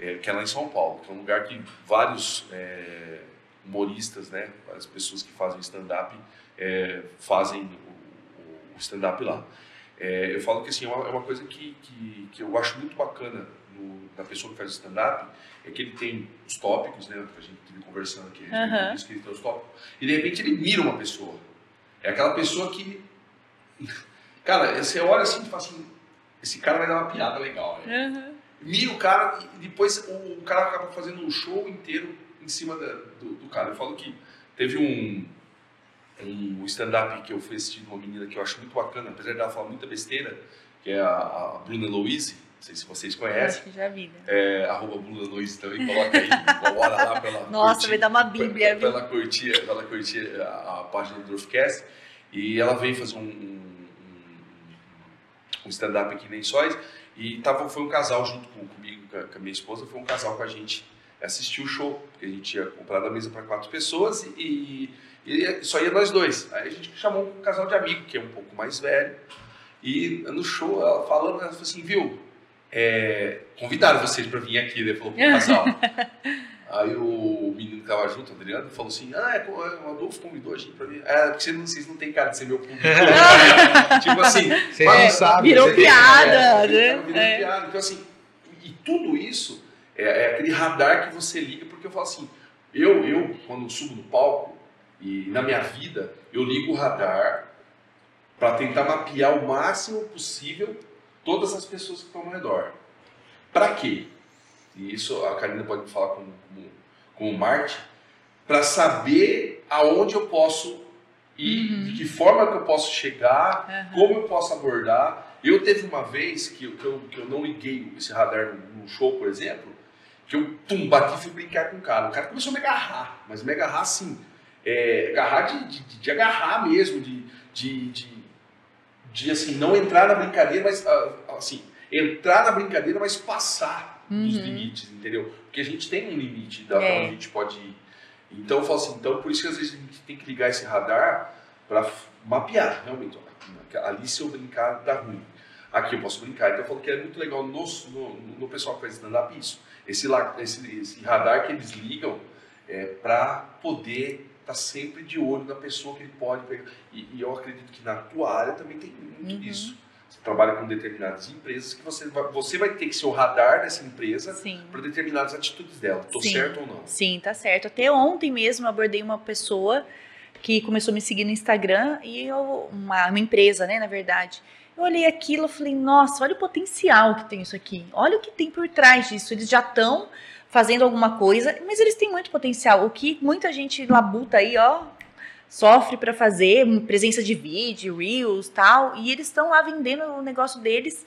Speaker 2: é, que é lá em São Paulo, que é um lugar que vários é, humoristas, né, várias pessoas que fazem stand-up é, fazem o, o stand-up lá. É, eu falo que assim, é uma, é uma coisa que, que, que, eu acho muito bacana no, na pessoa que faz stand-up, é que ele tem os tópicos, né, que a gente teve conversando aqui, a gente uhum. que ele tem os tópicos, e de repente ele mira uma pessoa. É aquela pessoa que, (laughs) cara, você olha assim e fala assim, esse cara vai dar uma piada legal, né? Uhum. Mira o cara e depois o, o cara acaba fazendo um show inteiro em cima da, do, do, cara. Eu falo que teve um, um stand-up que eu fui assistir de uma menina que eu acho muito bacana, apesar dela falar muita besteira, que é a, a Bruna Louise. Não sei se vocês conhecem.
Speaker 1: acho que já vi, né?
Speaker 2: É, arroba Bruna Louise também, coloca aí, bora lá pra ela
Speaker 1: Nossa, curtir, vai dar uma bíblia,
Speaker 2: pra, pra ela curtir, pra ela curtir a, a página do Dorfcast. E ela veio fazer um, um, um stand-up aqui em Lençóis. E tava, foi um casal junto com, comigo, com a, minha esposa, foi um casal com a gente assistir o show, porque a gente tinha comprado a mesa para quatro pessoas e, e, só ia nós dois. Aí a gente chamou um casal de amigo, que é um pouco mais velho, e no show, ela falando, ela falou assim, viu, é, convidaram vocês para vir aqui, né? Falou pro casal. (laughs) Aí o menino que tava junto, o Adriano, falou assim: Ah, é, o Adolfo convidou a gente pra vir. É, porque vocês não têm cara de ser meu público. (laughs) tipo assim,
Speaker 3: você não sabe.
Speaker 1: Virou piada,
Speaker 2: né? Virou é. piada. Então, assim, e tudo isso é, é, aquele radar que você liga, porque eu falo assim: eu, eu, quando subo no palco, e na minha vida, eu ligo o radar para tentar mapear o máximo possível todas as pessoas que estão ao redor. Para quê? E isso a Karina pode falar com, o Marte, para saber aonde eu posso ir, uhum. de que forma que eu posso chegar, uhum. como eu posso abordar. Eu teve uma vez que eu, que eu, que eu não liguei esse radar no, show, por exemplo, que eu pum, bati e fui brincar com o cara. O cara começou a me agarrar, mas me agarrar assim, é, agarrar de, de, de, agarrar mesmo, de, de, de, de, assim, não entrar na brincadeira, mas ah, assim, entrar na brincadeira, mas passar uhum. dos limites, entendeu? Porque a gente tem um limite da é. onde a gente pode ir. Então eu falo assim, então por isso que às vezes a gente tem que ligar esse radar para mapear, realmente. Ó, ali se eu brincar dá ruim. Aqui eu posso brincar. Então eu falo que é muito legal no, no, no pessoal que faz stand-up isso. Esse, esse, esse radar que eles ligam é, para poder estar tá sempre de olho na pessoa que ele pode pegar. E, e, eu acredito que na tua área também tem muito uhum. isso você trabalha com determinadas empresas que você vai, você vai ter que ser o radar dessa empresa para determinadas atitudes dela. Estou certo ou não?
Speaker 1: Sim, tá certo. Até ontem mesmo eu abordei uma pessoa que começou a me seguir no Instagram e eu, uma, uma empresa, né, na verdade. Eu olhei aquilo e falei, nossa, olha o potencial que tem isso aqui. Olha o que tem por trás disso. Eles já estão fazendo alguma coisa, mas eles têm muito potencial. O que muita gente labuta aí, ó, sofre para fazer, presença de vídeo, reels, tal, e eles estão lá vendendo o negócio deles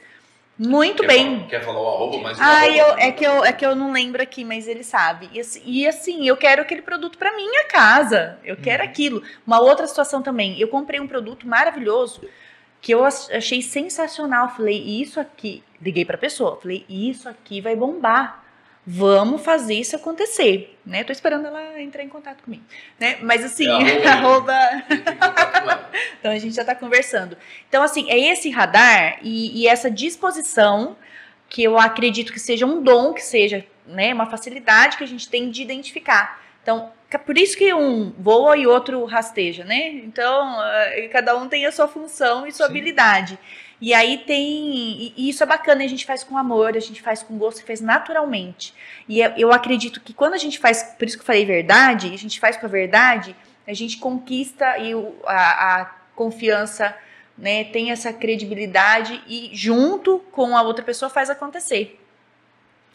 Speaker 1: muito
Speaker 2: quer
Speaker 1: bem.
Speaker 2: Falar, quer falar o arroba, mas
Speaker 1: o ah, eu, é que eu é que eu não lembro aqui, mas ele sabe. E assim, e assim eu quero aquele produto para minha casa. Eu quero uhum. aquilo. Uma outra situação também. Eu comprei um produto maravilhoso que eu achei sensacional. Falei, isso aqui, liguei para pessoa, falei, isso aqui vai bombar. Vamos fazer isso acontecer, né? Tô esperando ela entrar em contato comigo, né? Mas assim, é, arroba... (laughs) (laughs) então a gente já tá conversando. Então assim, é esse radar e, e, essa disposição que eu acredito que seja um dom, que seja né, uma facilidade que a gente tem de identificar. Então, por isso que um voa e outro rasteja, né? Então, eh, cada um tem a sua função e sua Sim. habilidade. E aí tem. E isso é bacana, a gente faz com amor, a gente faz com gosto, faz naturalmente. E eu acredito que quando a gente faz, por isso que eu falei verdade, a gente faz com a verdade, a gente conquista e a, a confiança, né, tem essa credibilidade e junto com a outra pessoa faz acontecer.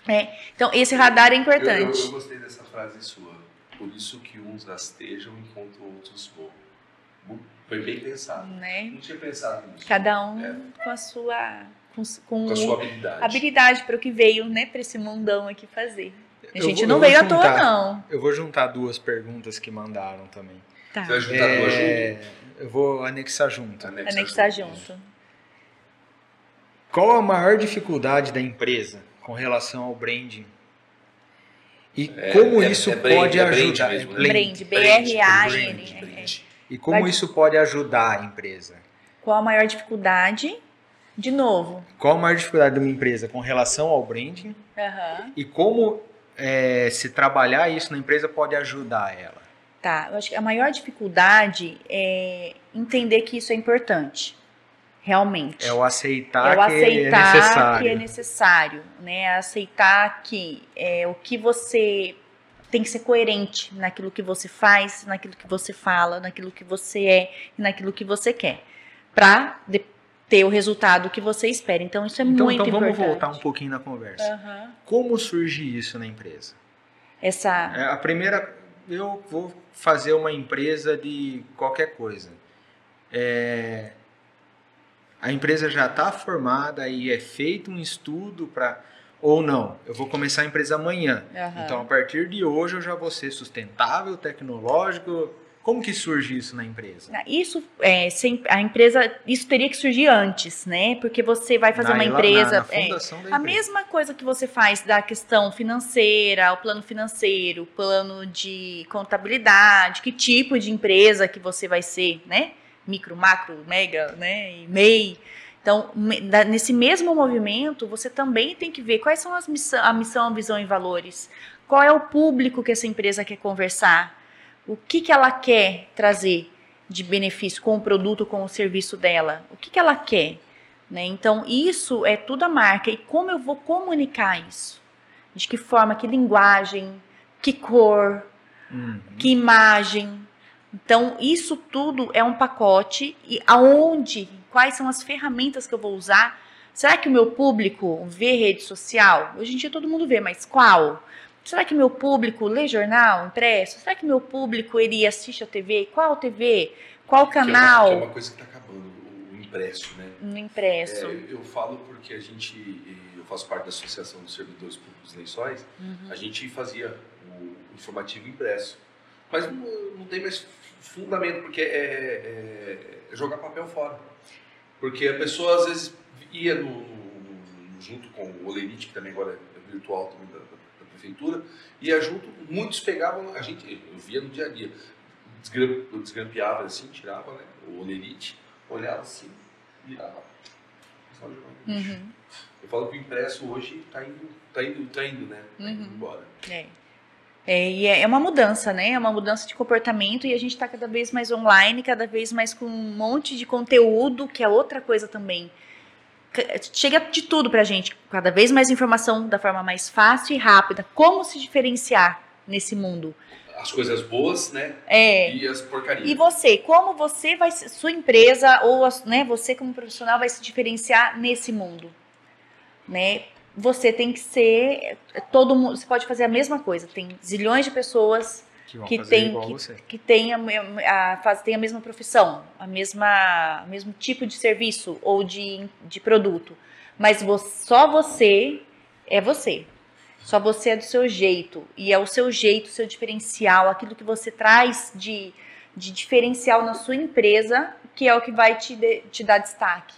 Speaker 1: É, então, esse radar é
Speaker 2: Eu, eu,
Speaker 1: importante.
Speaker 2: eu gostei dessa frase sua. Por isso que uns rastejam enquanto outros voam. Foi bem pensado.
Speaker 1: Né?
Speaker 2: Não tinha pensado nisso.
Speaker 1: Cada um
Speaker 2: É.
Speaker 1: com a sua. Com, com
Speaker 2: Com a sua habilidade.
Speaker 1: habilidade para o que veio, né, para esse mundão aqui fazer. A gente
Speaker 3: vou-
Speaker 1: não veio à toa,
Speaker 3: juntar.
Speaker 1: não.
Speaker 3: Eu vou juntar duas perguntas que mandaram também.
Speaker 1: Tá.
Speaker 2: Você vai juntar duas
Speaker 3: É,
Speaker 2: junto?
Speaker 3: eu vou anexar junto.
Speaker 2: Anexa
Speaker 1: Anexar junto.
Speaker 3: Qual a maior dificuldade da empresa com relação ao branding? E
Speaker 2: É-
Speaker 3: como
Speaker 2: é-
Speaker 3: isso
Speaker 2: é brand,
Speaker 3: pode
Speaker 2: é brand
Speaker 3: ajudar?
Speaker 2: mesmo, né?
Speaker 1: Brand,
Speaker 2: Brand,
Speaker 1: B-R-A-N. É, é.
Speaker 3: E como
Speaker 1: Vai-
Speaker 3: isso pode ajudar a empresa?
Speaker 1: Qual a maior dificuldade? De novo.
Speaker 3: Qual a maior dificuldade de uma empresa com relação ao branding?
Speaker 1: Aham.
Speaker 3: E como é, se trabalhar isso na empresa pode ajudar ela?
Speaker 1: Tá, eu acho que a maior dificuldade é entender que isso é importante. Realmente.
Speaker 3: É o aceitar,
Speaker 1: É o
Speaker 3: que é
Speaker 1: aceitar
Speaker 3: necessário.
Speaker 1: que é necessário, né? Aceitar que é, o que você tem que ser coerente naquilo que você faz, naquilo que você fala, naquilo que você é e naquilo que você quer, para ter o resultado que você espera. Então isso é
Speaker 3: Então,
Speaker 1: muito
Speaker 3: então vamos
Speaker 1: importante.
Speaker 3: voltar um pouquinho na conversa.
Speaker 1: Aham.
Speaker 3: Como surge isso na empresa?
Speaker 1: Essa
Speaker 3: É, a primeira, eu vou fazer uma empresa de qualquer coisa. É, a empresa já está formada e é feito um estudo para. Ou não, eu vou começar a empresa amanhã.
Speaker 1: Aham.
Speaker 3: Então, a partir de hoje, eu já vou ser sustentável, tecnológico. Como que surge isso na empresa?
Speaker 1: Isso, é, sem, a empresa, isso teria que surgir antes, né? Porque você vai fazer
Speaker 3: Na-
Speaker 1: uma empresa.
Speaker 3: Na, na
Speaker 1: é,
Speaker 3: da
Speaker 1: A
Speaker 3: empresa.
Speaker 1: mesma coisa que você faz da questão financeira, o plano financeiro, o plano de contabilidade, que tipo de empresa que você vai ser, né? Micro, macro, mega, né? E MEI. Então, nesse mesmo movimento, você também tem que ver quais são as missão, a missão, a visão e valores. Qual é o público que essa empresa quer conversar? O que, que ela quer trazer de benefício com o produto, com o serviço dela? O que, que ela quer? Né? Então, isso é tudo a marca. E como eu vou comunicar isso? De que forma, que linguagem, que cor,
Speaker 3: Uhum.
Speaker 1: que imagem. Então, isso tudo é um pacote e aonde, quais são as ferramentas que eu vou usar? Será que o meu público vê rede social? Hoje em dia todo mundo vê, mas qual? Será que meu público lê jornal impresso? Será que meu público ele assiste a TV? Qual TV? Qual
Speaker 2: Que é uma-
Speaker 1: canal
Speaker 2: é uma coisa que está acabando, o, o impresso, né?
Speaker 1: no impresso?
Speaker 2: É, eu falo porque a gente, eu faço parte da Associação dos Servidores Públicos Lençóis,
Speaker 1: Uhum.
Speaker 2: a gente fazia o informativo impresso. Mas não, não tem mais fundamento, porque é, é- é jogar papel fora. Porque a pessoa às vezes ia no, no- junto com o Olerite, que também agora é virtual também da, da- prefeitura, ia junto, muitos pegavam, a gente, eu via no dia a dia, desgrampeava assim, tirava né, o Olerite, olhava assim, virava.
Speaker 1: Uhum.
Speaker 2: Eu falo que o impresso hoje está indo, tá indo, tá indo, né? Tá indo
Speaker 1: Uhum.
Speaker 2: embora.
Speaker 1: É. É, e é é uma mudança, né? É uma mudança de comportamento e a gente está cada vez mais online, cada vez mais com um monte de conteúdo, que é outra coisa também. C- Chega de tudo pra gente, cada vez mais informação da forma mais fácil e rápida. Como se diferenciar nesse mundo?
Speaker 2: As coisas boas, né?
Speaker 1: É.
Speaker 2: E as porcarias.
Speaker 1: E você, como você vai, sua empresa ou a- né, você como profissional vai se diferenciar nesse mundo, né? Você tem que ser todo mundo. Você pode fazer a mesma coisa. Tem zilhões de pessoas
Speaker 3: Que
Speaker 1: que tem-
Speaker 3: você.
Speaker 1: que têm a, a, faz, têm a mesma profissão, a mesma, o mesmo tipo de serviço ou de, de produto. Mas vo- só você é você. Só você é do seu jeito. E é o seu jeito, o seu diferencial, aquilo que você traz de, de diferencial na sua empresa, que é o que vai te, de- te dar destaque.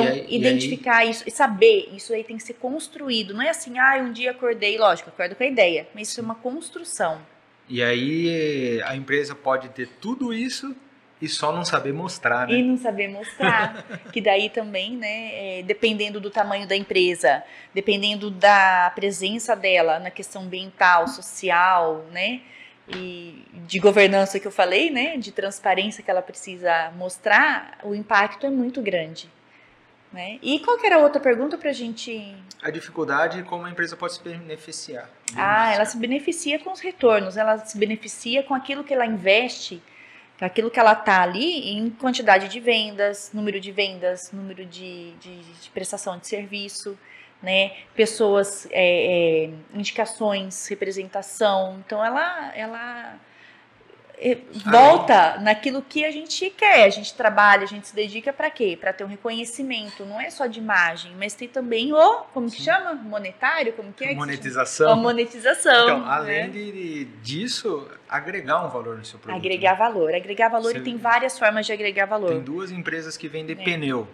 Speaker 1: Então,
Speaker 3: E aí- e
Speaker 1: identificar isso e saber, isso aí tem que ser construído. Não é assim, ah, um dia acordei, lógico, acordo com a ideia, mas isso é uma construção.
Speaker 3: E aí a empresa pode ter tudo isso e só não saber mostrar, né?
Speaker 1: E não saber mostrar. (laughs) que daí também, né, é, dependendo do tamanho da empresa, dependendo da presença dela na questão ambiental, social, né, e de governança que eu falei, né, de transparência que ela precisa mostrar, o impacto é muito grande. Né? E qual que era a outra pergunta pra gente
Speaker 3: A dificuldade é como a empresa pode se beneficiar.
Speaker 1: Ah, ela se beneficia com os retornos, ela se beneficia com aquilo que ela investe, com aquilo que ela tá ali em quantidade de vendas, número de vendas, número de, de, de prestação de serviço. né? Pessoas, é, é, indicações, representação. Então ela, ela é, volta naquilo que a gente quer. A gente trabalha, a gente se dedica para quê? Para ter um reconhecimento. Não é só de imagem, mas tem também o, como que chama? Monetário? Como que é?
Speaker 3: Monetização.
Speaker 1: A monetização.
Speaker 3: Então,
Speaker 1: né?
Speaker 3: além de, disso, agregar um valor no seu produto.
Speaker 1: Agregar valor. Agregar valor
Speaker 3: Você-
Speaker 1: e tem várias formas de agregar valor.
Speaker 3: Tem duas empresas que vendem
Speaker 1: É.
Speaker 3: pneu.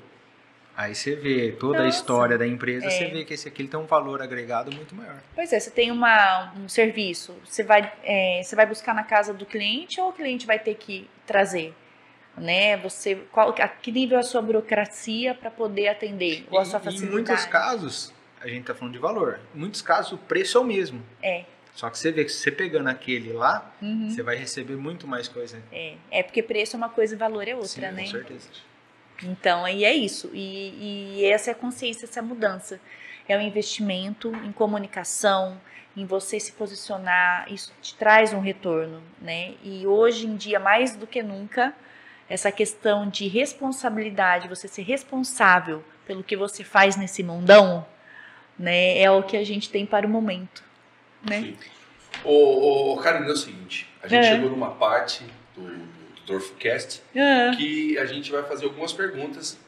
Speaker 3: Aí você vê toda a
Speaker 1: Nossa.
Speaker 3: história da empresa,
Speaker 1: É.
Speaker 3: você vê que esse aqui tem um valor agregado muito maior.
Speaker 1: Pois é, você tem uma, um serviço, você vai, é, você vai buscar na casa do cliente ou o cliente vai ter que trazer? Né? Você, qual, a que nível é a sua burocracia para poder atender? Ou a sua facilidade?
Speaker 3: Em muitos casos, a gente tá falando de valor. Em muitos casos, o preço é o mesmo.
Speaker 1: É.
Speaker 3: Só que você vê que se você pegando aquele lá,
Speaker 1: Uhum.
Speaker 3: você vai receber muito mais coisa.
Speaker 1: É, é porque preço é uma coisa e valor é outra,
Speaker 3: Sim,
Speaker 1: né?
Speaker 3: Com certeza.
Speaker 1: Então, aí é isso. E, e essa é a consciência, essa mudança. É o investimento em comunicação, em você se posicionar, isso te traz um retorno, né? E hoje em dia, mais do que nunca, essa questão de responsabilidade, você ser responsável pelo que você faz nesse mundão, né? É o que a gente tem para o momento, né?
Speaker 2: Sim. Ô, ô, Karina, é o seguinte, a gente
Speaker 1: É.
Speaker 2: chegou numa parte do, do DorfoCast
Speaker 1: Ah,
Speaker 2: que a gente vai fazer algumas perguntas.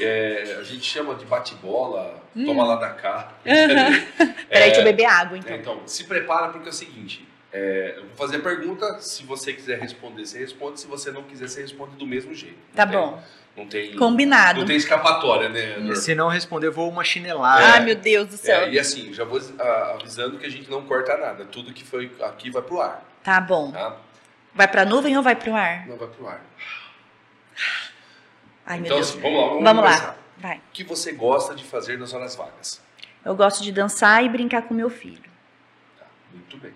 Speaker 2: É, a gente chama de bate-bola,
Speaker 1: Hum.
Speaker 2: toma lá da cá. (laughs)
Speaker 1: Peraí, (laughs) deixa eu beber água, então.
Speaker 2: É, então, se prepara porque é o seguinte, é, eu vou fazer a pergunta, se você quiser responder, você responde, se você não quiser, você responde do mesmo jeito.
Speaker 1: Tá
Speaker 2: Não tem-
Speaker 1: bom.
Speaker 2: Não tem,
Speaker 1: Combinado.
Speaker 2: não tem escapatória, né, Dor?
Speaker 3: Se não responder, eu vou uma chinelada.
Speaker 1: Ai, meu Deus do céu.
Speaker 2: É, e assim, já vou ah, avisando que a gente não corta nada, tudo que foi aqui vai pro ar,
Speaker 1: Tá bom.
Speaker 2: tá?
Speaker 1: Vai pra nuvem ou vai pro ar?
Speaker 2: Não vai pro ar.
Speaker 1: Ai, meu
Speaker 2: então,
Speaker 1: Deus.
Speaker 2: assim, vamos lá, vamos,
Speaker 1: Vamos lá. Vai.
Speaker 2: O que você gosta de fazer nas horas vagas?
Speaker 1: Eu gosto de dançar e brincar com meu filho.
Speaker 2: Tá, muito bem.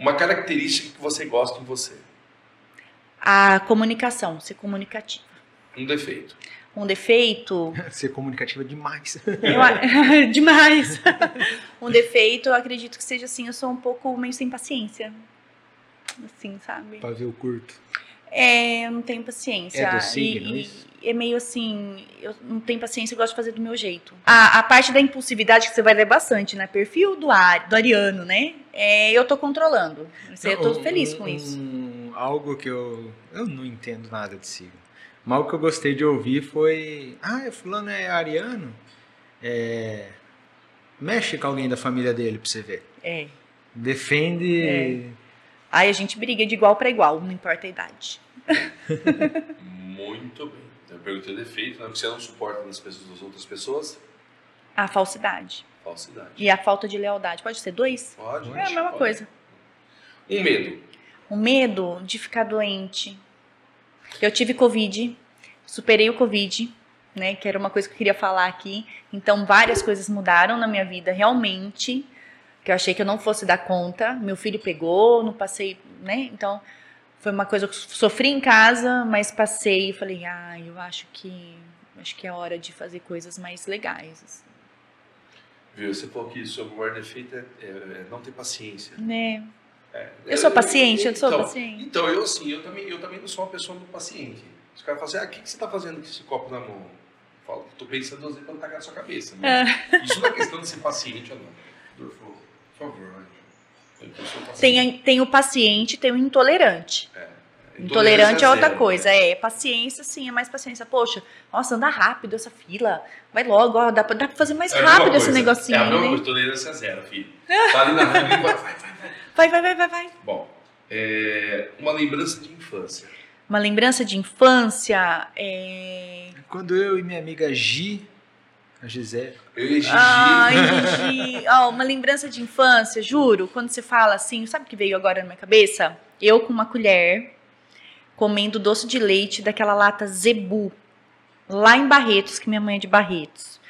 Speaker 2: Uma característica que você gosta em você.
Speaker 1: A comunicação, ser comunicativa.
Speaker 2: Um defeito.
Speaker 1: Um defeito, (laughs)
Speaker 3: Ser comunicativa demais.
Speaker 1: eu a- (laughs) demais. (laughs) um defeito, eu acredito que seja assim, eu sou um pouco meio sem paciência. Assim, sabe?
Speaker 3: pra ver o curto.
Speaker 1: É, eu não tenho paciência.
Speaker 3: É do signo,
Speaker 1: e,
Speaker 3: isso?
Speaker 1: é meio assim, eu não tenho paciência, eu gosto de fazer do meu jeito. A, a parte da impulsividade que você vai ler bastante, né? Perfil do, ar, do ariano, né? É, eu tô controlando. Isso eu tô
Speaker 3: Um-
Speaker 1: feliz
Speaker 3: um-
Speaker 1: com isso.
Speaker 3: um- algo que eu. Eu não entendo nada de signo. Mas o que eu gostei de ouvir foi. Ah, fulano é ariano? É. Mexe com alguém da família dele pra você ver.
Speaker 1: É.
Speaker 3: Defende.
Speaker 1: Aí a gente briga de igual para igual, não importa a idade.
Speaker 2: Muito bem. Eu perguntei o defeito, né? O que você não suporta nas pessoas das outras pessoas?
Speaker 1: A falsidade
Speaker 2: Falsidade.
Speaker 1: e a falta de lealdade. Pode ser dois?
Speaker 2: Pode.
Speaker 1: É a mesma
Speaker 2: pode.
Speaker 1: coisa.
Speaker 2: Um medo.
Speaker 1: O medo de ficar doente. Eu tive Covid, superei o Covid, né? Que era uma coisa que eu queria falar aqui. Então, várias coisas mudaram na minha vida, realmente. Que eu achei que eu não fosse dar conta. Meu filho pegou, não passei, né? Então, foi uma coisa que eu sofri em casa, mas passei e falei, ah, eu acho que. Acho que é hora de fazer coisas mais legais. assim,
Speaker 2: Viu? Você falou que seu maior defeito é, é- é não ter paciência.
Speaker 1: Né? Eu sou paciente, eu sou
Speaker 2: então,
Speaker 1: paciente.
Speaker 2: Então, eu assim, eu também, eu também não sou uma pessoa muito paciente. Os caras falam assim, ah, o que, que você tá fazendo com esse copo na mão? Eu falo, tô pensando duas vezes quando tacar na sua cabeça. Mas Isso não é questão de ser paciente ou não. (laughs) Dorfo, por favor.
Speaker 1: Tem, tem o paciente, tem o intolerante. Intolerante é outra
Speaker 2: zero,
Speaker 1: coisa,
Speaker 2: né?
Speaker 1: é paciência, sim, é mais paciência. Poxa, nossa, anda rápido essa fila. Vai logo, ó, dá pra, dá pra fazer mais
Speaker 2: É
Speaker 1: rápido esse negocinho,
Speaker 2: É a mesma
Speaker 1: né?
Speaker 2: coisa, tolerância zero, filho. Tá ali na rua, vai, vai, vai. Vai,
Speaker 1: vai, vai, vai, vai.
Speaker 2: Bom, é, uma lembrança de infância.
Speaker 1: Uma lembrança de infância é.
Speaker 3: Quando eu e minha amiga Gi, a Gisele,
Speaker 2: Eu e a Gigi.
Speaker 1: Ai, (laughs) Gigi. Ó, uma lembrança de infância, juro, quando você fala assim, sabe o que veio agora na minha cabeça? Eu com uma colher, comendo doce de leite daquela lata Zebu, lá em Barretos, que minha mãe é de Barretos.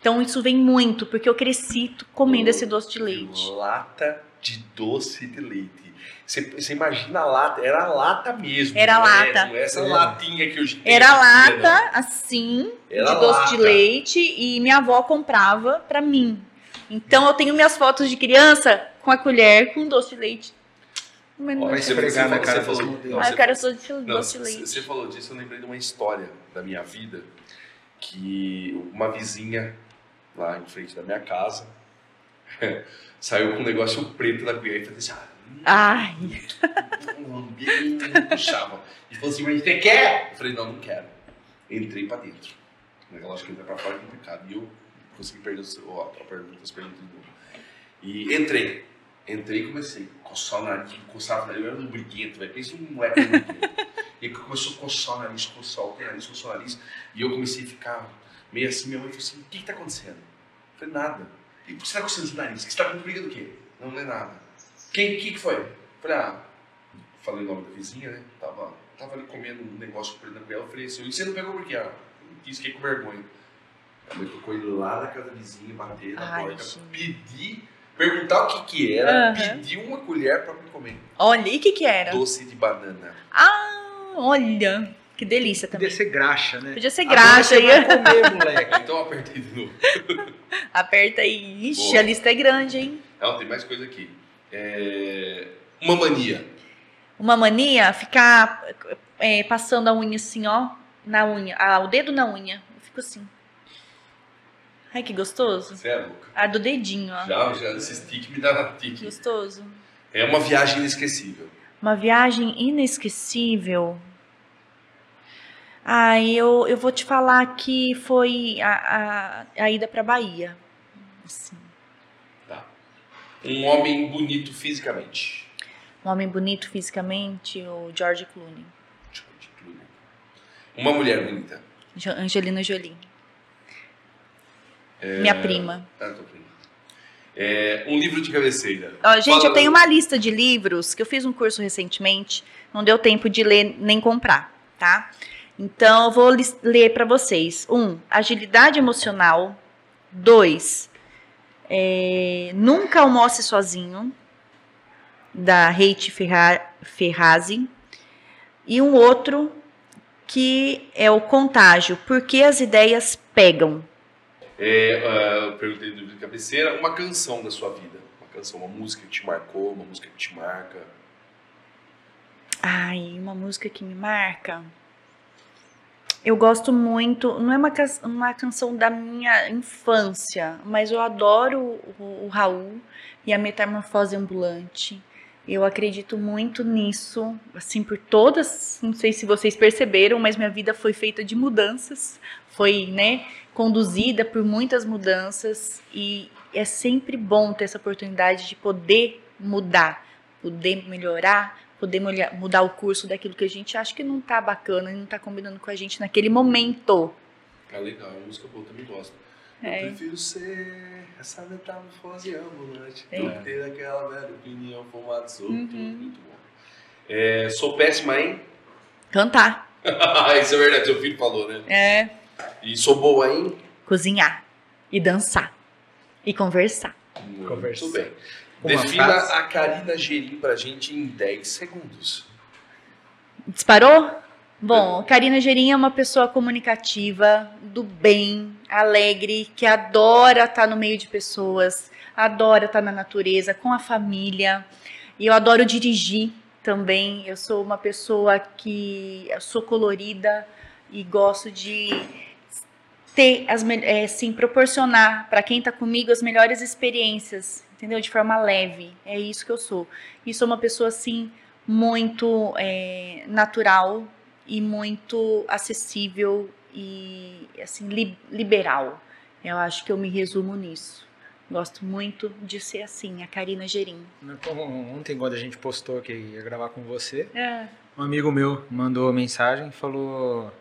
Speaker 1: Então isso vem muito, porque eu cresci comendo esse doce de leite.
Speaker 2: Lata de doce de leite. Você, você imagina a lata, era a lata mesmo.
Speaker 1: Era
Speaker 2: não é-
Speaker 1: lata.
Speaker 2: Não é essa
Speaker 3: É.
Speaker 2: latinha que hoje
Speaker 1: Era lata, assim,
Speaker 2: Era
Speaker 1: de doce
Speaker 2: lata.
Speaker 1: de leite, e minha avó comprava pra mim. Então eu tenho minhas fotos de criança com a colher com doce de leite. Mas não-
Speaker 3: Vai
Speaker 2: Você- você
Speaker 3: na
Speaker 2: falou-
Speaker 3: cara
Speaker 2: você falou- não,
Speaker 1: Ah,
Speaker 2: você-
Speaker 1: eu quero doce de,
Speaker 2: Não,
Speaker 1: doce de
Speaker 2: você-
Speaker 1: leite.
Speaker 2: Você falou disso, eu lembrei de uma história da minha vida que uma vizinha, lá em frente da minha casa. (laughs) Saiu com um negócio preto na cueca e falei assim, ah,
Speaker 1: Ai,
Speaker 2: não puxava. E falou assim, mas você quer? Eu falei, não, não quero. Entrei pra dentro. Naquela acho que entra pra fora é complicado. E eu consegui perder o seu- a pergunta, as perguntas de. E entrei. Entrei e comecei a coçar o nariz, coçar o nariz. Eu era um briguento, velho. Pensa um moleque briguento. E começou a coçar o nariz, coçar o nariz, coçar o nariz. E eu comecei a ficar meio assim. Minha mãe falou assim: o que que tá acontecendo? Eu falei: nada. E por que você tá coçando o nariz? Que você tá com briga do quê? Não, não é nada. Quem que, que foi? Falei: ah, falei o nome da vizinha, né? Tava, tava ali comendo um negócio preto na colher. Eu falei assim: e você não pegou por quê? Ah, eu quis, fiquei com vergonha. A mãe tocou ele lá na casa da vizinha, bater na
Speaker 1: Ai,
Speaker 2: porta,
Speaker 1: gente.
Speaker 2: pedir, perguntar o que que era,
Speaker 1: Aham.
Speaker 2: pedir uma colher pra me comer.
Speaker 1: olha, e o que que era?
Speaker 2: Doce de banana.
Speaker 1: Ah, olha, que delícia também.
Speaker 3: Podia ser graxa, né?
Speaker 1: Podia ser
Speaker 3: Agora
Speaker 1: graxa.
Speaker 3: você
Speaker 1: aí.
Speaker 3: vai comer, moleque.
Speaker 2: Então eu apertei de novo. (laughs)
Speaker 1: Aperta aí. Ixi,
Speaker 2: Boa.
Speaker 1: a lista é grande, hein?
Speaker 2: Não, tem mais coisa aqui. É, Uma mania.
Speaker 1: Uma mania, ficar é, passando a unha assim, ó, na unha. Ah, o dedo na unha. Eu fico assim. Ai, que gostoso.
Speaker 2: Você é louca.
Speaker 1: Ah, do dedinho, ó.
Speaker 2: Já, já esse stick me dá tique.
Speaker 1: Gostoso.
Speaker 2: É uma viagem inesquecível.
Speaker 1: Uma viagem inesquecível. Ah, eu, eu vou te falar que foi a, a, a ida pra Bahia. Assim.
Speaker 2: Um homem bonito fisicamente.
Speaker 1: um homem bonito fisicamente, o George Clooney.
Speaker 2: Uma mulher bonita.
Speaker 1: Angelina Jolie. Minha prima.
Speaker 2: Ah, tô brincando. É, um livro de cabeceira.
Speaker 1: Ó, gente,
Speaker 2: Fala-
Speaker 1: eu tenho uma lista de livros que eu fiz um curso recentemente, não deu tempo de ler nem comprar, tá? Então, eu vou ler para vocês. Um, agilidade emocional. Dois, é, nunca almoce sozinho, da Reit Ferra- Ferrazzi. E um outro que é o contágio, porque as ideias pegam.
Speaker 2: É, ah, eu perguntei do cabeceira, uma canção da sua vida. Uma canção, uma música que te marcou, uma música que te marca.
Speaker 1: Ai, uma música que me marca. Eu gosto muito, não é uma, uma canção da minha infância, mas eu adoro o, o Raul e a Metamorfose Ambulante. Eu acredito muito nisso, assim, por todas, não sei se vocês perceberam, mas minha vida foi feita de mudanças, foi, né, conduzida por muitas mudanças e é sempre bom ter essa oportunidade de poder mudar, poder melhorar, poder mudar o curso daquilo que a gente acha que não tá bacana e não tá combinando com a gente naquele momento.
Speaker 2: Ah, legal, uma música boa, também gosto.
Speaker 1: É.
Speaker 2: Eu prefiro ser essa metamorfose ambulante.
Speaker 1: É.
Speaker 2: do que ter aquela velha opinião formada solto.
Speaker 1: Uhum.
Speaker 2: Muito bom. É, sou péssima em.
Speaker 1: Cantar. (laughs)
Speaker 2: Isso é verdade, seu filho falou, né?
Speaker 1: É.
Speaker 2: E sou boa em.
Speaker 1: Cozinhar. E dançar. E conversar.
Speaker 3: Conversa.
Speaker 2: Muito bem. Defina
Speaker 3: frase.
Speaker 2: a Karina Gerim pra gente em 10 segundos.
Speaker 1: Disparou? Bom, Karina Gerim é uma pessoa comunicativa, do bem, alegre, que adora estar no meio de pessoas, adora estar na natureza, com a família. E eu adoro dirigir também. Eu sou uma pessoa que eu sou colorida e gosto de ter as é, assim, proporcionar para quem está comigo as melhores experiências, entendeu? De forma leve. É isso que eu sou. E sou uma pessoa assim muito é, natural e muito acessível e assim li- liberal. Eu acho que eu me resumo nisso. Gosto muito de ser assim, a Karina Gerim.
Speaker 3: Como Ontem, quando a gente postou que ia gravar com você,
Speaker 1: É.
Speaker 3: um amigo meu mandou mensagem e falou: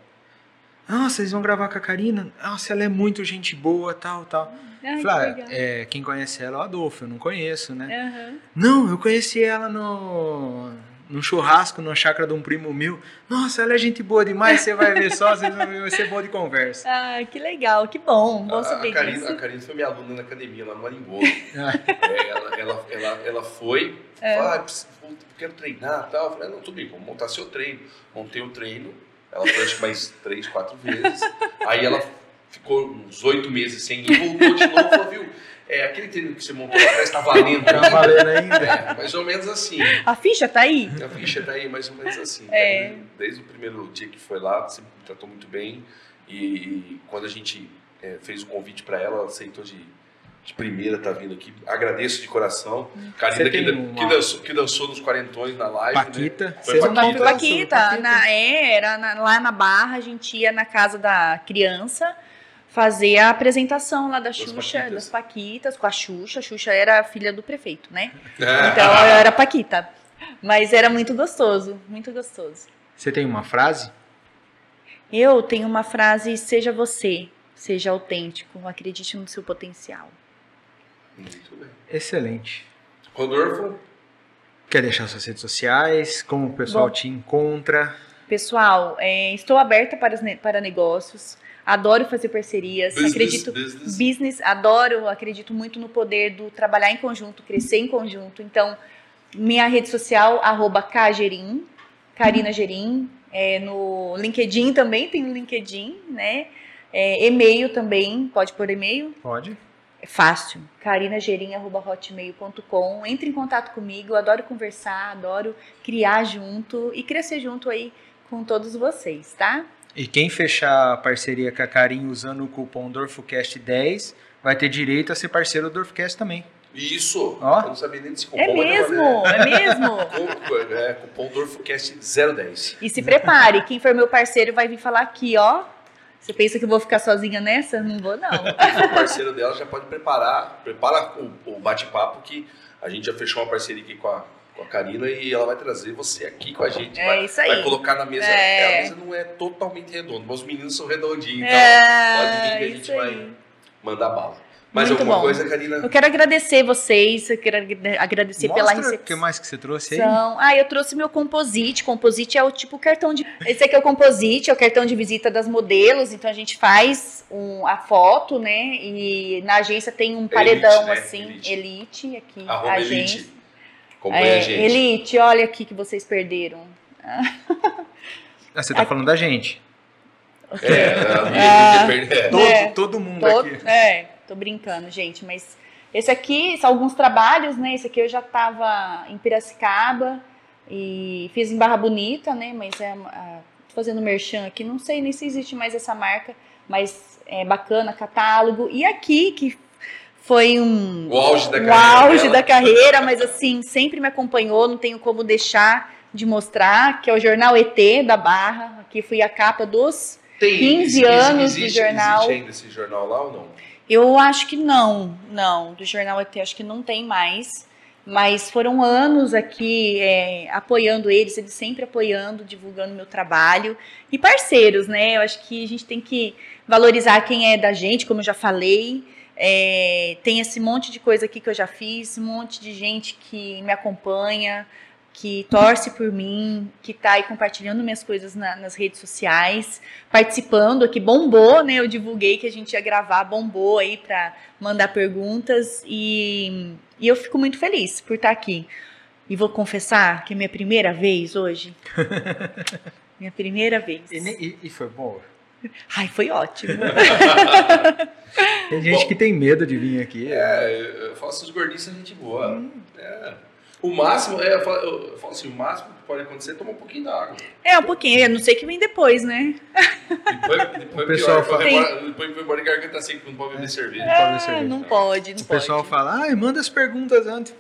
Speaker 3: Nossa, vocês vão gravar com a Karina? Nossa, ela é muito gente boa, tal, tal.
Speaker 1: Ai,
Speaker 3: Falei,
Speaker 1: que
Speaker 3: ah, é, quem conhece ela é o Adolfo, eu não conheço, né?
Speaker 1: Aham.
Speaker 3: Não, eu conheci ela no, no churrasco, na chácara de um primo meu. Nossa, ela é gente boa demais, você vai ver só, você vai ser boa de conversa. (laughs)
Speaker 1: Ah, que legal, que bom, bom
Speaker 2: A, a,
Speaker 1: saber
Speaker 2: Karina,
Speaker 1: disso.
Speaker 2: a Karina foi minha aluna na academia lá no Maringolo. É, ela, ela, ela, ela foi,
Speaker 1: É.
Speaker 2: falou, ah, quero treinar e tal. Eu falei, não, tudo bem, vamos montar seu treino. Montei o treino, ela foi acho que mais três, quatro vezes. Aí ela ficou uns oito meses sem ir, voltou de novo e falou, viu, é, aquele treino que você montou lá atrás tá valendo.
Speaker 3: Tá valendo ainda?
Speaker 2: É, mais ou menos assim.
Speaker 1: A ficha tá aí?
Speaker 2: A ficha tá aí mais ou menos assim.
Speaker 1: É.
Speaker 2: Desde o primeiro dia que foi lá, você me tratou muito bem. E, e quando a gente é, fez o convite para ela, ela aceitou de, de primeira, tá vindo aqui. Agradeço de coração. Karina
Speaker 3: Você
Speaker 2: que, que dançou, que dançou nos quarentões na live.
Speaker 3: Paquita.
Speaker 2: Né? Foi
Speaker 3: Vocês
Speaker 1: Não,
Speaker 2: Paquita.
Speaker 1: Paquita.
Speaker 3: Paquita.
Speaker 1: Na, é, era na- lá na Barra, a gente ia na casa da criança fazer a apresentação lá da Xuxa,
Speaker 2: Paquitas.
Speaker 1: das Paquitas, com a Xuxa. A Xuxa era a filha do prefeito, né?
Speaker 2: É.
Speaker 1: Então eu era Paquita. Mas era muito gostoso, muito gostoso.
Speaker 3: Você tem uma frase?
Speaker 1: Eu tenho uma frase: seja você, seja autêntico, acredite no seu potencial.
Speaker 2: Muito bem.
Speaker 3: Excelente.
Speaker 2: Rodolfo,
Speaker 3: Quer deixar suas redes sociais? Como o pessoal
Speaker 1: Bom.
Speaker 3: te encontra?
Speaker 1: Pessoal, é, estou aberta para, para negócios, adoro fazer parcerias,
Speaker 2: business,
Speaker 1: acredito
Speaker 2: business.
Speaker 1: business, adoro, acredito muito no poder do trabalhar em conjunto, crescer em conjunto. Então, minha rede social, arroba Kgerim, Karina Gerim, é, no LinkedIn também, tem no LinkedIn, né? É, e-mail também, pode pôr e-mail,
Speaker 3: Pode.
Speaker 1: É fácil, carinagerim.hotmail.com. Entre em contato comigo, eu adoro conversar, adoro criar junto e crescer junto aí com todos vocês, tá?
Speaker 3: E quem fechar a parceria com a Karim usando o cupom DorfoCast10 vai ter direito a ser parceiro do Dorfcast também.
Speaker 2: Isso.
Speaker 3: Ó.
Speaker 2: Eu não sabia nem desse cupom.
Speaker 1: É mesmo, é mesmo. (laughs)
Speaker 2: É, cupom DorfoCast 010.
Speaker 1: E se prepare, quem for meu parceiro vai vir falar aqui, ó. Você pensa que eu vou ficar sozinha nessa? Não vou, não. (laughs)
Speaker 2: O parceiro dela já pode preparar, prepara o, o bate-papo que a gente já fechou uma parceria aqui com a, com a Karina e ela vai trazer você aqui com a gente.
Speaker 1: É
Speaker 2: vai,
Speaker 1: isso aí.
Speaker 2: Vai colocar na mesa.
Speaker 1: É.
Speaker 2: A mesa não é totalmente redonda, mas os meninos são redondinhos, então pode vir que a
Speaker 1: É,
Speaker 2: gente vai mandar bala. Mais
Speaker 1: Muito
Speaker 2: alguma
Speaker 1: bom.
Speaker 2: coisa, Karina?
Speaker 1: Eu quero agradecer vocês, eu quero agra- agradecer pela
Speaker 3: Mostra o que
Speaker 1: recepção.
Speaker 3: mais que você trouxe aí.
Speaker 1: Ah, eu trouxe meu composite. Composite é o tipo cartão de. Esse aqui é o composite, é o cartão de visita das modelos. Então a gente faz um- a foto, né? E na agência tem um paredão
Speaker 2: né?
Speaker 1: assim,
Speaker 2: Elite.
Speaker 1: elite, aqui.
Speaker 2: Arroba
Speaker 1: agência.
Speaker 2: Elite. Acompanha
Speaker 1: É,
Speaker 2: a gente.
Speaker 1: elite, olha aqui que vocês perderam. (laughs)
Speaker 3: Ah, você tá falando da gente.
Speaker 2: É, a (laughs) minha
Speaker 1: Ah.
Speaker 2: Elite é,
Speaker 3: Todo,
Speaker 1: É.
Speaker 3: todo mundo
Speaker 1: Todo-
Speaker 3: aqui.
Speaker 1: é, tô brincando, gente, mas esse aqui são alguns trabalhos, né? Esse aqui eu já tava em Piracicaba e fiz em Barra Bonita, né? Mas é a, tô fazendo merchan aqui, não sei nem se existe mais essa marca, mas é bacana, catálogo. E aqui que foi um
Speaker 2: O auge da
Speaker 1: o
Speaker 2: carreira
Speaker 1: auge
Speaker 2: dela.
Speaker 1: da carreira, mas assim, sempre me acompanhou, não tenho como deixar de mostrar, que é o jornal ET da Barra. Aqui fui a capa dos
Speaker 2: Tem,
Speaker 1: 15
Speaker 2: existe-
Speaker 1: anos de
Speaker 2: existe,
Speaker 1: jornal.
Speaker 2: Existe ainda esse jornal lá ou não?
Speaker 1: Eu acho que não, não. Do Jornal ET acho que não tem mais. Mas foram anos aqui é, apoiando eles, eles sempre apoiando, divulgando meu trabalho. E parceiros, né? Eu acho que a gente tem que valorizar quem é da gente, como eu já falei. É, tem esse monte de coisa aqui que eu já fiz, um monte de gente que me acompanha, que torce por mim, que tá aí compartilhando minhas coisas na- nas redes sociais, participando aqui, bombou, né? Eu divulguei que a gente ia gravar, bombou aí para mandar perguntas e, e eu fico muito feliz por estar aqui. E vou confessar que é minha primeira vez hoje. (laughs) minha primeira vez.
Speaker 3: E, e- e foi bom.
Speaker 1: Ai, foi ótimo. (laughs)
Speaker 3: Tem gente
Speaker 2: Bom.
Speaker 3: que tem medo de vir aqui.
Speaker 2: É, eu assim, os gordinhos são gente boa. É. O máximo, é, eu, falo, eu falo assim, o máximo que pode acontecer é tomar um pouquinho d'água.
Speaker 1: É, um pouquinho, eu não sei que vem depois, né?
Speaker 2: Depois, depois
Speaker 3: O pessoal
Speaker 2: pior,
Speaker 3: fala-
Speaker 2: depois, embora- depois foi embora de garganta seca, não pode beber cerveja.
Speaker 3: pode beber
Speaker 1: Ah,
Speaker 3: cerveja.
Speaker 1: não pode, não
Speaker 3: O pessoal
Speaker 1: pode.
Speaker 3: fala, ai, manda as perguntas antes.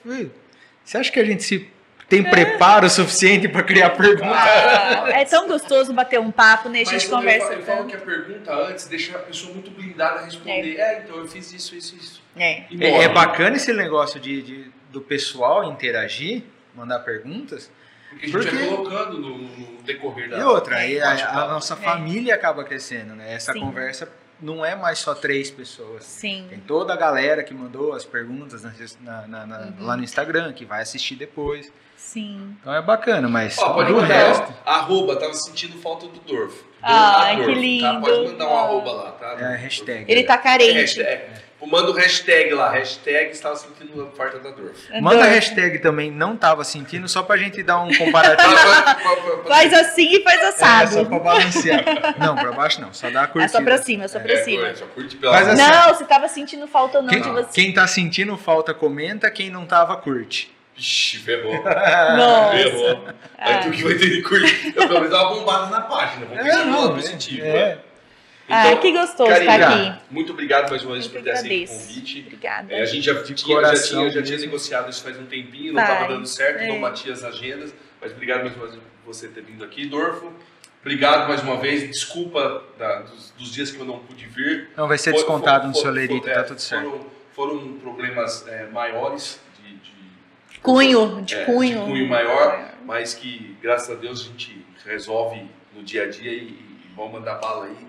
Speaker 3: Você acha que a gente se tem preparo suficiente para criar perguntas?
Speaker 1: Ah, é tão gostoso bater um papo, né? A
Speaker 2: Mas
Speaker 1: gente
Speaker 2: quando
Speaker 1: conversa
Speaker 2: eu, eu falo que a pergunta antes deixa a pessoa muito blindada a responder. É, então eu fiz isso, isso, isso.
Speaker 1: É.
Speaker 2: E
Speaker 3: É, é bacana esse negócio de, de- do pessoal interagir, mandar perguntas.
Speaker 2: Porque a gente
Speaker 3: Porque-
Speaker 2: vai colocando no, no decorrer da
Speaker 3: E outra, aí a, a nossa
Speaker 1: É.
Speaker 3: família acaba crescendo, né? Essa
Speaker 1: Sim.
Speaker 3: conversa não é mais só três pessoas.
Speaker 1: Sim.
Speaker 3: Tem toda a galera que mandou as perguntas na- na- na-
Speaker 1: Uhum.
Speaker 3: lá no Instagram, que vai assistir depois.
Speaker 1: Sim.
Speaker 3: Então é bacana, mas
Speaker 2: Ó, pode
Speaker 3: do
Speaker 2: mandar,
Speaker 3: resto.
Speaker 2: arroba, tava sentindo falta do Dorfo.
Speaker 1: Ai,
Speaker 2: Dorfo,
Speaker 1: que lindo.
Speaker 2: Tá? Pode mandar um
Speaker 1: Ah.
Speaker 2: arroba lá, tá?
Speaker 3: É a hashtag.
Speaker 1: Ele tá
Speaker 2: É,
Speaker 1: carente.
Speaker 2: hashtag. Manda o hashtag lá, hashtag estava sentindo falta da Dorfo.
Speaker 3: Manda a
Speaker 1: Adoro.
Speaker 3: hashtag também, não tava sentindo, só pra gente dar um comparativo.
Speaker 1: Faz assim e faz
Speaker 3: É,
Speaker 1: assado.
Speaker 3: só pra balancear. Não, pra baixo não, só dá a
Speaker 1: É
Speaker 3: curtida.
Speaker 1: só pra cima, é só pra
Speaker 2: É,
Speaker 1: cima.
Speaker 2: só curte pela
Speaker 3: Mas assim,
Speaker 1: Não, você tava sentindo falta ou não
Speaker 3: Quem,
Speaker 1: de você.
Speaker 3: quem tá sentindo falta, comenta. Quem não tava, curte.
Speaker 2: Ixi, ferrou. (laughs)
Speaker 1: Nossa.
Speaker 2: Ferrou. Aí tu que vai ter que curtir. Eu pelo menos dar uma bombada na página. Vamos pensar no lado positivo.
Speaker 3: é.
Speaker 2: Né?
Speaker 1: ah, que gostoso
Speaker 2: Karina,
Speaker 1: estar aqui.
Speaker 2: Muito obrigado mais uma vez por ter aceito o convite.
Speaker 1: Obrigada.
Speaker 2: É, a gente já,
Speaker 3: De
Speaker 2: tinha, já,
Speaker 3: coração
Speaker 2: tinha, já tinha negociado isso faz um tempinho, não estava dando certo, não
Speaker 1: é.
Speaker 2: batia as agendas. Mas obrigado mais uma vez por você ter vindo aqui, Dorfo. Obrigado mais uma vez. Desculpa da- dos, dos dias que eu não pude vir.
Speaker 3: Não vai ser
Speaker 2: Foi-
Speaker 3: descontado
Speaker 2: foi-
Speaker 3: no
Speaker 2: foi-
Speaker 3: seu lerito,
Speaker 2: foi-
Speaker 3: tá
Speaker 2: é,
Speaker 3: tudo certo.
Speaker 2: Foram, foram problemas é, maiores de, de-
Speaker 1: Cunho, de
Speaker 2: é,
Speaker 1: cunho.
Speaker 2: de cunho maior, mas que graças a Deus a gente resolve no dia a dia e, e vamos mandar bala aí.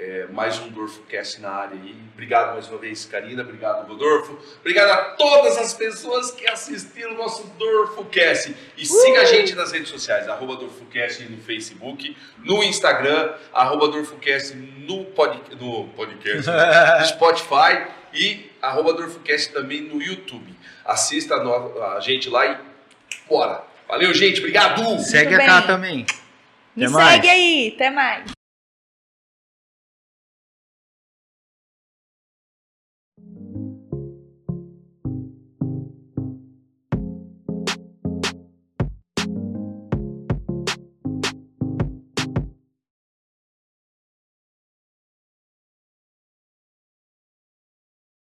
Speaker 2: É, mais um Dorfo Cast na área aí. Obrigado mais uma vez, Karina. Obrigado, Rodolfo. Obrigado a todas as pessoas que assistiram o nosso Dorfo Cast. E siga a gente nas redes sociais, arroba DorfoCast no Facebook, no Instagram, arroba DorfoCast no, pod, no podcast, no (laughs) Spotify e arroba DorfoCast também no YouTube. Assista a, no- a gente lá e bora. Valeu, gente. Obrigado!
Speaker 3: Segue
Speaker 1: Muito
Speaker 3: a cá também.
Speaker 1: Me
Speaker 3: Até mais.
Speaker 1: segue aí. Até mais.